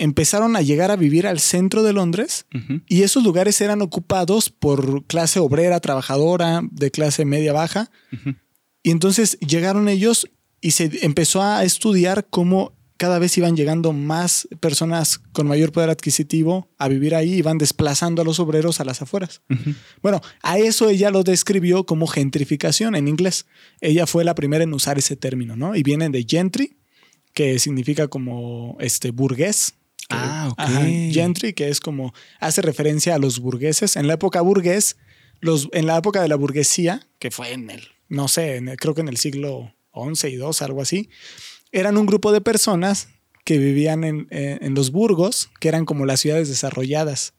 empezaron a llegar a vivir al centro de Londres y esos lugares eran ocupados por clase obrera, trabajadora, de clase media baja. Y entonces llegaron ellos y se empezó a estudiar cómo cada vez iban llegando más personas con mayor poder adquisitivo a vivir ahí y van desplazando a los obreros a las afueras. Bueno, a eso ella lo describió como gentrificación en inglés. Ella fue la primera en usar ese término, ¿no? Y viene de gentry, que significa como este burgués. Ah, ok. gentry, que es como hace referencia a los burgueses. En la época burgués, los, en la época de la burguesía, que fue en el, no sé, creo que en el siglo XI y II, algo así, eran un grupo de personas que vivían eh, en, los burgos, que eran como las ciudades desarrolladas.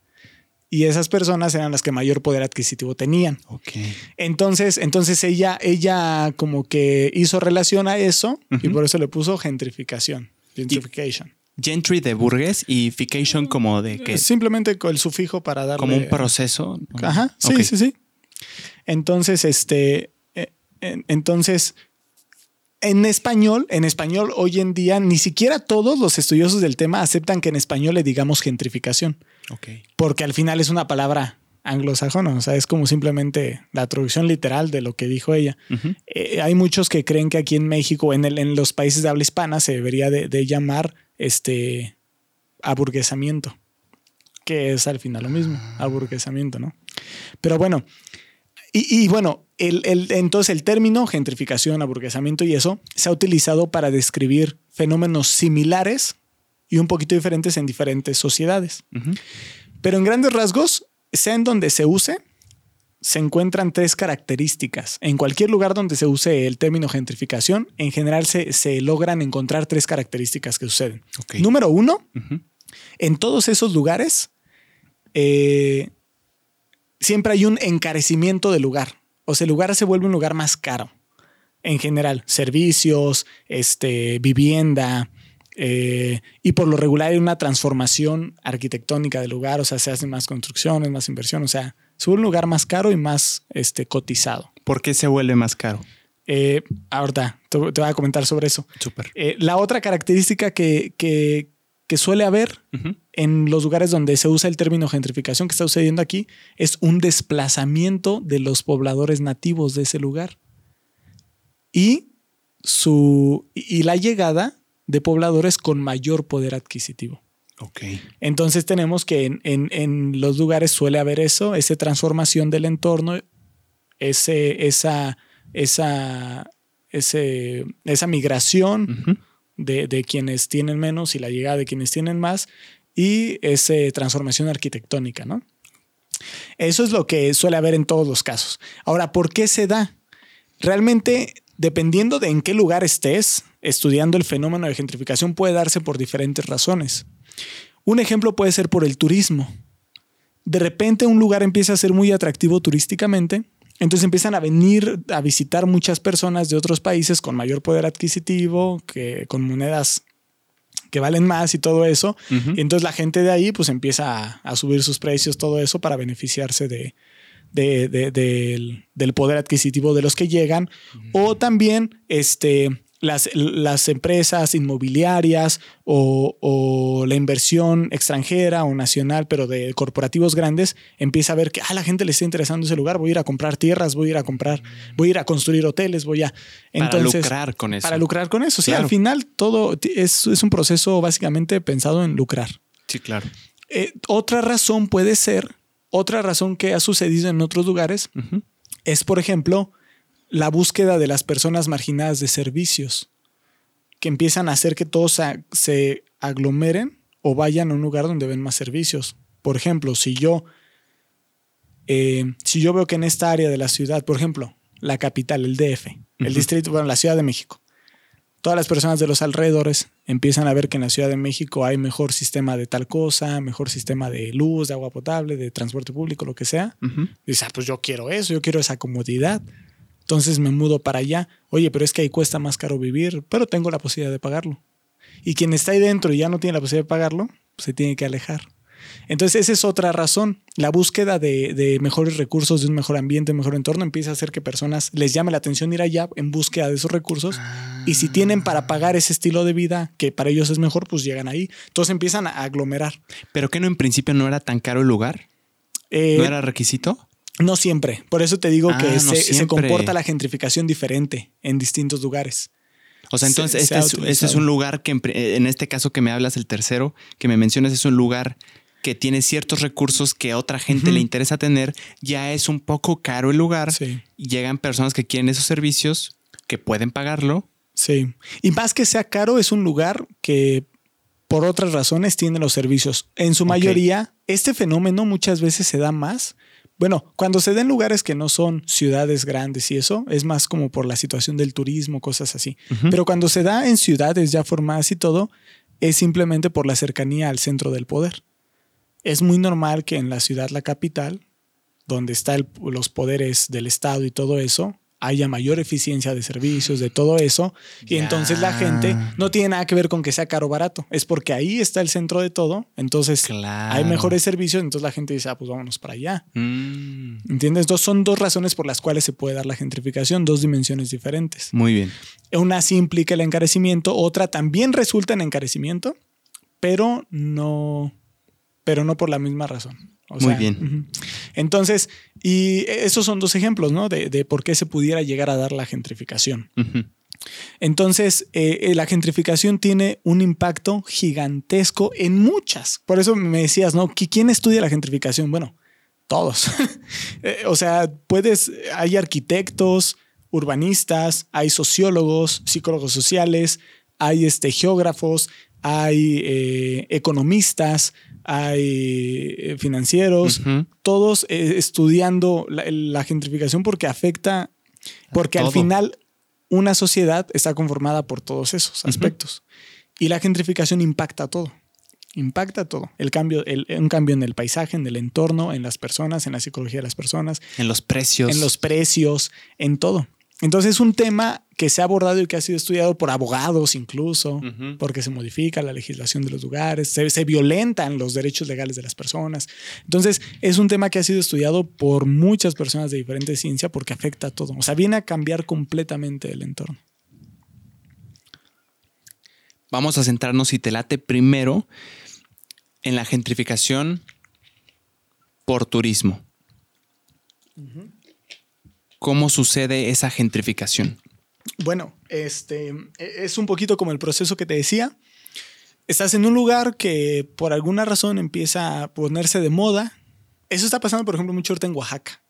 Y esas personas eran las que mayor poder adquisitivo tenían. Okay. Entonces, entonces ella, ella como que hizo relación a eso y por eso le puso gentrificación. Gentrification. Gentry de burgués y fication como de que. Simplemente con el sufijo para darle. Como un proceso. Ajá, sí, sí, sí. Entonces, este. Eh, entonces, en español, en español hoy en día ni siquiera todos los estudiosos del tema aceptan que en español le digamos gentrificación. Porque al final es una palabra anglosajona, o sea, es como simplemente la traducción literal de lo que dijo ella. Eh, hay muchos que creen que aquí en México, en, el, en los países de habla hispana, se debería de, llamar este aburguesamiento. que es al final lo mismo, aburguesamiento, ¿no? Pero bueno, y, bueno, el, entonces el término gentrificación, aburguesamiento y eso se ha utilizado para describir fenómenos similares y un poquito diferentes en diferentes sociedades. Pero en grandes rasgos, sea en donde se use, se encuentran tres características. En cualquier lugar donde se use el término gentrificación, en general se, logran encontrar tres características que suceden. Número uno, en todos esos lugares eh, siempre hay un encarecimiento del lugar. O sea, el lugar se vuelve un lugar más caro. En general, servicios, este, vivienda, eh, y por lo regular hay una transformación arquitectónica del lugar, o sea, se hacen más construcciones, más inversión, o sea, se vuelve un lugar más caro y más este, cotizado. ¿Por qué se vuelve más caro? Eh, ahorita te, voy a comentar sobre eso. Súper. Eh, la otra característica que, que, suele haber en los lugares donde se usa el término gentrificación que está sucediendo aquí es un desplazamiento de los pobladores nativos de ese lugar. Y, su, y la llegada de pobladores con mayor poder adquisitivo. Entonces tenemos que en, los lugares suele haber eso, esa transformación del entorno, ese, esa, esa, ese, esa migración de, quienes tienen menos y la llegada de quienes tienen más y esa transformación arquitectónica, ¿no? Eso es lo que suele haber en todos los casos. Ahora, ¿por qué se da? Realmente, dependiendo de en qué lugar estés estudiando el fenómeno de gentrificación, puede darse por diferentes razones. Un ejemplo puede ser por el turismo. De repente un lugar empieza a ser muy atractivo turísticamente, entonces empiezan a venir a visitar muchas personas de otros países con mayor poder adquisitivo, que, con monedas que valen más y todo eso. Y entonces la gente de ahí pues empieza a, subir sus precios, todo eso para beneficiarse de, del, poder adquisitivo de los que llegan. O también este, las, empresas inmobiliarias o, la inversión extranjera o nacional, pero de corporativos grandes, empieza a ver que a ah, la gente le está interesando ese lugar, voy a ir a comprar tierras, voy a ir a comprar, voy a ir a construir hoteles, voy a... Entonces, para lucrar con eso. Para lucrar con eso. Sí, al final todo es, un proceso básicamente pensado en lucrar. Sí, claro. Eh, otra razón puede ser, otra razón que ha sucedido en otros lugares, es, por ejemplo, la búsqueda de las personas marginadas de servicios, que empiezan a hacer que todos se aglomeren o vayan a un lugar donde ven más servicios. Por ejemplo, si yo, eh, si yo veo que en esta área de la ciudad, por ejemplo, la capital, el DF, el distrito, bueno, la Ciudad de México, todas las personas de los alrededores empiezan a ver que en la Ciudad de México hay mejor sistema de tal cosa, mejor sistema de luz, de agua potable, de transporte público, lo que sea. Dice, ah, pues yo quiero eso, yo quiero esa comodidad. Entonces me mudo para allá. Oye, pero es que ahí cuesta más caro vivir, pero tengo la posibilidad de pagarlo. Y quien está ahí dentro y ya no tiene la posibilidad de pagarlo, pues se tiene que alejar. Entonces esa es otra razón. La búsqueda de, mejores recursos, de un mejor ambiente, un mejor entorno, empieza a hacer que personas les llame la atención ir allá en búsqueda de esos recursos. Y si tienen para pagar ese estilo de vida que para ellos es mejor, pues llegan ahí. Entonces empiezan a aglomerar. ¿Pero que no en principio no era tan caro el lugar? Eh, ¿No era requisito? No siempre. Por eso te digo que ah, se, comporta la gentrificación diferente en distintos lugares. O sea, entonces este, este, es, un lugar que en este caso que me hablas, el tercero, que me mencionas, es un lugar que tiene ciertos recursos que a otra gente le interesa tener. Ya es un poco caro el lugar. Llegan personas que quieren esos servicios, que pueden pagarlo. Sí. Y más que sea caro, es un lugar que por otras razones tiene los servicios. En su mayoría, este fenómeno muchas veces se da más bueno, cuando se den lugares que no son ciudades grandes y eso, es más como por la situación del turismo, cosas así. Pero cuando se da en ciudades ya formadas y todo, es simplemente por la cercanía al centro del poder. Es muy normal que en la ciudad, la capital, donde están los poderes del Estado y todo eso, haya mayor eficiencia de servicios, de todo eso. Y entonces la gente no tiene nada que ver con que sea caro o barato. Es porque ahí está el centro de todo. Entonces hay mejores servicios. Entonces la gente dice, ah, pues vámonos para allá. Mm. ¿Entiendes? Dos, son dos razones por las cuales se puede dar la gentrificación, dos dimensiones diferentes. Muy bien. Una sí implica el encarecimiento, otra también resulta en encarecimiento, pero no, pero no por la misma razón. Muy bien. Entonces, y esos son dos ejemplos, ¿no? De, por qué se pudiera llegar a dar la gentrificación. Entonces, eh, eh, la gentrificación tiene un impacto gigantesco en muchas. Por eso me decías, ¿no? ¿Quién estudia la gentrificación? Bueno, todos. Eh, o sea, puedes, hay arquitectos, urbanistas, hay sociólogos, psicólogos sociales, hay este, geógrafos, hay economistas, hay financieros, todos estudiando la, gentrificación porque afecta, porque al final una sociedad está conformada por todos esos aspectos. Y la gentrificación impacta todo. Impacta todo. El cambio, un cambio en el paisaje, en el entorno, en las personas, en la psicología de las personas. En los precios. En los precios, en todo. Entonces es un tema que se ha abordado y que ha sido estudiado por abogados incluso, porque se modifica la legislación de los lugares, se, violentan los derechos legales de las personas. Entonces es un tema que ha sido estudiado por muchas personas de diferente ciencia porque afecta a todo. O sea, viene a cambiar completamente el entorno. Vamos a centrarnos, si te late, primero en la gentrificación por turismo. ¿Cómo sucede esa gentrificación? Bueno, este e, es un poquito como el proceso que te decía. Estás en un lugar que por alguna razón empieza a ponerse de moda. Eso está pasando, por ejemplo, mucho ahorita en Oaxaca.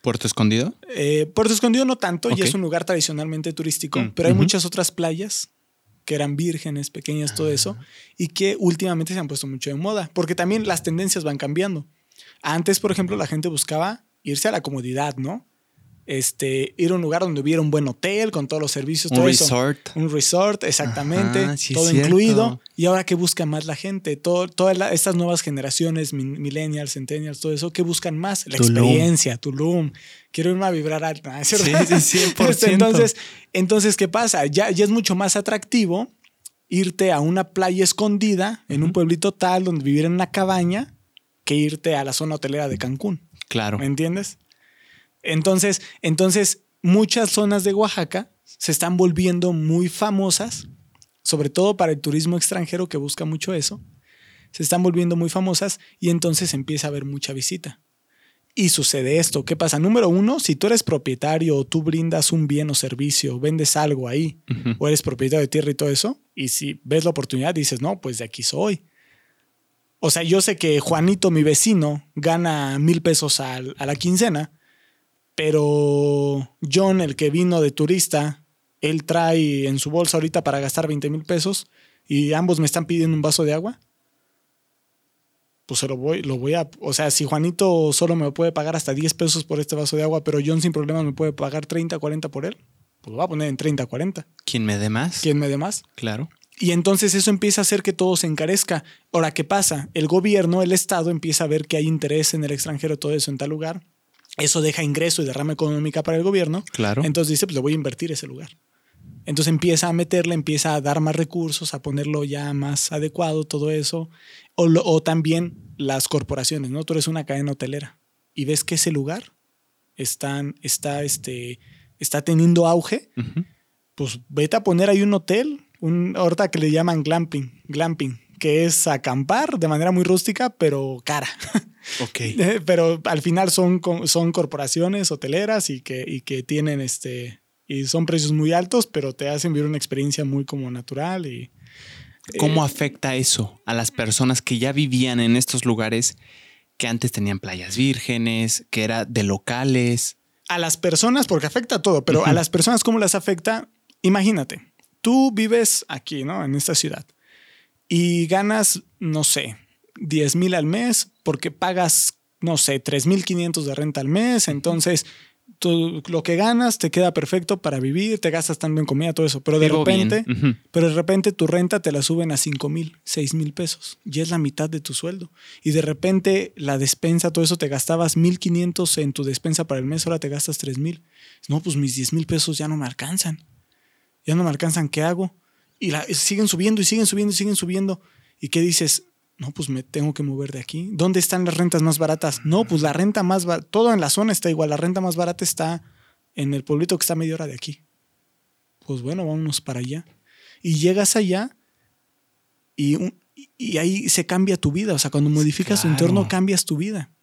¿Puerto Escondido? Eh, Puerto Escondido no tanto, y es un lugar tradicionalmente turístico, mm, pero hay muchas otras playas que eran vírgenes, pequeñas, todo eso, ah. y que últimamente se han puesto mucho de moda, porque también las tendencias van cambiando. Antes, por ejemplo, la gente buscaba irse a la comodidad, ¿no? Este, ir a un lugar donde hubiera un buen hotel con todos los servicios. Un resort. Un resort, exactamente. todo incluido. Y ahora, ¿qué busca más la gente? Todo, todas estas nuevas generaciones, millennials, centennials, todo eso, ¿qué buscan más? La experiencia, Tulum. Quiero irme a vibrar alto. Sí, sí, 100%. Entonces, entonces, ¿qué pasa? Ya, ya es mucho más atractivo irte a una playa escondida en un pueblito tal donde vivir en una cabaña que irte a la zona hotelera de Cancún. Claro. ¿Me entiendes? Entonces, entonces, muchas zonas de Oaxaca se están volviendo muy famosas, sobre todo para el turismo extranjero que busca mucho eso. Se están volviendo muy famosas y entonces empieza a haber mucha visita. Y sucede esto. ¿Qué pasa? Número uno, si tú eres propietario o tú brindas un bien o servicio, vendes algo ahí, o eres propietario de tierra y todo eso, y si ves la oportunidad, dices, no, pues de aquí soy. O sea, yo sé que Juanito, mi vecino, gana mil pesos a la quincena, pero John, el que vino de turista, él trae en su bolsa ahorita para gastar 20 mil pesos y ambos me están pidiendo un vaso de agua. Pues se lo voy, lo voy a. O sea, si Juanito solo me puede pagar hasta 10 pesos por este vaso de agua, pero John sin problemas me puede pagar 30, 40 por él, pues lo va a poner en 30, 40. ¿Quién me dé más? ¿Quién me dé más? Claro. Y entonces eso empieza a hacer que todo se encarezca. Ahora, ¿qué pasa? El gobierno, el Estado empieza a ver que hay interés en el extranjero, todo eso en tal lugar eso deja ingreso y derrama económica para el gobierno. Claro. Entonces dice, pues le voy a invertir ese lugar. Entonces empieza a meterle, empieza a dar más recursos, a ponerlo ya más adecuado, todo eso. O, o también las corporaciones, ¿no? Tú eres una cadena hotelera y ves que ese lugar están, está, este, está teniendo auge, pues vete a poner ahí un hotel, un, ahorita que le llaman glamping, glamping, que es acampar de manera muy rústica, pero cara. Ok. pero al final son, son corporaciones hoteleras y que, y que tienen este. Y son precios muy altos, pero te hacen vivir una experiencia muy como natural y. ¿Cómo eh, afecta eso a las personas que ya vivían en estos lugares que antes tenían playas vírgenes, que era de locales? A las personas, porque afecta a todo, pero a las personas, ¿cómo las afecta? Imagínate, tú vives aquí, ¿no? En esta ciudad y ganas, no sé, 10 mil al mes porque pagas, no sé, 3.500 de renta al mes, entonces lo que ganas te queda perfecto para vivir, te gastas tanto en comida, todo eso, pero de repente, pero de repente tu renta te la suben a 5 mil, 6 mil pesos y es la mitad de tu sueldo. Y de repente la despensa, todo eso te gastabas 1.500 en tu despensa para el mes, ahora te gastas 3 mil. No, pues mis 10 mil pesos ya no me alcanzan. Ya no me alcanzan, ¿qué hago? Y siguen subiendo y siguen subiendo y siguen subiendo. ¿Y qué dices? No, pues me tengo que mover de aquí. ¿Dónde están las rentas más baratas? No, pues la renta más barata, todo en la zona está igual. La renta más barata está en el pueblito que está a media hora de aquí. Pues bueno, vámonos para allá. Y llegas allá y, y ahí se cambia tu vida. O sea, cuando modificas tu entorno, cambias tu vida.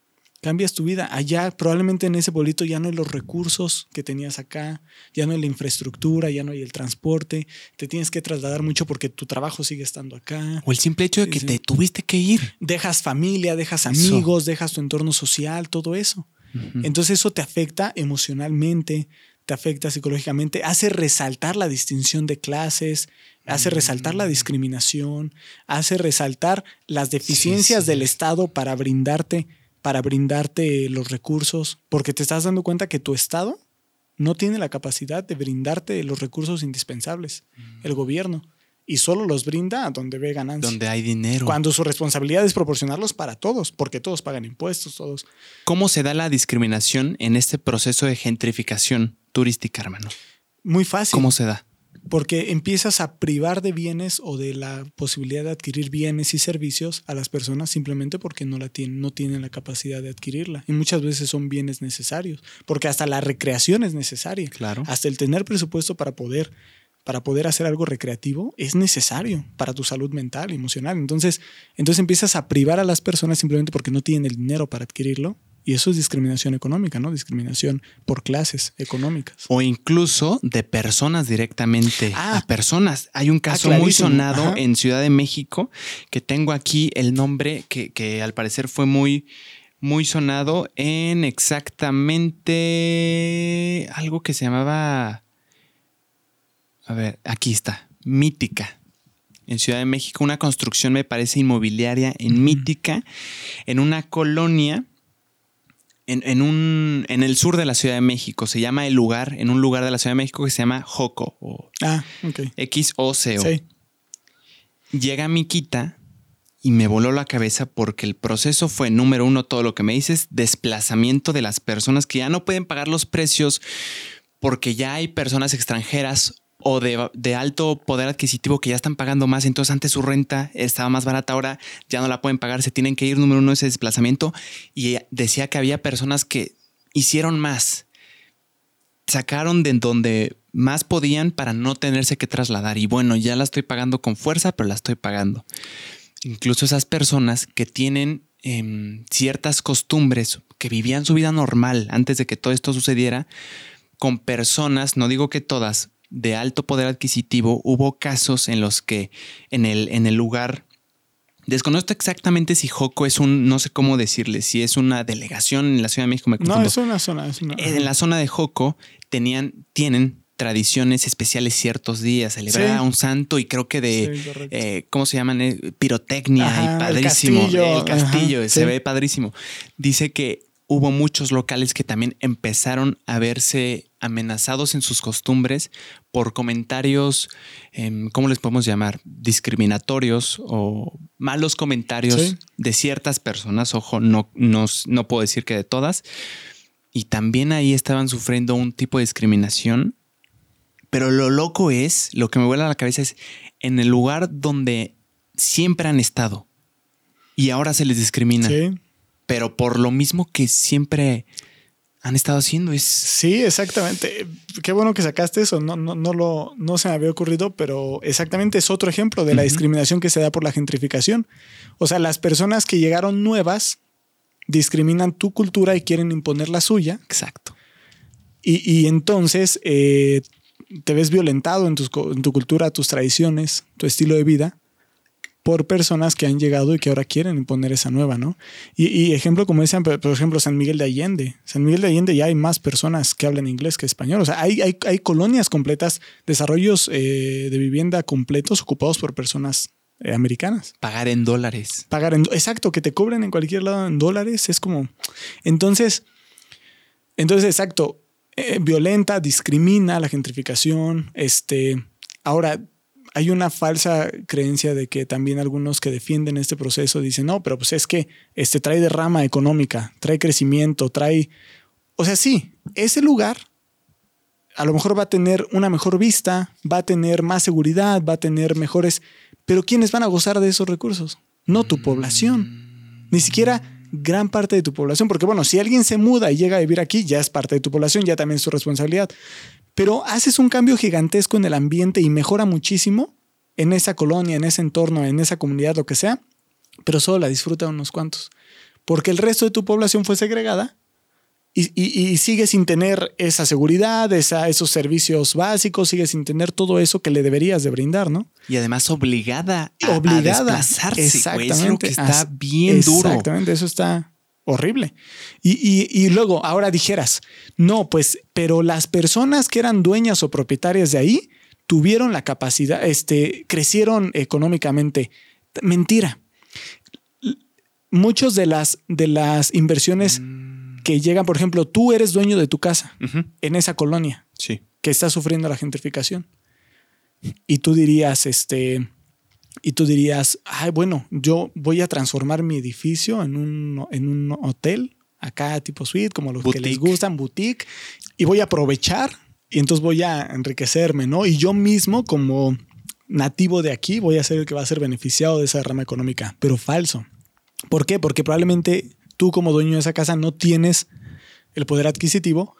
Cambias tu vida. Allá probablemente en ese pueblito ya no hay los recursos que tenías acá, ya no hay la infraestructura, ya no hay el transporte, te tienes que trasladar mucho porque tu trabajo sigue estando acá. O el simple hecho de que te tuviste que ir. Dejas familia, dejas amigos, dejas tu entorno social, todo eso. Entonces eso te afecta emocionalmente, te afecta psicológicamente, hace resaltar la distinción de clases, hace resaltar la mm. discriminación, hace resaltar las deficiencias del Estado para brindarte para brindarte los recursos, porque te estás dando cuenta que tu Estado no tiene la capacidad de brindarte los recursos indispensables, mm. el gobierno, y solo los brinda donde ve ganancias. Donde hay dinero. Cuando su responsabilidad es proporcionarlos para todos, porque todos pagan impuestos, todos. ¿Cómo se da la discriminación en este proceso de gentrificación turística, hermano? Muy fácil. ¿Cómo se da? Porque empiezas a privar de bienes o de la posibilidad de adquirir bienes y servicios a las personas simplemente porque no la tienen, no tienen la capacidad de adquirirla. Y muchas veces son bienes necesarios, porque hasta la recreación es necesaria. Claro. Hasta el tener presupuesto para poder para poder hacer algo recreativo es necesario para tu salud mental y emocional. Entonces, entonces empiezas a privar a las personas simplemente porque no tienen el dinero para adquirirlo y eso es discriminación económica, ¿no? Discriminación por clases económicas. O incluso de personas directamente a ah. personas. Hay un caso ah, muy sonado en Ciudad de México que tengo aquí el nombre que, que al parecer fue muy, muy sonado en exactamente algo que se llamaba... A ver, aquí está. Mítica en Ciudad de México, una construcción me parece inmobiliaria en Mítica, en una colonia en, un, en el sur de la Ciudad de México. Se llama el lugar, en un lugar de la Ciudad de México que se llama Joco. O ah, X-O-C-O. Sí. Llega Miquita y me voló la cabeza porque el proceso fue, número uno, todo lo que me dices, desplazamiento de las personas que ya no pueden pagar los precios porque ya hay personas extranjeras o de, alto poder adquisitivo que ya están pagando más, entonces antes su renta estaba más barata, ahora ya no la pueden pagar, se tienen que ir, número uno, ese desplazamiento. Y decía que había personas que hicieron más, sacaron de donde más podían para no tenerse que trasladar. Y bueno, ya la estoy pagando con fuerza, pero la estoy pagando. Incluso esas personas que tienen em, ciertas costumbres, que vivían su vida normal antes de que todo esto sucediera, con personas, no digo que todas, de alto poder adquisitivo, hubo casos en los que en el, en el lugar Desconozco exactamente si Joco es un, no sé cómo decirle, si es una delegación en la Ciudad de México. Me no, es una zona. En la zona de Joco tenían, tienen tradiciones especiales ciertos días, celebrar a un santo y creo que de, eh, ¿cómo se llaman? Eh, pirotecnia y padrísimo. El castillo, se ve padrísimo. Dice que hubo muchos locales que también empezaron a verse amenazados en sus costumbres por comentarios, em, ¿cómo les podemos llamar? Discriminatorios o malos comentarios de ciertas personas. Ojo, no, no, no puedo decir que de todas. Y también ahí estaban sufriendo un tipo de discriminación. Pero lo loco es, lo que me vuela a la cabeza es en el lugar donde siempre han estado y ahora se les discrimina. Sí pero por lo mismo que siempre han estado haciendo. Es... Sí, exactamente. Qué bueno que sacaste eso. No, no, no, lo, no se me había ocurrido, pero exactamente es otro ejemplo de la discriminación que se da por la gentrificación. O sea, las personas que llegaron nuevas discriminan tu cultura y quieren imponer la suya. Exacto. Y, entonces eh, te ves violentado en, en tu cultura, tus tradiciones, tu estilo de vida por personas que han llegado y que ahora quieren imponer esa nueva, ¿no? Y, ejemplo como ese, por ejemplo, San Miguel de Allende. San Miguel de Allende ya hay más personas que hablan inglés que español. O sea, hay, hay, colonias completas, desarrollos eh, de vivienda completos ocupados por personas eh, americanas. Pagar en dólares. Pagar en... Exacto, que te cobren en cualquier lado en dólares es como... Entonces, entonces, exacto, eh, violenta, discrimina la gentrificación. Este, ahora, hay una falsa creencia de que también algunos que defienden este proceso dicen, no, pero pues es que este trae derrama económica, trae crecimiento, trae... O sea, sí, ese lugar a lo mejor va a tener una mejor vista, va a tener más seguridad, va a tener mejores... Pero ¿quiénes van a gozar de esos recursos? No tu población. Ni siquiera gran parte de tu población, porque bueno, si alguien se muda y llega a vivir aquí, ya es parte de tu población, ya también es tu responsabilidad pero haces un cambio gigantesco en el ambiente y mejora muchísimo en esa colonia, en ese entorno, en esa comunidad, lo que sea, pero solo la disfrutan unos cuantos. porque el resto de tu población fue segregada y, y, sigue sin tener esa seguridad, esa, esos servicios básicos, sigue sin tener todo eso que le deberías de brindar, ¿no? Y además obligada a, obligada. desplazarse. Exactamente. que está bien duro. Exactamente, eso está horrible. Y, y, luego, ahora dijeras, no, pues, pero las personas que eran dueñas o propietarias de ahí tuvieron la capacidad, este, crecieron económicamente. Mentira. Muchos de las, de las inversiones... Mm que llegan, por ejemplo, tú eres dueño de tu casa en esa colonia sí. que está sufriendo la gentrificación. Y tú dirías, este, y tú dirías, ay, bueno, yo voy a transformar mi edificio en un, en un hotel, acá tipo suite, como los que les gustan, boutique, y voy a aprovechar y entonces voy a enriquecerme, ¿no? Y yo mismo, como nativo de aquí, voy a ser el que va a ser beneficiado de esa rama económica, pero falso. ¿Por qué? Porque probablemente tú como dueño de esa casa no tienes el poder adquisitivo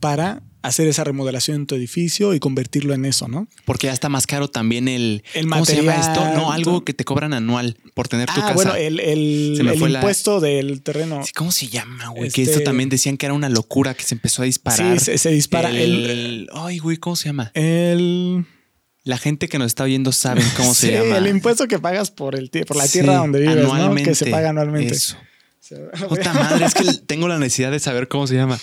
para hacer esa remodelación en tu edificio y convertirlo en eso, ¿no? Porque ya está más caro también el, el ¿cómo se llama esto? No, algo que te cobran anual por tener tu ah, casa. Bueno, el, el, impuesto del terreno. ¿Cómo se llama, güey? Que esto este también decían que era una locura que se empezó a disparar. Sí, se, dispara. El, Ay, güey, ¿cómo se llama? El. La gente que nos está viendo sabe cómo se llama. El impuesto que pagas por el por la tierra donde vives, ¿no? Que se paga anualmente. Eso. Puta madre, es que tengo la necesidad de saber cómo se llama.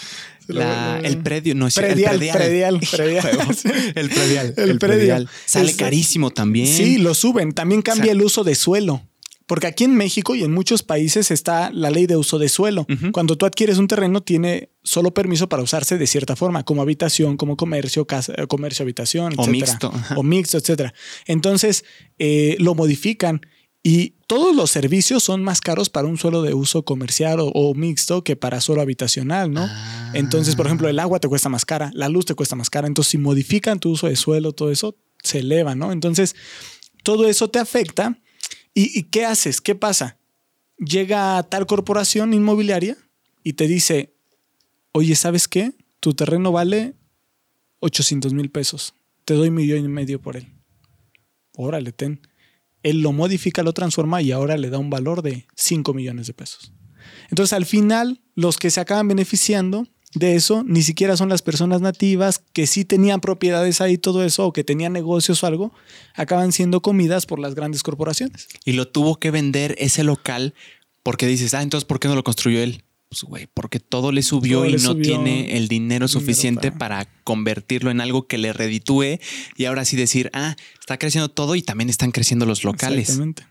El predio, no es predial, el predial. Predial, el predial. El, predial. Sale carísimo también. Sí, lo suben. También cambia el uso de suelo. Porque aquí en México y en muchos países está la ley de uso de suelo. Cuando tú adquieres un terreno, tiene solo permiso para usarse de cierta forma, como habitación, como comercio, casa, comercio, habitación, O mixto. O mixto, etcétera. Entonces, eh, lo modifican y todos los servicios son más caros para un suelo de uso comercial o, mixto que para suelo habitacional, ¿no? Ah. Entonces, por ejemplo, el agua te cuesta más cara, la luz te cuesta más cara. Entonces, si modifican tu uso de suelo, todo eso se eleva, ¿no? Entonces, todo eso te afecta. ¿Y, qué haces? ¿Qué pasa? Llega tal corporación inmobiliaria y te dice, oye, ¿sabes qué? Tu terreno vale 800 mil pesos. Te doy un millón y medio por él. Órale, ten él lo modifica, lo transforma y ahora le da un valor de 5 millones de pesos. Entonces al final los que se acaban beneficiando de eso ni siquiera son las personas nativas que sí tenían propiedades ahí, todo eso, o que tenían negocios o algo, acaban siendo comidas por las grandes corporaciones. Y lo tuvo que vender ese local porque dices, ah, entonces, ¿por qué no lo construyó él? Pues, güey, porque todo le subió y no tiene el dinero suficiente para... convertirlo en algo que le reditúe y ahora sí decir, ah, está creciendo todo y también están creciendo los locales. Exactamente.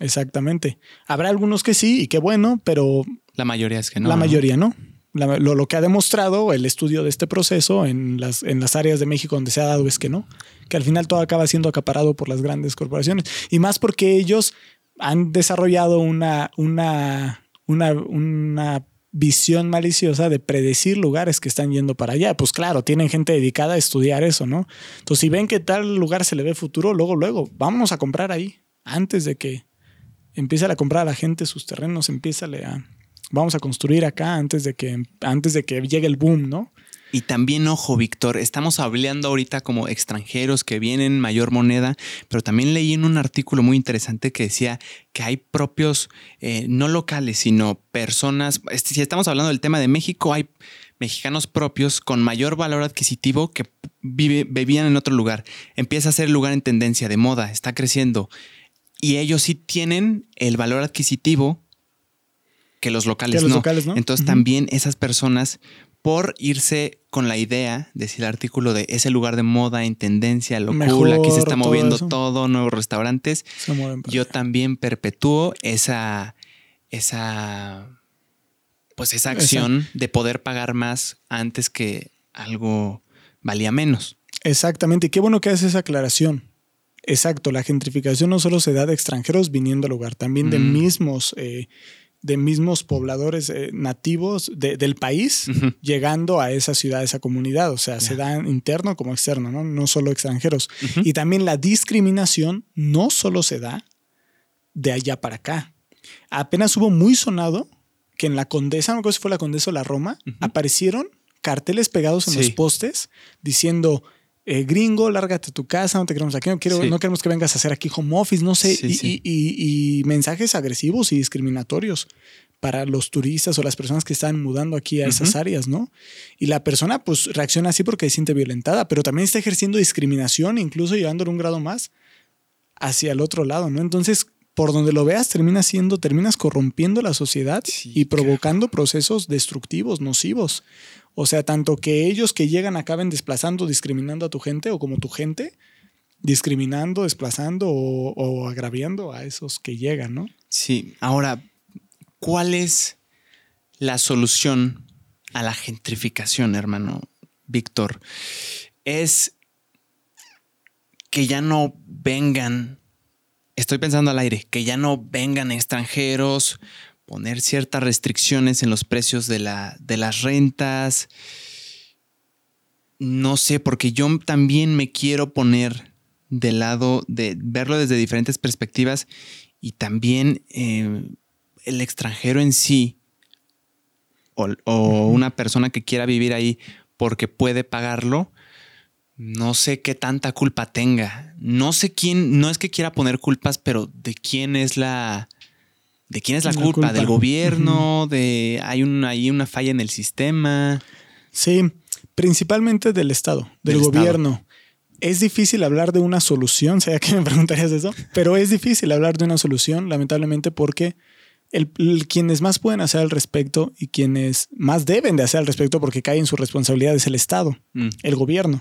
Exactamente. Habrá algunos que sí y qué bueno, pero... La mayoría es que no. La mayoría no. lo, lo, que ha demostrado el estudio de este proceso en las, en las áreas de México donde se ha dado es que no, que al final todo acaba siendo acaparado por las grandes corporaciones. Y más porque ellos han desarrollado una, una una, visión maliciosa de predecir lugares que están yendo para allá. Pues claro, tienen gente dedicada a estudiar eso, ¿no? Entonces, si ven que tal lugar se le ve futuro, luego, luego, vámonos a comprar ahí, antes de que empiece a comprar a la gente sus terrenos, empieza a... Vamos a construir acá antes de que, antes de que llegue el boom, ¿no? Y también, ojo, Víctor, estamos hablando ahorita como extranjeros que vienen mayor moneda, pero también leí en un artículo muy interesante que decía que hay propios, eh, no locales, sino personas, este, si estamos hablando del tema de México, hay mexicanos propios con mayor valor adquisitivo que vive, vivían en otro lugar. Empieza a ser el lugar en tendencia de moda, está creciendo. Y ellos sí tienen el valor adquisitivo que los locales, no. Entonces también esas personas por irse con la idea, decir el artículo de ese lugar de moda en tendencia, lo cool, aquí se está moviendo todo, nuevos restaurantes. Yo también perpetúo esa, esa, pues esa acción de poder pagar más antes que algo valía menos. Exactamente, y qué bueno que haces esa aclaración. Exacto, la gentrificación no solo se da de extranjeros viniendo al lugar, también de mm. mismos eh, de mismos pobladores eh, nativos del país llegando a esa ciudad, a esa comunidad. O sea, se da interno como externo, ¿no? No solo extranjeros. Y también la discriminación no solo se da de allá para acá. Apenas hubo muy sonado que en la Condesa, no recuerdo si fue la Condesa o la Roma, aparecieron carteles pegados en los postes diciendo eh, gringo, lárgate a tu casa, no te queremos aquí, no, quiero, no queremos que vengas a hacer aquí home office, no sé, y, mensajes agresivos y discriminatorios para los turistas o las personas que están mudando aquí a esas áreas, ¿no? Y la persona pues reacciona así porque se siente violentada, pero también está ejerciendo discriminación, incluso llevándolo un grado más hacia el otro lado, ¿no? Entonces, por donde lo veas, termina siendo, terminas corrompiendo la sociedad y provocando procesos destructivos, nocivos. O sea, tanto que ellos que llegan acaben desplazando, discriminando a tu gente o como tu gente, discriminando, desplazando o, o agraviando a esos que llegan, ¿no? Sí, ahora, ¿cuál es la solución a la gentrificación, hermano Víctor? Es que ya no vengan, estoy pensando al aire, que ya no vengan extranjeros, poner ciertas restricciones en los precios de, la, de las rentas. No sé, porque yo también me quiero poner del lado de verlo desde diferentes perspectivas y también eh, el extranjero en sí o, una persona que quiera vivir ahí porque puede pagarlo, no sé qué tanta culpa tenga. No sé quién, no es que quiera poner culpas, pero de quién es la, de quién es la, culpa? del gobierno, de hay una, hay una falla en el sistema. Sí, principalmente del Estado, del, gobierno. Es difícil hablar de una solución, sé que me preguntarías eso, pero es difícil hablar de una solución, lamentablemente, porque el, quienes más pueden hacer al respecto y quienes más deben de hacer al respecto porque cae en su responsabilidad es el Estado, mm. el gobierno.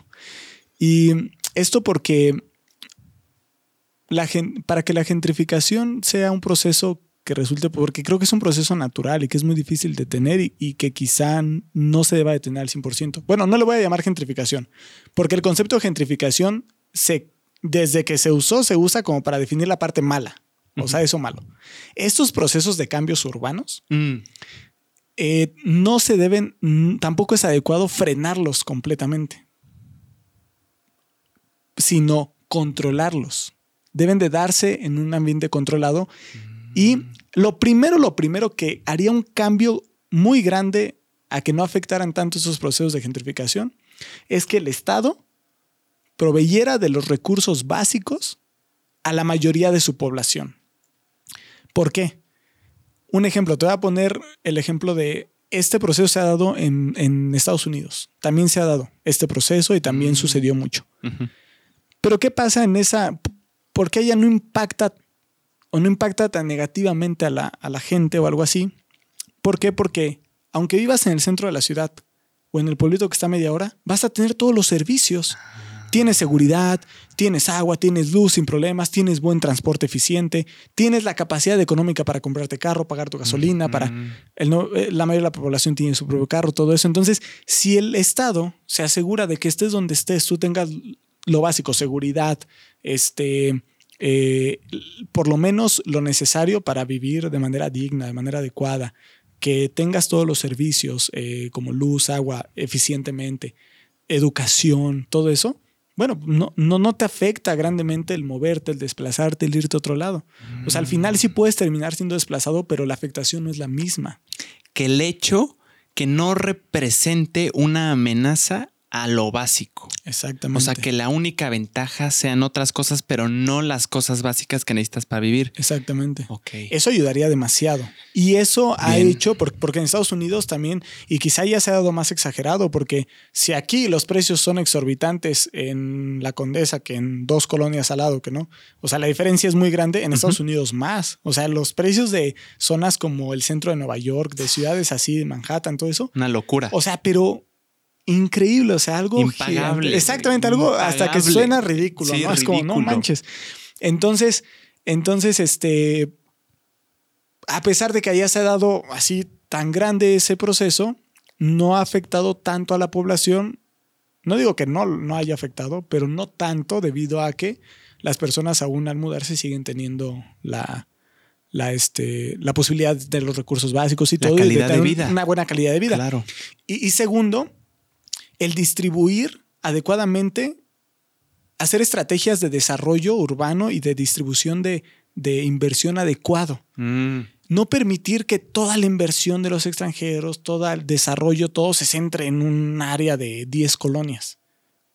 Y esto porque la, para que la gentrificación sea un proceso que resulte, porque creo que es un proceso natural y que es muy difícil de tener y, que quizá no se deba detener al 100%. Bueno, no le voy a llamar gentrificación, porque el concepto de gentrificación se, desde que se usó se usa como para definir la parte mala, o sea, eso malo. Estos procesos de cambios urbanos mm. eh, no se deben, tampoco es adecuado frenarlos completamente, sino controlarlos. Deben de darse en un ambiente controlado. Y mm. lo primero, lo primero que haría un cambio muy grande a que no afectaran tanto esos procesos de gentrificación es que el Estado proveyera de los recursos básicos a la mayoría de su población. ¿Por qué? Un ejemplo, te voy a poner el ejemplo de este proceso se ha dado en, Estados Unidos. También se ha dado este proceso y también mm. sucedió mucho. Pero ¿qué pasa en esa? ¿Por qué ella no impacta o no impacta tan negativamente a la, a la gente o algo así? ¿Por qué? Porque aunque vivas en el centro de la ciudad o en el pueblito que está a media hora, vas a tener todos los servicios. Tienes seguridad, tienes agua, tienes luz sin problemas, tienes buen transporte eficiente, tienes la capacidad económica para comprarte carro, pagar tu gasolina, para el eh, la mayoría de la población tiene su propio carro, todo eso. Entonces, si el Estado se asegura de que estés donde estés, tú tengas lo básico, seguridad, este, eh, por lo menos lo necesario para vivir de manera digna, de manera adecuada, que tengas todos los servicios eh, como luz, agua, eficientemente, educación, todo eso, bueno, no, no, no te afecta grandemente el moverte, el desplazarte, el irte a otro lado. O sea, al final sí puedes terminar siendo desplazado, pero la afectación no es la misma. Que el hecho que no represente una amenaza a lo básico. Exactamente. O sea, que la única ventaja sean otras cosas, pero no las cosas básicas que necesitas para vivir. Exactamente. Ok. Eso ayudaría demasiado. Y eso ha hecho, porque en Estados Unidos también, y quizá ya se ha dado más exagerado, porque si aquí los precios son exorbitantes en la Condesa que en dos colonias al lado, que no. O sea, la diferencia es muy grande, en Estados Unidos más. O sea, los precios de zonas como el centro de Nueva York, de ciudades así, de Manhattan, todo eso. Una locura. O sea, pero increíble, o sea, algo impagable. Exactamente, algo hasta que suena ridículo, ¿no? Es como, no manches. Entonces, entonces, este, a pesar de que haya se dado así tan grande ese proceso, no ha afectado tanto a la población. No digo que no, no haya afectado, pero no tanto debido a que las personas aún al mudarse siguen teniendo la, la, este, la posibilidad de los recursos básicos y todo. Calidad de, vida. Una buena calidad de vida. Claro. y segundo, el distribuir adecuadamente, hacer estrategias de desarrollo urbano y de distribución de, inversión adecuado. Mm. No permitir que toda la inversión de los extranjeros, todo el desarrollo, todo se centre en un área de 10 colonias.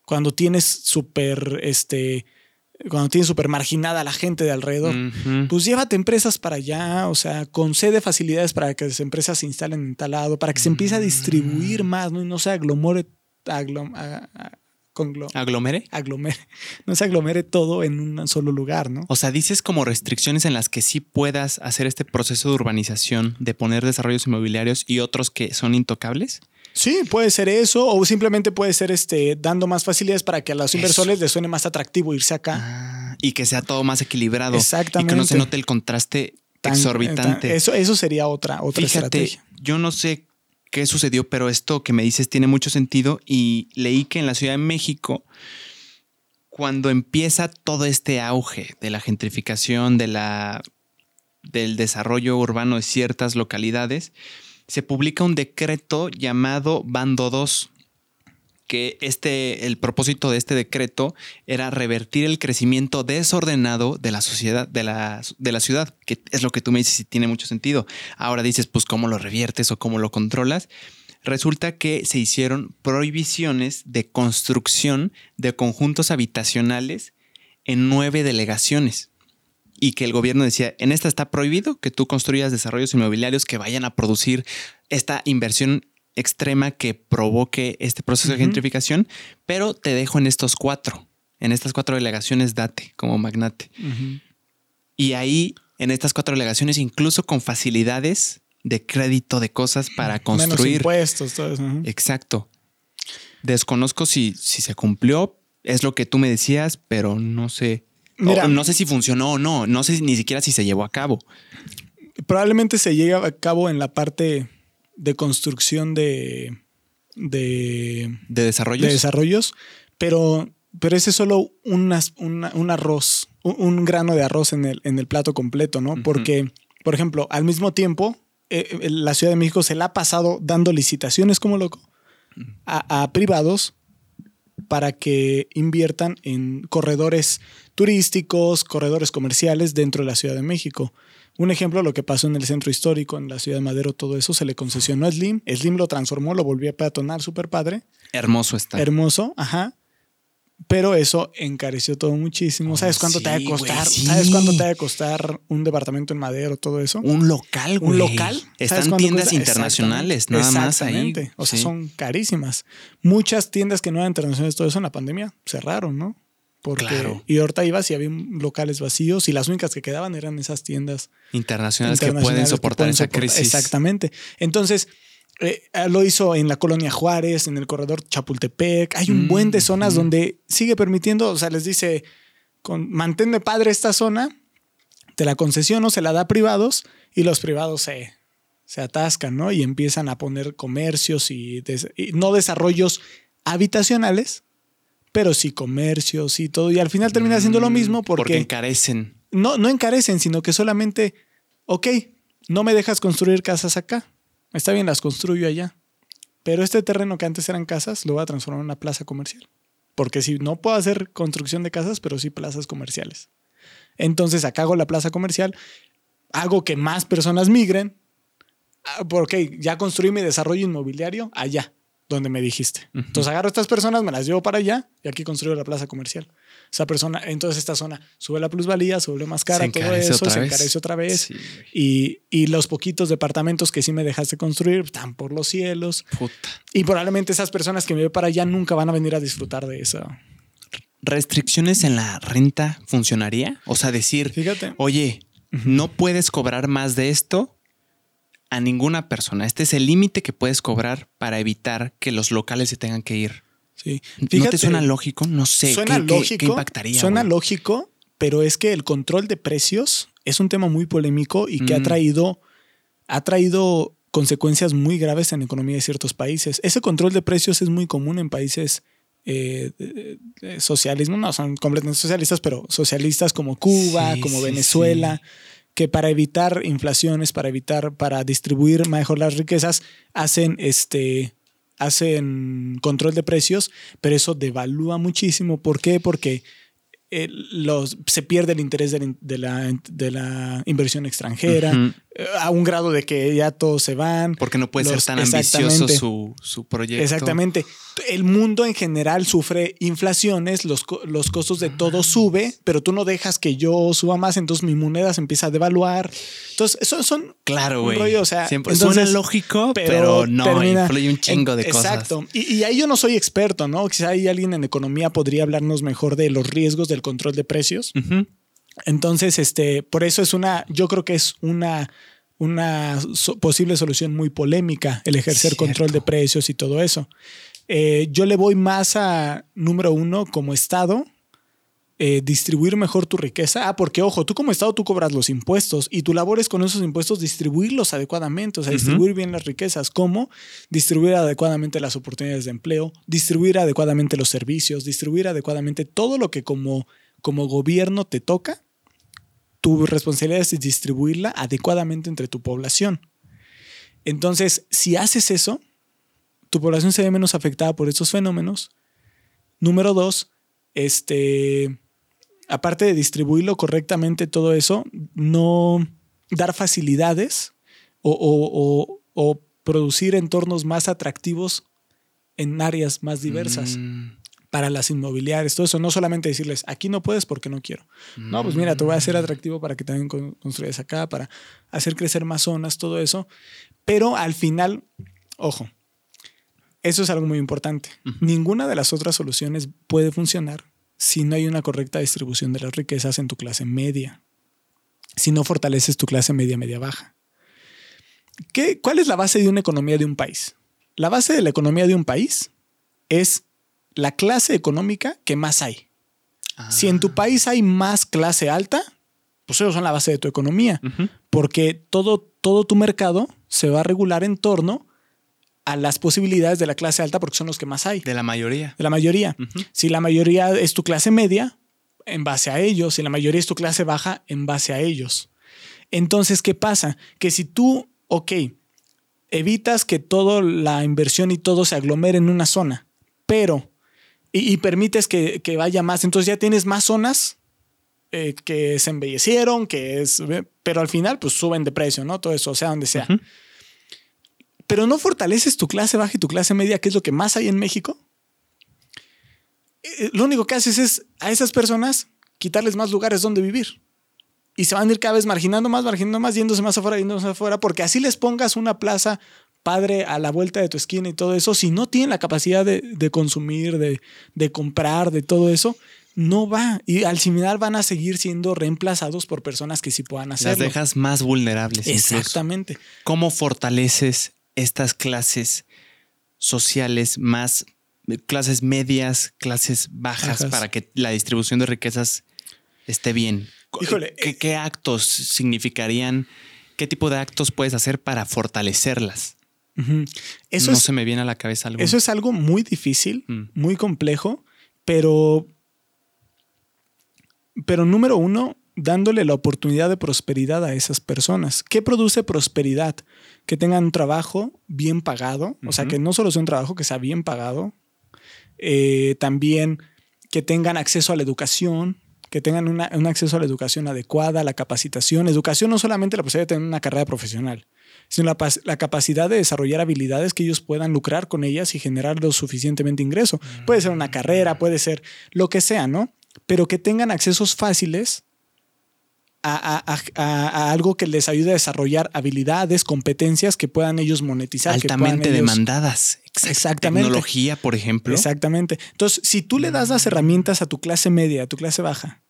Cuando tienes súper este, cuando tienes súper marginada a la gente de alrededor, pues llévate empresas para allá, o sea, concede facilidades para que las empresas se instalen en tal lado, para que se empiece a distribuir Mm. más, ¿no? Y no se aglomore, aglom- a- a- conglo- ¿Aglomere? aglomere, no se aglomere todo en un solo lugar, ¿no? O sea, dices como restricciones en las que sí puedas hacer este proceso de urbanización, de poner desarrollos inmobiliarios y otros que son intocables. Sí, puede ser eso, o simplemente puede ser este dando más facilidades para que a los Eso. inversores les suene más atractivo irse acá. Ah, y que sea todo más equilibrado. Exactamente. Y que no se note el contraste Tan- exorbitante. tan- eso, eso sería otra, otra Fíjate, estrategia. yo no sé qué sucedió, pero esto que me dices tiene mucho sentido y leí que en la Ciudad de México, cuando empieza todo este auge de la gentrificación, de la, del desarrollo urbano de ciertas localidades, se publica un decreto llamado Bando 2, que este, el propósito de este decreto era revertir el crecimiento desordenado de la sociedad, de la, de la ciudad, que es lo que tú me dices y tiene mucho sentido. Ahora dices, pues, ¿cómo lo reviertes o cómo lo controlas? Resulta que se hicieron prohibiciones de construcción de conjuntos habitacionales en nueve delegaciones. Y que el gobierno decía, en esta está prohibido que tú construyas desarrollos inmobiliarios que vayan a producir esta inversión extrema que provoque este proceso de gentrificación, pero te dejo en estos cuatro, en estas cuatro delegaciones date como magnate. Y ahí, en estas cuatro delegaciones, incluso con facilidades de crédito de cosas para Menos construir. impuestos, todo eso. Exacto. Desconozco si, si se cumplió, es lo que tú me decías, pero no sé. o no sé si funcionó o no, no sé ni siquiera si se llevó a cabo. Probablemente se llegue a cabo en la parte de construcción de, de, De desarrollos. de desarrollos, pero, pero ese es solo unas- una- un arroz, un, un grano de arroz en el, en el plato completo, ¿no? Porque, por ejemplo, al mismo tiempo, eh, eh, la Ciudad de México se la ha pasado dando licitaciones como loco a, a privados para que inviertan en corredores turísticos, corredores comerciales dentro de la Ciudad de México. Un ejemplo, lo que pasó en el centro histórico, en la ciudad de Madero, todo eso se le concesionó a Slim. Slim lo transformó, lo volvió a peatonar, súper padre, Hermoso está. hermoso, ajá. Pero eso encareció todo muchísimo. Oh, ¿Sabes cuánto te va a costar? sí. ¿Sabes cuánto te va a costar un departamento en Madero, todo eso? Un local, güey. un local. ¿Sabes Están tiendas cuesta? internacionales, nada más ahí. O sea, Sí. son carísimas. Muchas tiendas que no eran internacionales, todo eso en la pandemia cerraron, ¿no? Porque, Claro. Y ahorita ibas y había locales vacíos y las únicas que quedaban eran esas tiendas internacionales, que pueden que soportar esa crisis. Exactamente. Entonces, eh, lo hizo en la colonia Juárez, en el corredor Chapultepec. Hay un Mm, buen de zonas ujú. donde sigue permitiendo, o sea, les dice, con, manténme padre esta zona, te la concesiono, se la da a privados y los privados se, se atascan, ¿no? Y empiezan a poner comercios y, des- y no desarrollos habitacionales, pero sí comercios y todo. Y al final termina siendo lo mismo Mm, Porque porque encarecen. no, no encarecen, sino que solamente, ok, no me dejas construir casas acá. Está bien, las construyo allá. Pero este terreno que antes eran casas lo voy a transformar en una plaza comercial. Porque si no puedo hacer construcción de casas, pero sí plazas comerciales. Entonces acá hago la plaza comercial, hago que más personas migren. Ah, Porque ya construí mi desarrollo inmobiliario allá, donde me dijiste. Entonces agarro a estas personas, me las llevo para allá y aquí construyo la plaza comercial. Esa persona, entonces esta zona sube la plusvalía, sube más cara, todo eso, se vez. encarece otra vez. Sí. Y, y los poquitos departamentos que sí me dejaste construir están por los cielos. Puta. Y probablemente esas personas que me ve para allá nunca van a venir a disfrutar de eso. ¿Restricciones en la renta funcionaría? O sea, decir, Fíjate. oye, no puedes cobrar más de esto a ninguna persona. Este es el límite que puedes cobrar para evitar que los locales se tengan que ir. Sí. ¿No Fíjate, te suena lógico? No sé. Suena ¿Qué, qué- lógico. qué impactaría? Suena lógico, pero es que el control de precios es un tema muy polémico y que ha Mm. traído, ha traído consecuencias muy graves en la economía de ciertos países. Ese control de precios es muy común en países eh, socialismo, no son completamente socialistas, pero socialistas como Cuba, Sí, como sí, Venezuela, que para evitar inflaciones, para evitar, para distribuir mejor las riquezas, hacen este hacen control de precios, pero eso devalúa muchísimo. ¿Por qué? Porque eh, los, se pierde el interés de la, de la- inversión extranjera. A un grado de que ya todos se van. Porque no puede ser tan ambicioso su, su, proyecto. Exactamente. El mundo en general sufre inflaciones, los, los costos de todo sube, pero tú no dejas que yo suba más, entonces mi moneda se empieza a devaluar. Entonces, eso son... Claro, güey. O sea, Siempre, suena lógico, pero, no, influye un chingo de cosas. Exacto. Y, y, ahí yo no soy experto, ¿no? Quizá hay alguien en economía podría hablarnos mejor de los riesgos del control de precios. Entonces, este, por eso es una, yo creo que es una, una posible solución muy polémica el ejercer control de precios y todo eso. Eh, yo le voy más a, número uno, como Estado, eh, distribuir mejor tu riqueza. Ah, porque ojo, tú como Estado tú cobras los impuestos y tu labor es con esos impuestos distribuirlos adecuadamente, o sea, distribuir bien las riquezas. ¿Cómo? Distribuir adecuadamente las oportunidades de empleo, distribuir adecuadamente los servicios, distribuir adecuadamente todo lo que como, como gobierno te toca tu responsabilidad es distribuirla adecuadamente entre tu población. Entonces, si haces eso, tu población se ve menos afectada por estos fenómenos. Número dos, este, aparte de distribuirlo correctamente todo eso, no dar facilidades o, producir entornos más atractivos en áreas más diversas. Mm para las inmobiliarias, todo eso, no solamente decirles, aquí no puedes porque no quiero. No, pues mira, te voy a hacer mm. atractivo para que también construyas acá, para hacer crecer más zonas, todo eso. Pero al final, ojo, eso es algo muy importante. Ninguna de las otras soluciones puede funcionar si no hay una correcta distribución de las riquezas en tu clase media, si no fortaleces tu clase media, media baja. ¿Qué, ¿Cuál es la base de una economía de un país? La base de la economía de un país es la clase económica que más hay. Si en tu ah. país hay más clase alta, pues ellos son la base de tu economía, porque todo, todo tu mercado se va a regular en torno a las posibilidades de la clase alta porque son los que más hay. De la mayoría. De la mayoría. Si la mayoría es tu clase media, en base a ellos. Si la mayoría es tu clase baja, en base a ellos. Entonces, ¿qué pasa? Que si tú, ok, evitas que toda la inversión y todo se aglomere en una zona, pero y, permites que, vaya más. Entonces ya tienes más zonas eh, que se embellecieron, que es, pero al final pues suben de precio, ¿no? Todo eso, sea, donde sea. Pero no fortaleces tu clase baja y tu clase media, que es lo que más hay en México. Eh, lo único que haces es a esas personas quitarles más lugares donde vivir. Y se van a ir cada vez marginando más, marginando más, yéndose más afuera, yéndose afuera, porque así les pongas una plaza padre a la vuelta de tu esquina y todo eso, si no tienen la capacidad de, consumir, de, comprar, de todo eso, no va. Y al similar van a seguir siendo reemplazados por personas que sí puedan hacerlo. Las dejas más vulnerables. Exactamente. ¿Cómo fortaleces estas clases sociales más, clases medias, clases bajas, para que la distribución de riquezas esté bien? Híjole. ¿Qué, ¿Qué actos significarían? ¿Qué tipo de actos puedes hacer para fortalecerlas? Eso no se me viene a la cabeza algo. Eso es algo muy difícil, mm. muy complejo, pero, pero número uno, dándole la oportunidad de prosperidad a esas personas. ¿Qué produce prosperidad? Que tengan un trabajo bien pagado, o sea, que no solo sea un trabajo que sea bien pagado, eh, también que tengan acceso a la educación, que tengan un acceso a la educación adecuada, a la capacitación. Educación no solamente la posibilidad de tener una carrera profesional, sino la, capacidad de desarrollar habilidades que ellos puedan lucrar con ellas y generar lo suficientemente ingreso. Puede ser una carrera, puede ser lo que sea, ¿no? Pero que tengan accesos fáciles a, algo que les ayude a desarrollar habilidades, competencias que puedan ellos monetizar. Altamente demandadas. Exactamente. Tecnología, por ejemplo. Exactamente. Entonces, si tú le das las herramientas a tu clase media, a tu clase baja,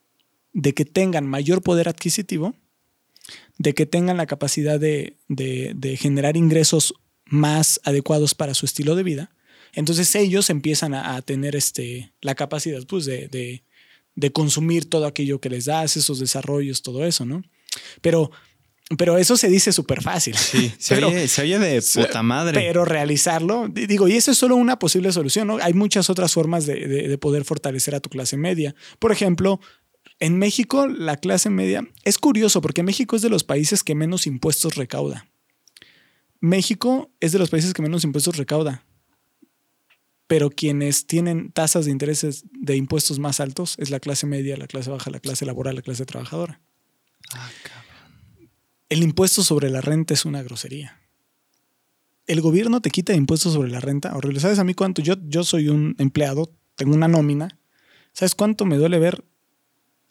de que tengan mayor poder adquisitivo, de que tengan la capacidad de, generar ingresos más adecuados para su estilo de vida, entonces ellos empiezan a, tener este, la capacidad pues, de, consumir todo aquello que les das, esos desarrollos, todo eso, ¿no? Pero, pero eso se dice súper fácil. Sí, se, oye, de puta madre. Pero realizarlo, digo, y eso es solo una posible solución, ¿no? Hay muchas otras formas de poder fortalecer a tu clase media. Por ejemplo, en México, la clase media es curioso porque México es de los países que menos impuestos recauda. México es de los países que menos impuestos recauda. Pero quienes tienen tasas de intereses de impuestos más altos es la clase media, la clase baja, la clase laboral, la clase trabajadora. Ah, el impuesto sobre la renta es una grosería. El gobierno te quita impuestos sobre la renta. Horrible. ¿Sabes a mí cuánto? Yo, yo soy un empleado, tengo una nómina. ¿Sabes cuánto me duele ver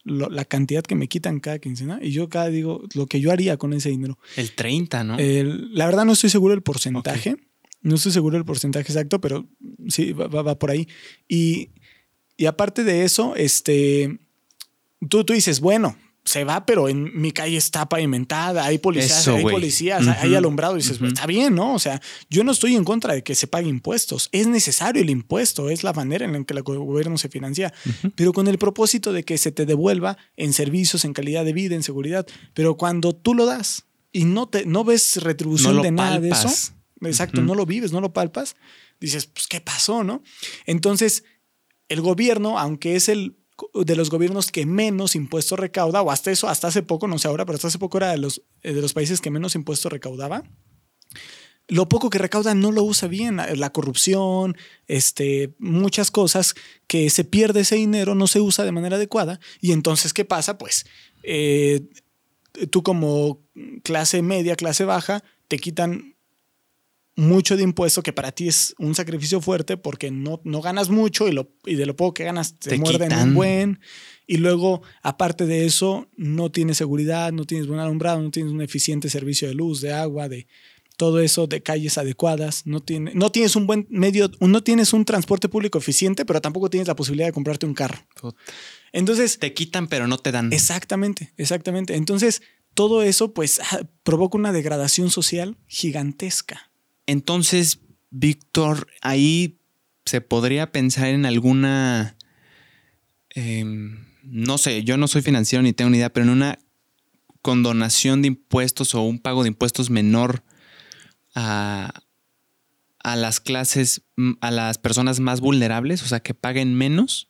la cantidad que me quitan cada quincena? Y yo cada digo lo que yo haría con ese dinero. El 30, ¿no? la verdad no estoy seguro del porcentaje. No estoy seguro del porcentaje exacto, pero sí, va, por ahí. Y, y, aparte de eso, este, tú, tú dices, bueno, se va, pero en mi calle está pavimentada, hay policías, hay policías, hay alumbrado. Y dices, está bien, ¿no? O sea, yo no estoy en contra de que se pague impuestos. Es necesario el impuesto, es la manera en la que el gobierno se financia, pero con el propósito de que se te devuelva en servicios, en calidad de vida, en seguridad. Pero cuando tú lo das y no, te, no ves retribución de nada de eso, exacto, no lo vives, no lo palpas, dices, pues, ¿qué pasó, no? Entonces, el gobierno, aunque es el de los gobiernos que menos impuestos recauda, o hasta eso, hasta hace poco, no sé ahora, pero hasta hace poco era de los, eh, de los países que menos impuestos recaudaba. Lo poco que recauda no lo usa bien, la corrupción, este, muchas cosas que se pierde ese dinero, no se usa de manera adecuada. Y entonces, ¿qué pasa? Pues eh, tú como clase media, clase baja, te quitan mucho de impuesto que para ti es un sacrificio fuerte porque no, no ganas mucho y, lo, y de lo poco que ganas te, muerden un buen. Y luego, aparte de eso, no tienes seguridad, no tienes buen alumbrado, no tienes un eficiente servicio de luz, de agua, de todo eso, de calles adecuadas, no, tiene, no tienes un buen medio, no tienes un transporte público eficiente, pero tampoco tienes la posibilidad de comprarte un carro. Entonces... Te quitan, pero no te dan. Exactamente, exactamente. Entonces, todo eso pues ah, provoca una degradación social gigantesca. Entonces, Víctor, ahí se podría pensar en alguna, em, no sé, yo no soy financiero ni tengo ni idea, pero en una condonación de impuestos o un pago de impuestos menor a, a las clases, a las personas más vulnerables, o sea, que paguen menos,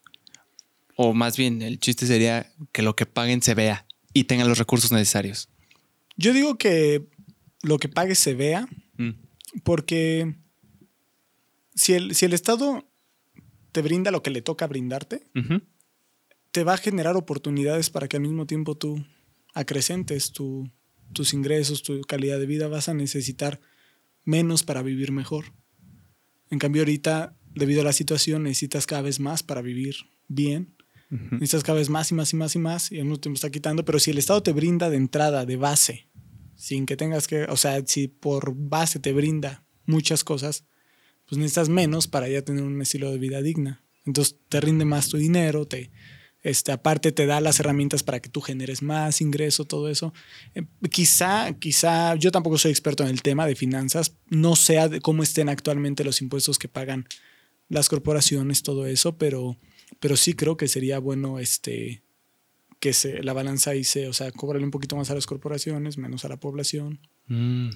o más bien el chiste sería que lo que paguen se vea y tengan los recursos necesarios. Yo digo que lo que pague se vea. Porque si el, si el Estado te brinda lo que le toca brindarte, te va a generar oportunidades para que al mismo tiempo tú acrecentes tus ingresos, tu calidad de vida, vas a necesitar menos para vivir mejor. En cambio, ahorita, debido a la situación, necesitas cada vez más para vivir bien. Necesitas cada vez más y más y más y más, y al mismo tiempo está quitando. Pero si el Estado te brinda de entrada, de base, sin que tengas que, o sea, si por base te brinda muchas cosas, pues necesitas menos para ya tener un estilo de vida digna. Entonces te rinde más tu dinero, te, este, aparte te da las herramientas para que tú generes más ingreso, todo eso. Eh, quizá, quizá, yo tampoco soy experto en el tema de finanzas, no sé cómo estén actualmente los impuestos que pagan las corporaciones, todo eso, pero, pero sí creo que sería bueno este, que se, la balanza ahí se, o sea, cobrarle un poquito más a las corporaciones, menos a la población. Mm.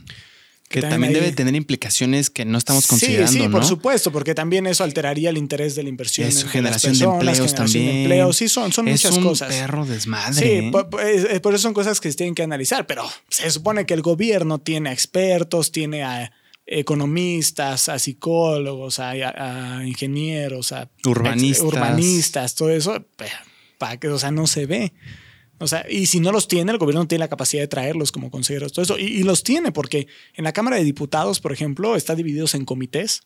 Que, también, debe tener implicaciones que no estamos considerando. Sí, sí, por supuesto, porque también eso alteraría el interés de la inversión. Eso, generación de empleos también. De Sí, son, son es muchas un cosas. perro desmadre. Sí, ¿eh? por, por, eso son cosas que se tienen que analizar, pero se supone que el gobierno tiene a expertos, tiene a economistas, a psicólogos, a, ingenieros, a urbanistas. urbanistas, todo eso que, o sea, no se ve. O sea, y si no los tiene, el gobierno tiene la capacidad de traerlos como consejeros, todo eso. Y, los tiene, porque en la Cámara de Diputados, por ejemplo, está divididos en comités.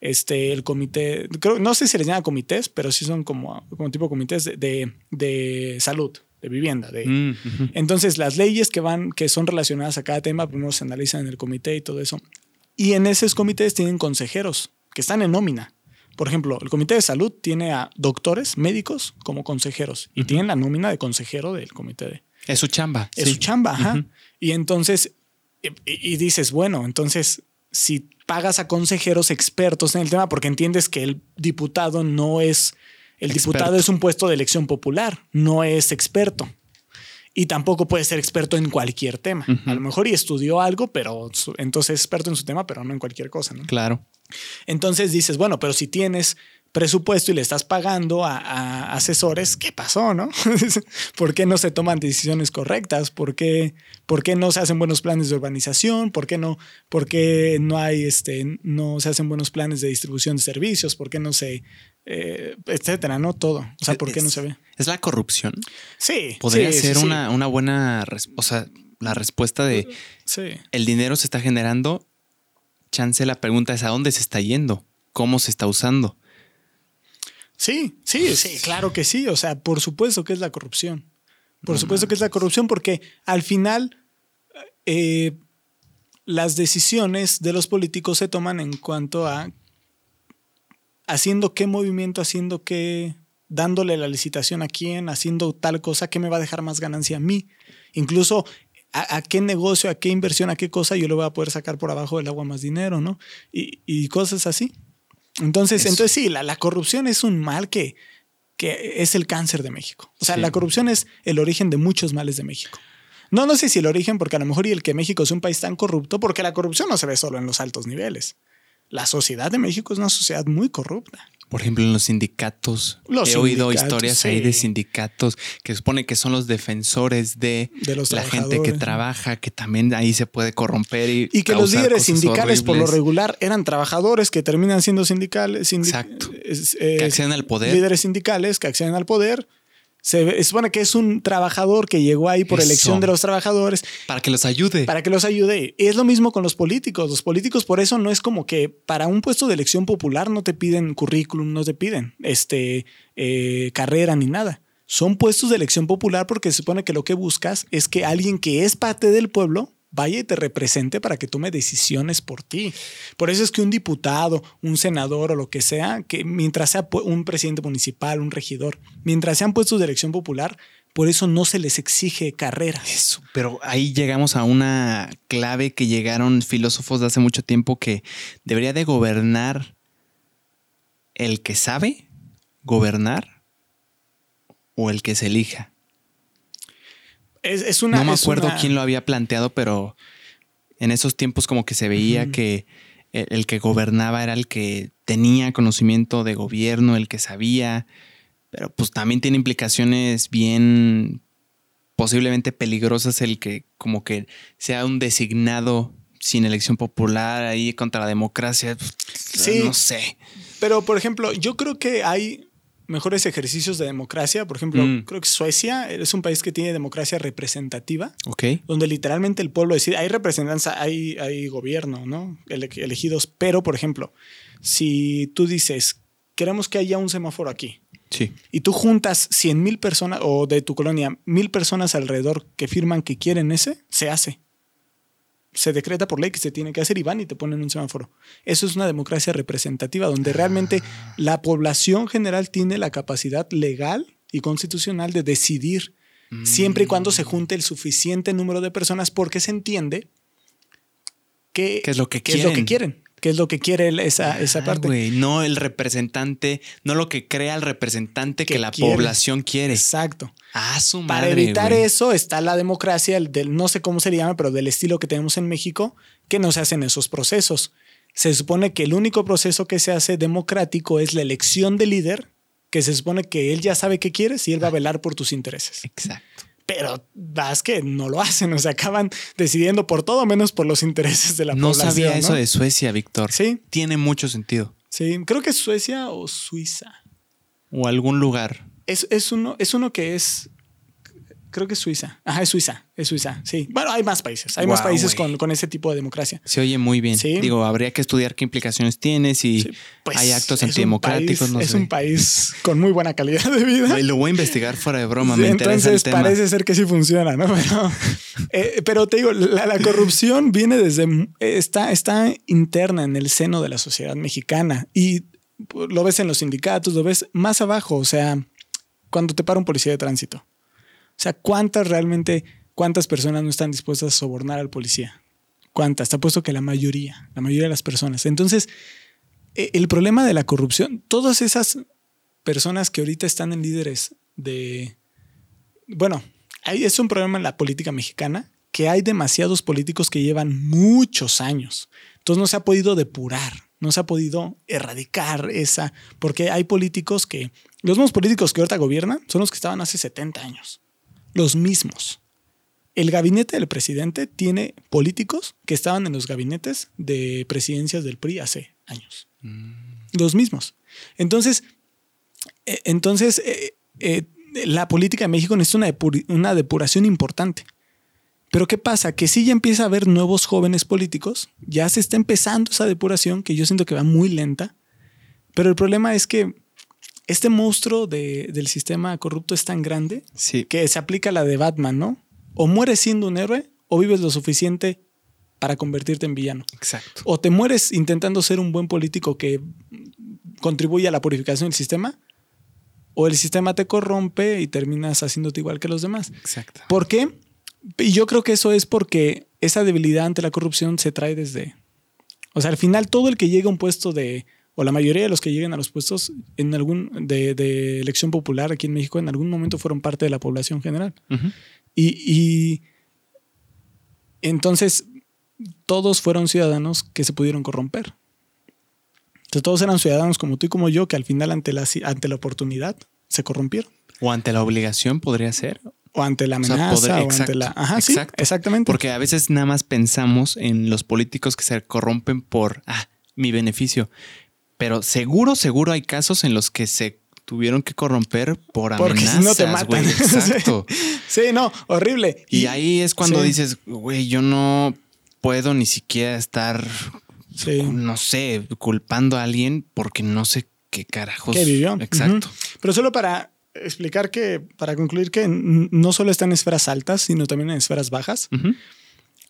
Este, el comité, creo, no sé si les llama comités, pero sí son como, como tipo comités de, de, salud, de vivienda. De, mm, Entonces, las leyes que van, que son relacionadas a cada tema, primero se analizan en el comité y todo eso. Y en esos comités tienen consejeros que están en nómina. Por ejemplo, el Comité de Salud tiene a doctores, médicos como consejeros y tienen la nómina de consejero del comité de... Es su chamba. Es su chamba, ajá. Y entonces, y, dices, bueno, entonces, si pagas a consejeros expertos en el tema, porque entiendes que el diputado no es... El diputado es un puesto de elección popular, no es experto. Y tampoco puede ser experto en cualquier tema. A lo mejor y estudió algo, pero entonces es experto en su tema, pero no en cualquier cosa, ¿no? Claro. Entonces dices, bueno, pero si tienes presupuesto y le estás pagando a, asesores, ¿qué pasó, no? ¿Por qué no se toman decisiones correctas? ¿Por qué, ¿Por qué, no se hacen buenos planes de urbanización? ¿Por qué no, por qué no hay, este, no se hacen buenos planes de distribución de servicios? ¿Por qué no se, eh, etcétera, no todo? O sea, ¿por qué no se ve? ¿Es la corrupción? Sí. Podría ser Una, una buena, o sea, la respuesta de el dinero se está generando. Chance, la pregunta es a dónde se está yendo, cómo se está usando. Sí, sí, sí, claro que sí. O sea, por supuesto que es la corrupción. Por supuesto que es la corrupción porque al final eh, las decisiones de los políticos se toman en cuanto a haciendo qué movimiento, haciendo qué, dándole la licitación a quién, haciendo tal cosa que me va a dejar más ganancia a mí. Incluso a, qué negocio, a qué inversión, a qué cosa yo le voy a poder sacar por abajo del agua más dinero, ¿no? Y, cosas así. Entonces, entonces sí, la, corrupción es un mal que, que es el cáncer de México. O sea, la corrupción es el origen de muchos males de México. No, no sé si el origen, porque a lo mejor y el que México es un país tan corrupto, porque la corrupción no se ve solo en los altos niveles. La sociedad de México es una sociedad muy corrupta. Por ejemplo, en los sindicatos. he oído historias ahí de sindicatos que supone que son los defensores de, la gente que trabaja, que también ahí se puede corromper. Y, y que los líderes sindicales, por lo regular, eran trabajadores que terminan siendo sindicales. Exacto. Eh, que acceden al poder. Líderes sindicales que acceden al poder se supone que es un trabajador que llegó ahí por elección de los trabajadores. Para que los ayude. Para que los ayude. Es lo mismo con los políticos. Los políticos por eso no es como que para un puesto de elección popular no te piden currículum, no te piden este, eh, carrera ni nada. Son puestos de elección popular porque se supone que lo que buscas es que alguien que es parte del pueblo vaya y te represente para que tome decisiones por ti. Por eso es que un diputado, un senador o lo que sea, que mientras sea un presidente municipal, un regidor, mientras sean puestos de elección popular, por eso no se les exige carreras. Eso, pero ahí llegamos a una clave que llegaron filósofos de hace mucho tiempo que debería de gobernar el que sabe gobernar o el que se elija no me acuerdo quién lo había planteado, pero en esos tiempos como que se veía que el, que gobernaba era el que tenía conocimiento de gobierno, el que sabía, pero pues también tiene implicaciones bien posiblemente peligrosas el que como que sea un designado sin elección popular ahí contra la democracia. Sí, no sé. Pero por ejemplo, yo creo que hay mejores ejercicios de democracia. Por ejemplo, mm. creo que Suecia es un país que tiene democracia representativa. Donde literalmente el pueblo decide, hay representantes, hay, hay gobierno, ¿no? elegidos. Pero, por ejemplo, si tú dices, queremos que haya un semáforo aquí. Sí. Y tú juntas 100 mil personas, o de tu colonia, mil personas alrededor que firman que quieren ese, se hace se decreta por ley que se tiene que hacer y van y te ponen un semáforo. Eso es una democracia representativa donde realmente la población general tiene la capacidad legal y constitucional de decidir siempre y cuando se junte el suficiente número de personas porque se entiende que, ¿Qué es lo que quieren. Es lo que quieren qué es lo que quiere esa, esa parte. no el representante, no lo que crea el representante que, la población quiere. Exacto. Ah, su madre, Para evitar eso está la democracia, el del, no sé cómo se llama, pero del estilo que tenemos en México, que no se hacen esos procesos. Se supone que el único proceso que se hace democrático es la elección del líder, que se supone que él ya sabe qué quieres y él va a velar por tus intereses. Exacto pero vas que no lo hacen, o sea, acaban decidiendo por todo menos por los intereses de la población. No sabía eso de Suecia, Víctor. Sí. Tiene mucho sentido. Sí, creo que es Suecia o Suiza. O algún lugar. Es, es, uno, es uno que es Creo que es Suiza. Ajá, es Suiza. Es Suiza, sí. Bueno, hay más países. Hay más países con, ese tipo de democracia. Se oye muy bien. Digo, habría que estudiar qué implicaciones tiene, si pues, hay actos antidemocráticos. no es un país con muy buena calidad de vida. lo voy a investigar fuera de broma. me entonces parece ser que sí funciona, ¿no? Eh, pero, te digo, la, corrupción viene desde. Está, está interna en el seno de la sociedad mexicana y lo ves en los sindicatos, lo ves más abajo. O sea, cuando te para un policía de tránsito sea, ¿cuántas realmente, cuántas personas no están dispuestas a sobornar al policía? ¿Cuántas? Está puesto que la mayoría, la mayoría de las personas. Entonces, e, el problema de la corrupción, todas esas personas que ahorita están en líderes de... Bueno, es un problema en la política mexicana que hay demasiados políticos que llevan muchos años. Entonces no se ha podido depurar, no se ha podido erradicar esa, porque hay políticos que, los mismos políticos que ahorita gobiernan son los que estaban hace 70 años los mismos. El gabinete del presidente tiene políticos que estaban en los gabinetes de presidencias del PRI hace años. Mm. Los mismos. Entonces, eh, entonces eh, eh, la política de México necesita una, una depuración importante. Pero ¿qué pasa? Que sí ya empieza a haber nuevos jóvenes políticos, ya se está empezando esa depuración que yo siento que va muy lenta, pero el problema es que este monstruo del sistema corrupto es tan grande que se aplica la de Batman, ¿no? O mueres siendo un héroe o vives lo suficiente para convertirte en villano. Exacto. O te mueres intentando ser un buen político que contribuye a la purificación del sistema, o el sistema te corrompe y terminas haciéndote igual que los demás. Exacto. ¿Por qué? Y yo creo que eso es porque esa debilidad ante la corrupción se trae desde... O sea, al final todo el que llega a un puesto de... O la mayoría de los que lleguen a los puestos en algún de, elección popular aquí en México en algún momento fueron parte de la población general. y, entonces todos fueron ciudadanos que se pudieron corromper. Entonces todos eran ciudadanos como tú y como yo que al final ante la, ante la oportunidad se corrompieron. O ante la obligación podría ser. O ante la amenaza, o, ante la... Ajá, sí, exactamente. Porque a veces nada más pensamos en los políticos que se corrompen por, ah, mi beneficio. Pero seguro, seguro hay casos en los que se tuvieron que corromper por Porque amenazas. Si no te matan. Exacto. sí, no, horrible. Y, ahí es cuando dices, güey, yo no puedo ni siquiera estar, no sé, culpando a alguien porque no sé qué carajos. ¿Qué vivió? Exacto. Pero solo para explicar que, para concluir que no solo está en esferas altas, sino también en esferas bajas.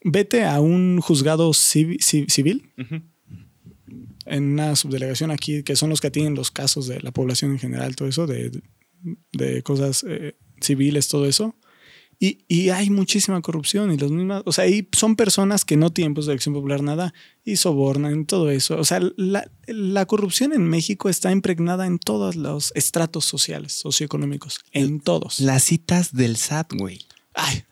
Vete a un juzgado civil, en una subdelegación aquí, que son los que tienen los casos de la población en general, todo eso, de, cosas eh, civiles, todo eso. Y, hay muchísima corrupción y los mismos, o sea, ahí son personas que no tienen pues, de elección popular nada y sobornan, todo eso. O sea, la, corrupción en México está impregnada en todos los estratos sociales, socioeconómicos, en todos. Las citas del SAT, güey.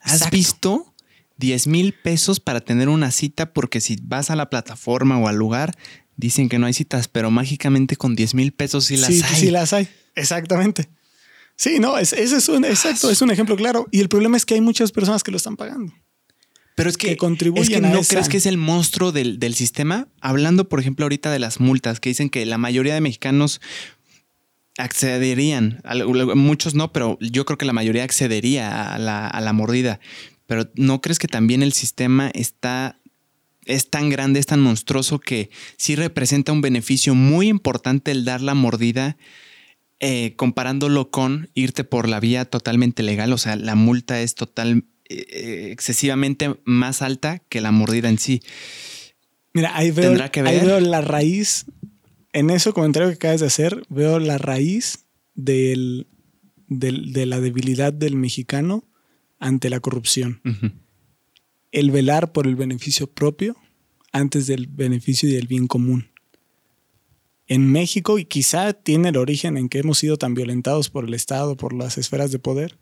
¿Has visto 10 mil pesos para tener una cita? Porque si vas a la plataforma o al lugar, dicen que no hay citas, pero mágicamente con 10 mil pesos sí las hay. Sí, las hay, exactamente. Sí, no, ese es, un, exacto, es un ejemplo claro. Y el problema es que hay muchas personas que lo están pagando. Pero es que, contribuyen es ¿No crees que es el monstruo del, sistema? Hablando, por ejemplo, ahorita de las multas, que dicen que la mayoría de mexicanos accederían, muchos no, pero yo creo que la mayoría accedería a la, a la mordida. Pero ¿no crees que también el sistema está es tan grande, es tan monstruoso que sí representa un beneficio muy importante el dar la mordida eh, comparándolo con irte por la vía totalmente legal, o sea, la multa es total, eh, excesivamente más alta que la mordida en sí. Mira, ahí veo, veo la raíz, en ese comentario que acabas de hacer, veo la raíz del, de la debilidad del mexicano ante la corrupción. El velar por el beneficio propio antes del beneficio y del bien común en México y quizá tiene el origen en que hemos sido tan violentados por el Estado, por las esferas de poder.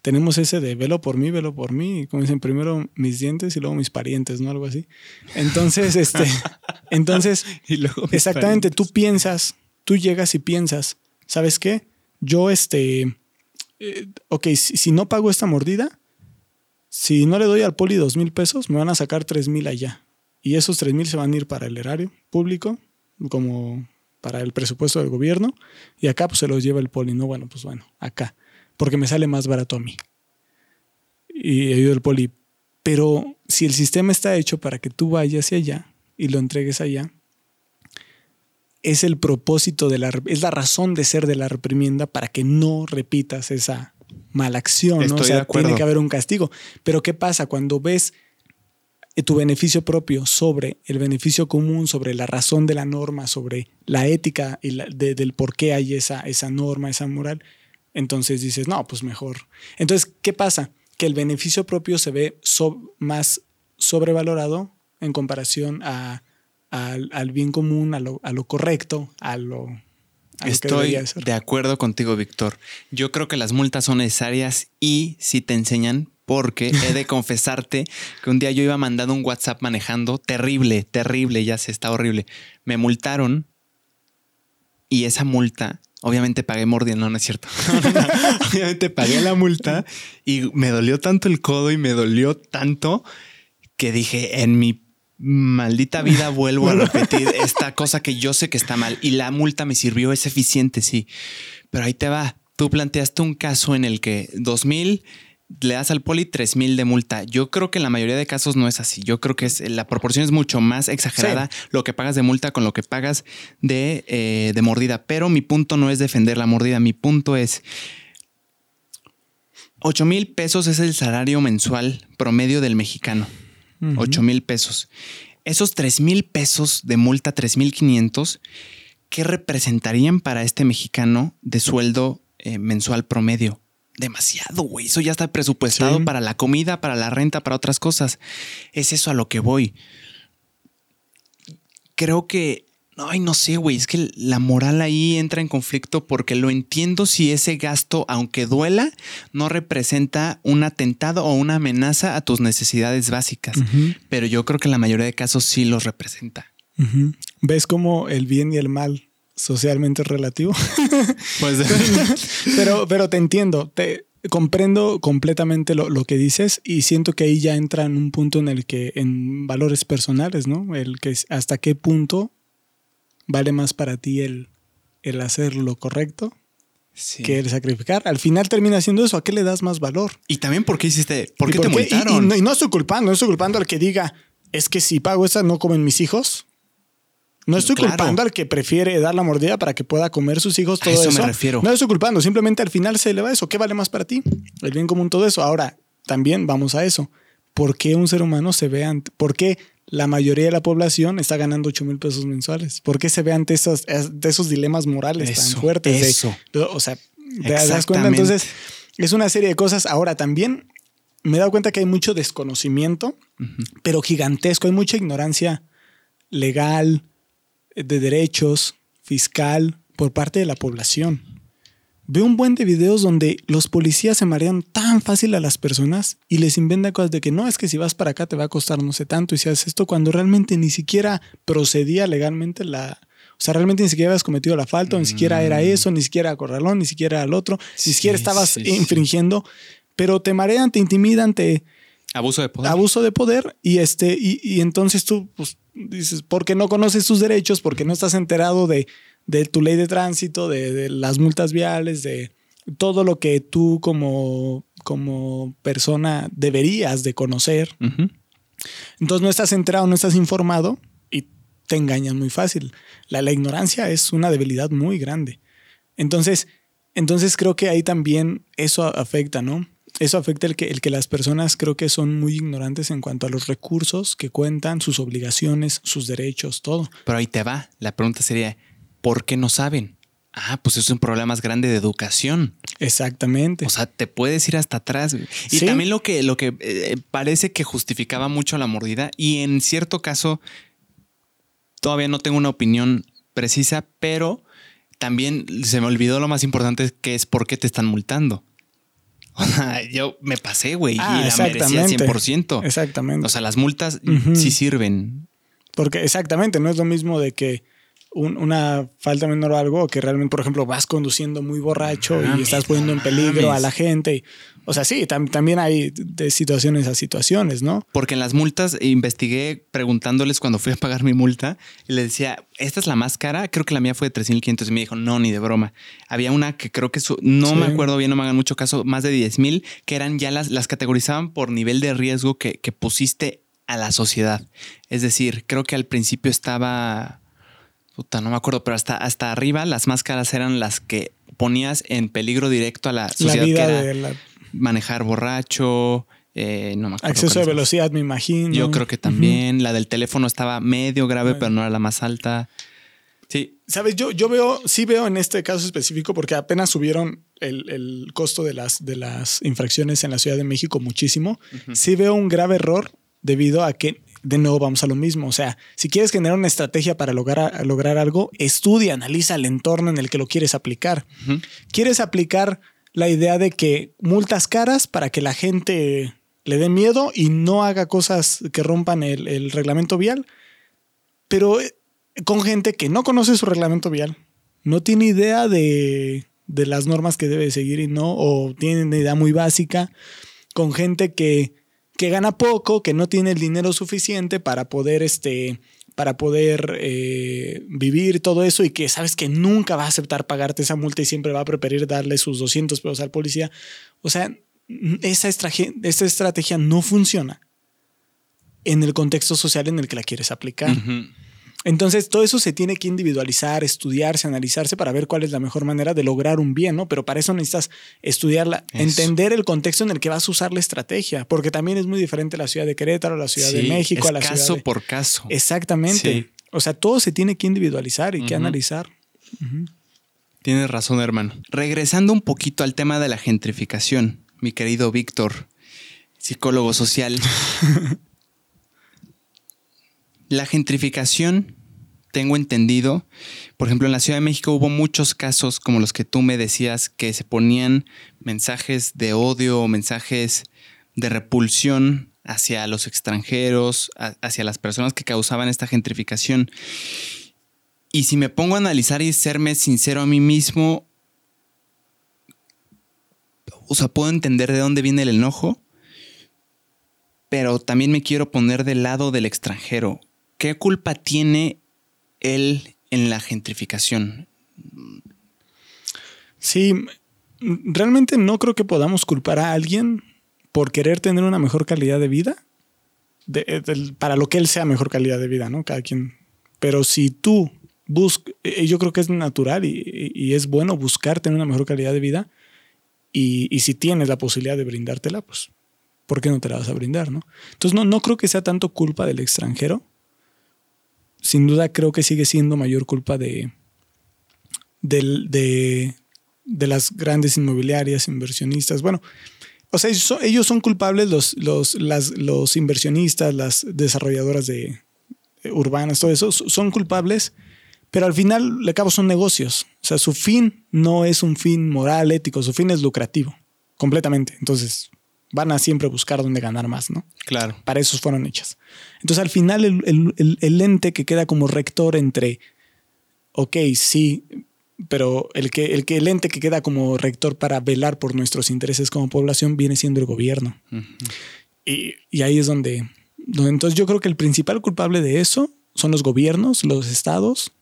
Tenemos ese de velo por mí, velo por mí, como dicen primero mis dientes y luego mis parientes, ¿no? Algo así. Entonces, este, entonces, exactamente, tú piensas, tú llegas y piensas, ¿sabes qué? Yo, este, eh, ok, si, si, no pago esta mordida, si no le doy al poli dos mil pesos, me van a sacar tres mil allá. Y esos tres mil se van a ir para el erario público, como para el presupuesto del gobierno y acá pues se los lleva el poli, no, bueno, pues bueno, acá, porque me sale más barato a mí. Y ayuda el poli. Pero si el sistema está hecho para que tú vayas hacia allá y lo entregues allá, es el propósito de la, es la razón de ser de la reprimienda para que no repitas esa mala acción, ¿no? O sea, tiene que haber un castigo. Pero ¿qué pasa cuando ves eh, tu beneficio propio sobre el beneficio común, sobre la razón de la norma, sobre la ética y del por qué hay esa, esa norma, esa moral, entonces dices, no, pues mejor. Entonces, ¿qué pasa? Que el beneficio propio se ve más sobrevalorado en comparación a, al bien común, a lo, a lo correcto, a lo... Estoy de acuerdo contigo, Víctor. Yo creo que las multas son necesarias y si te enseñan porque he de confesarte que un día yo iba mandando un WhatsApp manejando, terrible, terrible, ya se está horrible. Me multaron y esa multa, obviamente pagué mordiendo, no, no es cierto. obviamente pagué la multa y me dolió tanto el codo y me dolió tanto que dije, en mi maldita vida vuelvo a repetir esta cosa que yo sé que está mal y la multa me sirvió, es eficiente, sí. Pero ahí te va. Tú planteaste un caso en el que 2000 le das al poli 3 mil de multa. Yo creo que en la mayoría de casos no es así. Yo creo que es, la proporción es mucho más exagerada lo que pagas de multa con lo que pagas de, eh, de mordida. Pero mi punto no es defender la mordida. Mi punto es 8 mil pesos es el salario mensual promedio del mexicano. 8 mil pesos. Esos 3 mil pesos de multa, 3 mil 500, ¿qué representarían para este mexicano de sueldo eh, mensual promedio? Demasiado, güey. Eso ya está presupuestado para la comida, para la renta, para otras cosas. Es eso a lo que voy. Creo que Ay, no sé, güey, es que la moral ahí entra en conflicto porque lo entiendo si ese gasto, aunque duela, no representa un atentado o una amenaza a tus necesidades básicas. Pero yo creo que en la mayoría de casos sí los representa. ¿Ves cómo el bien y el mal socialmente es relativo? Pues pero, pero te entiendo, te comprendo completamente lo, lo, que dices y siento que ahí ya entra en un punto en el que, en valores personales, ¿no? El que hasta qué punto vale más para ti el, el hacer lo correcto que el sacrificar. Al final termina siendo eso. ¿A qué le das más valor? Y también por qué hiciste, por qué te multaron. Y, no, estoy culpando, no estoy culpando al que diga, es que si pago esa no comen mis hijos. No estoy culpando al que prefiere dar la mordida para que pueda comer sus hijos, todo eso. eso. me refiero. No estoy culpando, simplemente al final se eleva eso. ¿Qué vale más para ti? El bien común, todo eso. Ahora, también vamos a eso. ¿Por qué un ser humano se ve ante, por qué la mayoría de la población está ganando 8 mil pesos mensuales. ¿Por qué se ve ante esos, de esos dilemas morales tan fuertes? Eso. o sea, ¿te das cuenta? Entonces, es una serie de cosas. Ahora también me he dado cuenta que hay mucho desconocimiento, pero gigantesco. Hay mucha ignorancia legal, de derechos, fiscal, por parte de la población. Veo un buen de videos donde los policías se marean tan fácil a las personas y les inventan cosas de que no, es que si vas para acá te va a costar no sé tanto y si haces esto cuando realmente ni siquiera procedía legalmente la... O sea, realmente ni siquiera habías cometido la falta, ni siquiera era mm. eso, ni siquiera acorralón, ni siquiera al otro, ni siquiera estabas infringiendo, pero te marean, te intimidan, te... Abuso de poder. Abuso de poder y, este, y, y entonces tú pues, dices, porque no conoces tus derechos, porque no estás enterado de de tu ley de tránsito, de, las multas viales, de todo lo que tú como, como persona deberías de conocer. Entonces no estás enterado, no estás informado y te engañan muy fácil. La, la ignorancia es una debilidad muy grande. Entonces, entonces creo que ahí también eso afecta, ¿no? Eso afecta el que, el que las personas creo que son muy ignorantes en cuanto a los recursos que cuentan, sus obligaciones, sus derechos, todo. Pero ahí te va. La pregunta sería, ¿Por qué no saben? Ah, pues es un problema más grande de educación. Exactamente. O sea, te puedes ir hasta atrás. Y también lo que, lo que eh, parece que justificaba mucho la mordida, y en cierto caso, todavía no tengo una opinión precisa, pero también se me olvidó lo más importante que es por qué te están multando. Yo me pasé, güey, y ah, la merecía 100%. Exactamente. O sea, las multas sí sirven. Porque exactamente, no es lo mismo de que una falta menor o algo, que realmente, por ejemplo, vas conduciendo muy borracho y estás poniendo en peligro a la gente. o sea, sí, también hay de situaciones a situaciones, ¿no? Porque en las multas investigué preguntándoles cuando fui a pagar mi multa y le decía, ¿esta es la más cara? Creo que la mía fue de 3.500 y me dijo, no, ni de broma. Había una que creo que no me acuerdo bien, no me hagan mucho caso, más de 10.000, que eran ya las, las categorizaban por nivel de riesgo que, que pusiste a la sociedad. Es decir, creo que al principio estaba Puta, no me acuerdo, pero hasta, hasta arriba las máscaras eran las que ponías en peligro directo a la sociedad. La vida de Manejar borracho, eh, no me acuerdo. Acceso de velocidad, me imagino. Yo creo que también. La del teléfono estaba medio grave, pero no era la más alta. Sí. Sabes, yo, yo veo, sí veo en este caso específico, porque apenas subieron el, el costo de las, de las infracciones en la Ciudad de México muchísimo. Sí veo un grave error debido a que de nuevo vamos a lo mismo. O sea, si quieres generar una estrategia para lograr, lograr algo, estudia, analiza el entorno en el que lo quieres aplicar. Quieres aplicar la idea de que multas caras para que la gente le dé miedo y no haga cosas que rompan el, reglamento vial, pero eh, con gente que no conoce su reglamento vial, no tiene idea de, de las normas que debe seguir y no, o tiene una idea muy básica, con gente que que gana poco, que no tiene el dinero suficiente para poder, este, para poder eh, vivir todo eso y que sabes que nunca va a aceptar pagarte esa multa y siempre va a preferir darle sus 200 pesos al policía. O sea, esa esta estrategia no funciona en el contexto social en el que la quieres aplicar. Entonces, todo eso se tiene que individualizar, estudiarse, analizarse para ver cuál es la mejor manera de lograr un bien, ¿no? Pero para eso necesitas estudiarla, entender el contexto en el que vas a usar la estrategia, porque también es muy diferente la ciudad de Querétaro, la ciudad de México, a la caso ciudad. por caso. Exactamente. O sea, todo se tiene que individualizar y que analizar. Tienes razón, hermano. Regresando un poquito al tema de la gentrificación, mi querido Víctor, psicólogo social. la gentrificación tengo entendido, por ejemplo, en la Ciudad de México hubo muchos casos como los que tú me decías que se ponían mensajes de odio o mensajes de repulsión hacia los extranjeros, hacia las personas que causaban esta gentrificación. Y si me pongo a analizar y serme sincero a mí mismo, o sea, puedo entender de dónde viene el enojo, pero también me quiero poner del lado del extranjero. ¿Qué culpa tiene él en la gentrificación? Sí, realmente no creo que podamos culpar a alguien por querer tener una mejor calidad de vida, para lo que él sea mejor calidad de vida, ¿no? Cada quien. Pero si tú buscas, eh, yo creo que es natural y, es bueno buscar tener una mejor calidad de vida, y, y, si tienes la posibilidad de brindártela, pues, ¿por qué no te la vas a brindar, no? Entonces, no, no creo que sea tanto culpa del extranjero, sin duda creo que sigue siendo mayor culpa de, de, las grandes inmobiliarias, inversionistas. Bueno, o sea, ellos son, culpables los, los, los inversionistas, las desarrolladoras de, urbanas, todo eso, son culpables, pero al final, le cabo, son negocios. O sea, su fin no es un fin moral, ético, su fin es lucrativo, completamente. Entonces, van a siempre buscar dónde ganar más, ¿no? Claro. Para eso fueron hechas. Entonces, al final, el, ente que queda como rector entre, ok, sí, pero el que, el que el ente que queda como rector para velar por nuestros intereses como población viene siendo el gobierno. y, y, ahí es donde, donde, entonces yo creo que el principal culpable de eso son los gobiernos, los estados,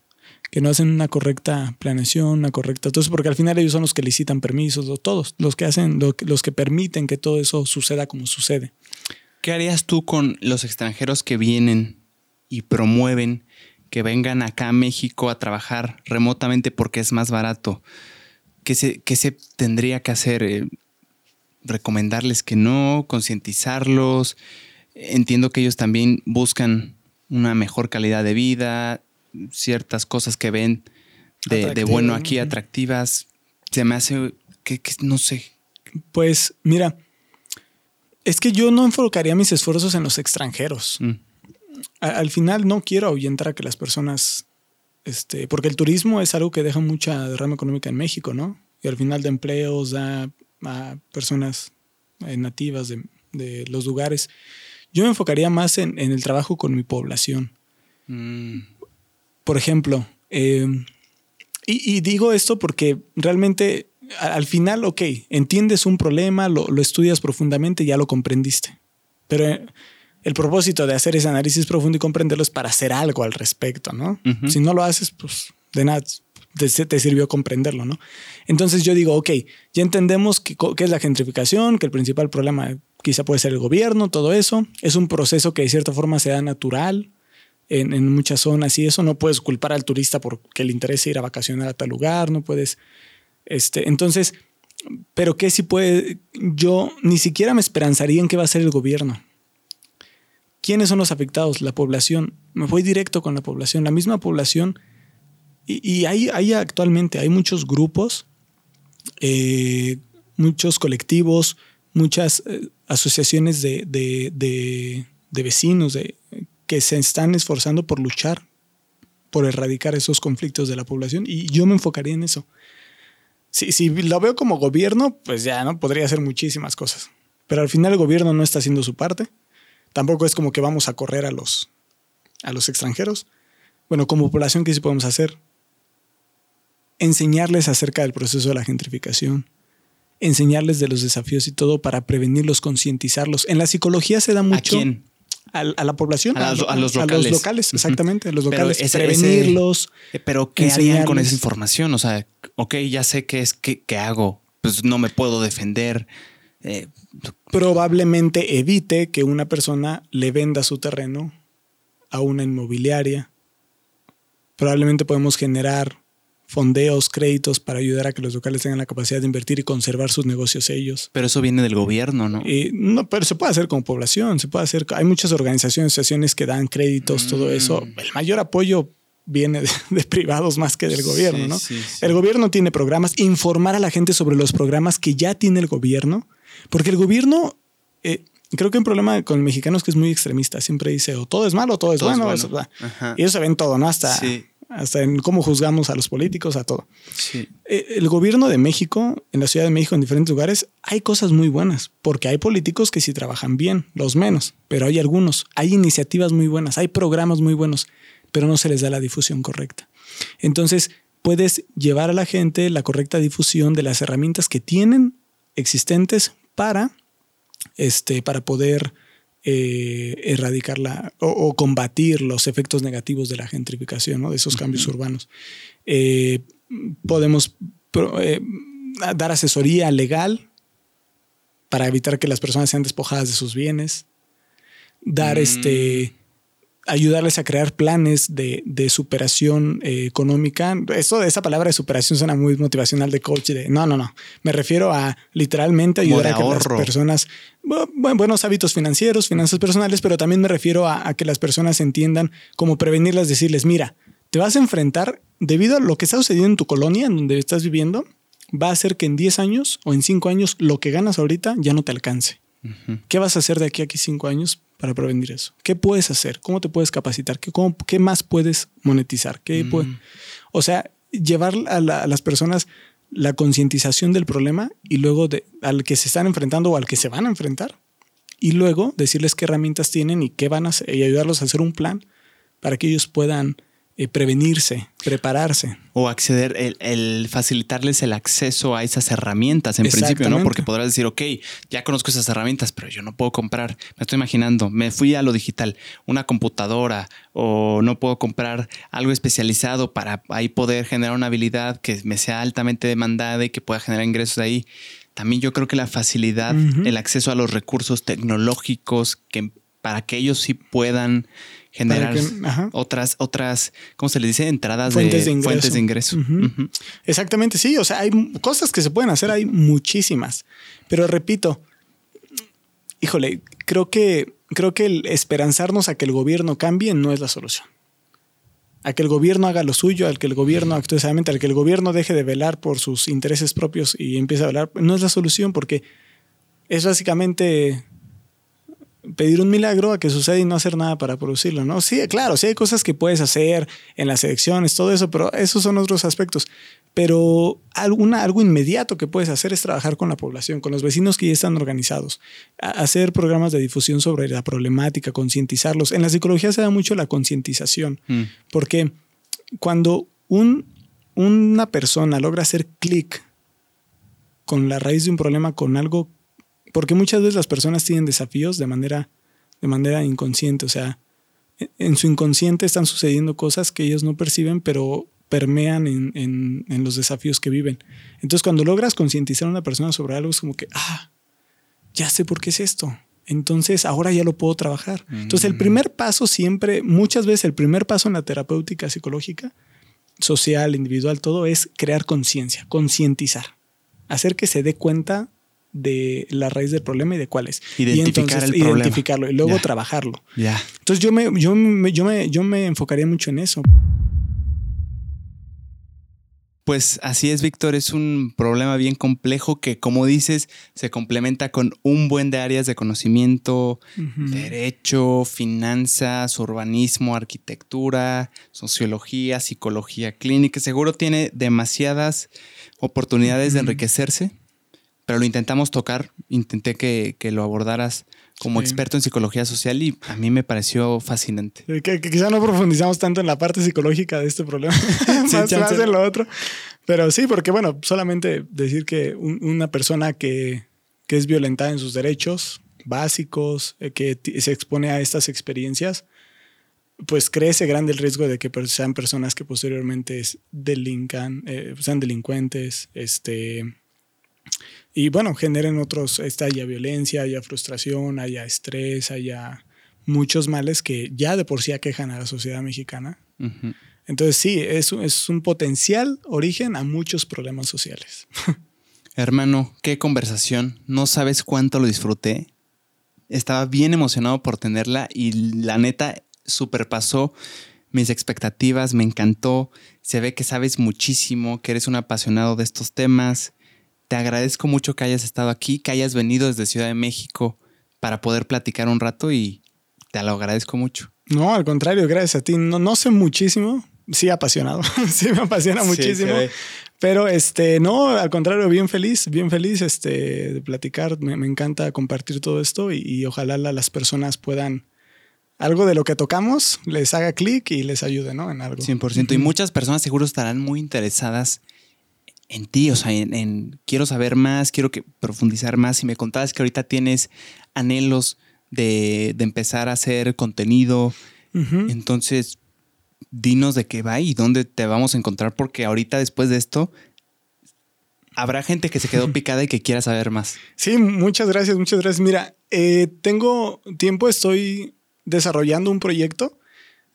que no hacen una correcta planeación, una correcta. Entonces, porque al final ellos son los que licitan permisos, todos, los que hacen, los que permiten que todo eso suceda como sucede. ¿Qué harías tú con los extranjeros que vienen y promueven que vengan acá a México a trabajar remotamente porque es más barato? ¿Qué se, qué se tendría que hacer? Eh, ¿Recomendarles que no? ¿Concientizarlos? Entiendo que ellos también buscan una mejor calidad de vida, ciertas cosas que ven de, bueno aquí, atractivas, se me hace que, no sé. Pues mira, es que yo no enfocaría mis esfuerzos en los extranjeros. Mm. al final no quiero ahuyentar a que las personas, este, porque el turismo es algo que deja mucha derrama económica en México, ¿no? Y al final de empleos da a personas eh, nativas de, los lugares. Yo me enfocaría más en, el trabajo con mi población. Mm. Por ejemplo, eh, y, digo esto porque realmente al final, ok, entiendes un problema, lo, estudias profundamente, ya lo comprendiste. Pero eh, el propósito de hacer ese análisis profundo y comprenderlo es para hacer algo al respecto, ¿no? Si no lo haces, pues de nada te, sirvió comprenderlo, ¿no? Entonces yo digo, ok, ya entendemos qué es la gentrificación, que el principal problema quizá puede ser el gobierno, todo eso. Es un proceso que de cierta forma se da natural, en, muchas zonas y eso no puedes culpar al turista porque le interesa ir a vacacionar a tal lugar, no puedes, este, entonces, pero qué si puede, yo ni siquiera me esperanzaría en qué va a hacer el gobierno. ¿Quiénes son los afectados? La población. Me voy directo con la población, la misma población. Y, y hay, actualmente, hay muchos grupos, eh, muchos colectivos, muchas eh, asociaciones de, de, de vecinos, de, que se están esforzando por luchar, por erradicar esos conflictos de la población y yo me enfocaría en eso. Si, si lo veo como gobierno, pues ya, ¿no? Podría hacer muchísimas cosas. Pero al final el gobierno no está haciendo su parte. Tampoco es como que vamos a correr a los, a los extranjeros. Bueno, como población, ¿qué sí podemos hacer? Enseñarles acerca del proceso de la gentrificación, enseñarles de los desafíos y todo para prevenirlos, concientizarlos. En la psicología se da mucho. ¿A quién? A, la población, a, los locales. locales, exactamente, a los locales, prevenirlos. Eh, pero ¿qué harían con esa información? O sea, ok, ya sé qué es, qué, qué hago, pues no me puedo defender. eh, probablemente evite que una persona le venda su terreno a una inmobiliaria. Probablemente podemos generar fondeos, créditos para ayudar a que los locales tengan la capacidad de invertir y conservar sus negocios ellos. Pero eso viene del gobierno, ¿no? Y no, pero se puede hacer como población, se puede hacer. Hay muchas organizaciones, asociaciones que dan créditos, todo eso. Mm. El mayor apoyo viene de, de privados más que del gobierno, Sí, ¿no? sí, sí. El gobierno tiene programas, informar a la gente sobre los programas que ya tiene el gobierno, porque el gobierno, eh, creo que un problema con mexicanos que es muy extremista, siempre dice o todo es malo o todo es Todo es bueno. eso, y eso se ve en todo, ¿no? Hasta, Sí. Hasta en cómo juzgamos a los políticos, a todo. Sí. Eh, El gobierno de México, en la Ciudad de México, en diferentes lugares, hay cosas muy buenas, porque hay políticos que sí trabajan bien, los menos, pero hay algunos. Hay iniciativas muy buenas, hay programas muy buenos, pero no se les da la difusión correcta. Entonces, puedes llevar a la gente la correcta difusión de las herramientas que tienen existentes para, este, para poder eh, erradicar la, o, o combatir los efectos negativos de la gentrificación, ¿no? de esos cambios urbanos. Eh, podemos pro- eh, dar asesoría legal para evitar que las personas sean despojadas de sus bienes, dar Mm. este ayudarles a crear planes de, de superación eh, económica. Esto de esa palabra de superación suena muy motivacional de coach. De, no, no, no. Me refiero a literalmente ayudar a que las personas, bu- bu- buenos hábitos financieros, finanzas personales, pero también me refiero a, a que las personas entiendan cómo prevenirlas, decirles, mira, te vas a enfrentar debido a lo que está sucediendo en tu colonia, en donde estás viviendo, va a hacer que en 10 años o en 5 años lo que ganas ahorita ya no te alcance. ¿Qué vas a hacer de aquí a aquí cinco años para prevenir eso? ¿Qué puedes hacer? ¿Cómo te puedes capacitar? ¿Qué, cómo- qué más puedes monetizar? ¿Qué Mm. puede- o sea, llevar a, la- a las personas la concientización del problema y luego de, al que se están enfrentando o al que se van a enfrentar y luego decirles qué herramientas tienen y qué van a hacer y ayudarlos a hacer un plan para que ellos puedan eh, prevenirse, prepararse. O acceder, el, el facilitarles el acceso a esas herramientas en principio, ¿no? Porque podrás decir, ok, ya conozco esas herramientas, pero yo no puedo comprar. Me estoy imaginando, me fui a lo digital, una computadora, o no puedo comprar algo especializado para ahí poder generar una habilidad que me sea altamente demandada y que pueda generar ingresos de ahí. También yo creo que la facilidad, el acceso a los recursos tecnológicos que para que ellos sí puedan generar que- otras, otras, ¿cómo se les dice? Entradas Fuentes de, fuentes de ingreso. Exactamente, sí. O sea, hay cosas que se pueden hacer, hay muchísimas. Pero repito, híjole, creo que, creo que el esperanzarnos a que el gobierno cambie no es la solución. A que el gobierno haga lo suyo, al que el gobierno actúe sabiamente, al que el gobierno deje de velar por sus intereses propios y empiece a velar, no es la solución porque es básicamente pedir un milagro a que suceda y no hacer nada para producirlo, ¿no? Sí, claro, sí hay cosas que puedes hacer en las elecciones, todo eso, pero esos son otros aspectos. Pero alguna, algo inmediato que puedes hacer es trabajar con la población, con los vecinos que ya están organizados, hacer programas de difusión sobre la problemática, concientizarlos. En la psicología se da mucho la concientización, Mm. porque cuando un, una persona logra hacer clic con la raíz de un problema, con algo, porque muchas veces las personas tienen desafíos de manera, de manera inconsciente, o sea, en- su inconsciente están sucediendo cosas que ellos no perciben, pero permean en, en- en los desafíos que viven. Entonces, cuando logras concientizar a una persona sobre algo, es como que, ah, ya sé por qué es esto. Entonces, ahora ya lo puedo trabajar. Entonces, el primer paso siempre, muchas veces el primer paso en la terapéutica psicológica, social, individual, todo es crear conciencia, concientizar, hacer que se dé cuenta de la raíz del problema y de cuál es. Identificar y el problema. identificarlo y luego Ya. trabajarlo. Ya. Entonces yo me, yo, me, yo, me, yo me enfocaría mucho en eso. Pues así es, Víctor, es un problema bien complejo que, como dices, se complementa con un buen de áreas de conocimiento, derecho, finanzas, urbanismo, arquitectura, sociología, psicología clínica. Seguro tiene demasiadas oportunidades de enriquecerse, pero lo intentamos tocar, intenté que, que lo abordaras como Sí. experto en psicología social y a mí me pareció fascinante. Que, que quizá no profundizamos tanto en la parte psicológica de este problema, más, chance. más en lo otro. Pero sí, porque bueno, solamente decir que un- una persona que, que es violentada en sus derechos básicos, eh, que se expone a estas experiencias, pues crece grande el riesgo de que sean personas que posteriormente delincan, eh, sean delincuentes, este, y bueno, generen otros, esta haya violencia, haya frustración, haya estrés, haya muchos males que ya de por sí aquejan a la sociedad mexicana. Entonces sí, es, es un potencial origen a muchos problemas sociales. Hermano, qué conversación. No sabes cuánto lo disfruté. Estaba bien emocionado por tenerla y la neta superpasó mis expectativas, me encantó. Se ve que sabes muchísimo, que eres un apasionado de estos temas. Te agradezco mucho que hayas estado aquí, que hayas venido desde Ciudad de México para poder platicar un rato y te lo agradezco mucho. No, al contrario, gracias a ti. No, no sé muchísimo, sí apasionado, sí me apasiona muchísimo. Pero este, no, al contrario, bien feliz, bien feliz este, de platicar. Me, encanta compartir todo esto y, ojalá las personas puedan algo de lo que tocamos les haga clic y les ayude, ¿no? En algo. 100%. Y muchas personas seguro estarán muy interesadas en ti, o sea, en, quiero saber más, quiero que profundizar más. Y me contabas que ahorita tienes anhelos de, de empezar a hacer contenido. Entonces, dinos de qué va y dónde te vamos a encontrar, porque ahorita después de esto habrá gente que se quedó picada y que quiera saber más. Sí, muchas gracias, muchas gracias. Mira, eh, tengo tiempo, estoy desarrollando un proyecto.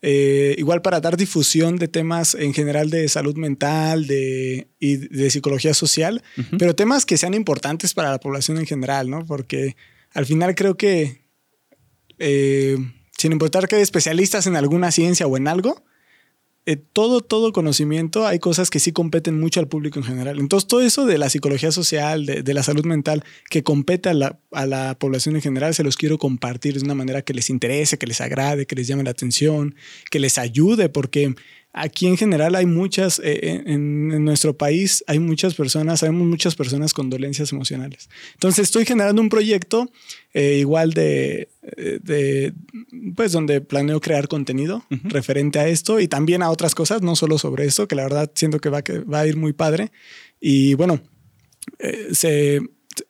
Eh, igual para dar difusión de temas en general de salud mental de, y de psicología social, pero temas que sean importantes para la población en general, ¿no? Porque al final creo que, eh, sin importar que hay especialistas en alguna ciencia o en algo, eh, todo, todo conocimiento, hay cosas que sí competen mucho al público en general. Entonces, todo eso de la psicología social, de, la salud mental, que compete a la, a la, población en general, se los quiero compartir de una manera que les interese, que les agrade, que les llame la atención, que les ayude, porque Aquí en general hay muchas, eh, eh, en, nuestro país hay muchas personas, sabemos muchas personas con dolencias emocionales. Entonces estoy generando un proyecto eh, igual de, de, pues donde planeo crear contenido referente a esto y también a otras cosas, no solo sobre eso, que la verdad siento que va, que va a ir muy padre. Y bueno, se,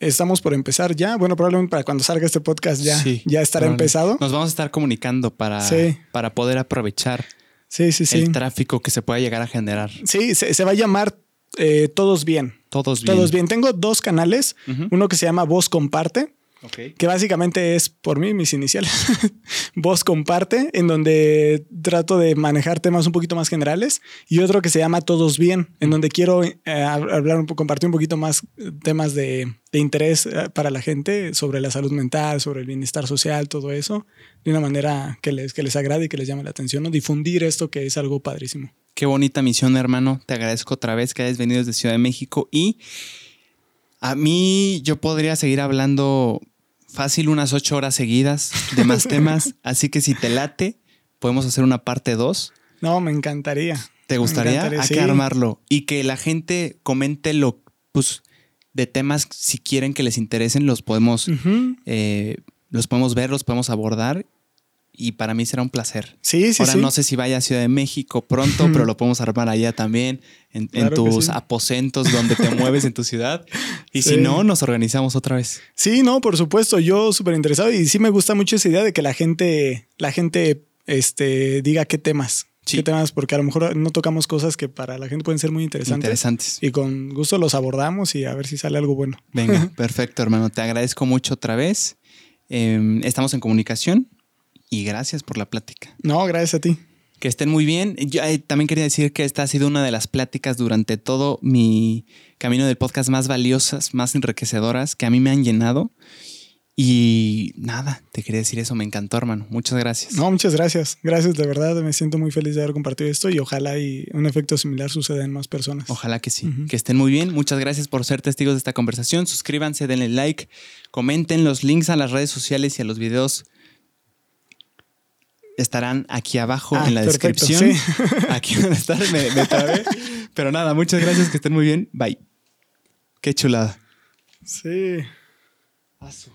estamos por empezar ya. Bueno, probablemente para cuando salga este podcast ya, ya estará empezado. Nos vamos a estar comunicando para, para poder aprovechar sí, sí, sí. el tráfico que se pueda llegar a generar. Sí, se, va a llamar eh, Todos Bien. Todos Bien. Todos Bien. Tengo dos canales, uno que se llama Voz Comparte. Que básicamente es por mí, mis iniciales. Voz comparte, en donde trato de manejar temas un poquito más generales. Y otro que se llama Todos Bien, en donde quiero eh, hablar, compartir un poquito más temas de, de interés eh, para la gente sobre la salud mental, sobre el bienestar social, todo eso de una manera que les, que les agrade y que les llame la atención, ¿no? Difundir esto que es algo padrísimo. Qué bonita misión, hermano. Te agradezco otra vez que hayas venido desde Ciudad de México y a mí yo podría seguir hablando fácil unas ocho horas seguidas de más temas, así que si te late, podemos hacer una parte dos. No, me encantaría. ¿Te gustaría? Hay que armarlo y que la gente comente lo, pues, de temas si quieren que les interesen, los podemos los podemos ver, los podemos abordar y para mí será un placer. Sí, sí, Ahora no sé si vaya a Ciudad de México pronto, pero lo podemos armar allá también, en, tus aposentos donde te mueves en tu ciudad. Y si no, nos organizamos otra vez. Sí, no, por supuesto, yo súper interesado y sí me gusta mucho esa idea de que la gente, la gente este, diga qué temas. ¿Qué temas? Porque a lo mejor no tocamos cosas que para la gente pueden ser muy interesantes. Interesantes. Y con gusto los abordamos y a ver si sale algo bueno. Venga, perfecto, hermano. Te agradezco mucho otra vez. Em, estamos en comunicación y gracias por la plática. No, gracias a ti. Que estén muy bien. Yo eh, también quería decir que esta ha sido una de las pláticas durante todo mi camino del podcast más valiosas, más enriquecedoras, que a mí me han llenado. Y nada, te quería decir eso, me encantó, hermano. Muchas gracias. No, muchas gracias. Gracias, de verdad. Me siento muy feliz de haber compartido esto y ojalá y un efecto similar suceda en más personas. Ojalá que sí. Que estén muy bien. Muchas gracias por ser testigos de esta conversación. Suscríbanse, denle like, comenten los links a las redes sociales y a los videos. Estarán aquí abajo ah, en la descripción. Aquí van a estar, me, Pero nada, muchas gracias, que estén muy bien. Bye. Qué chulada. Sí. Paso.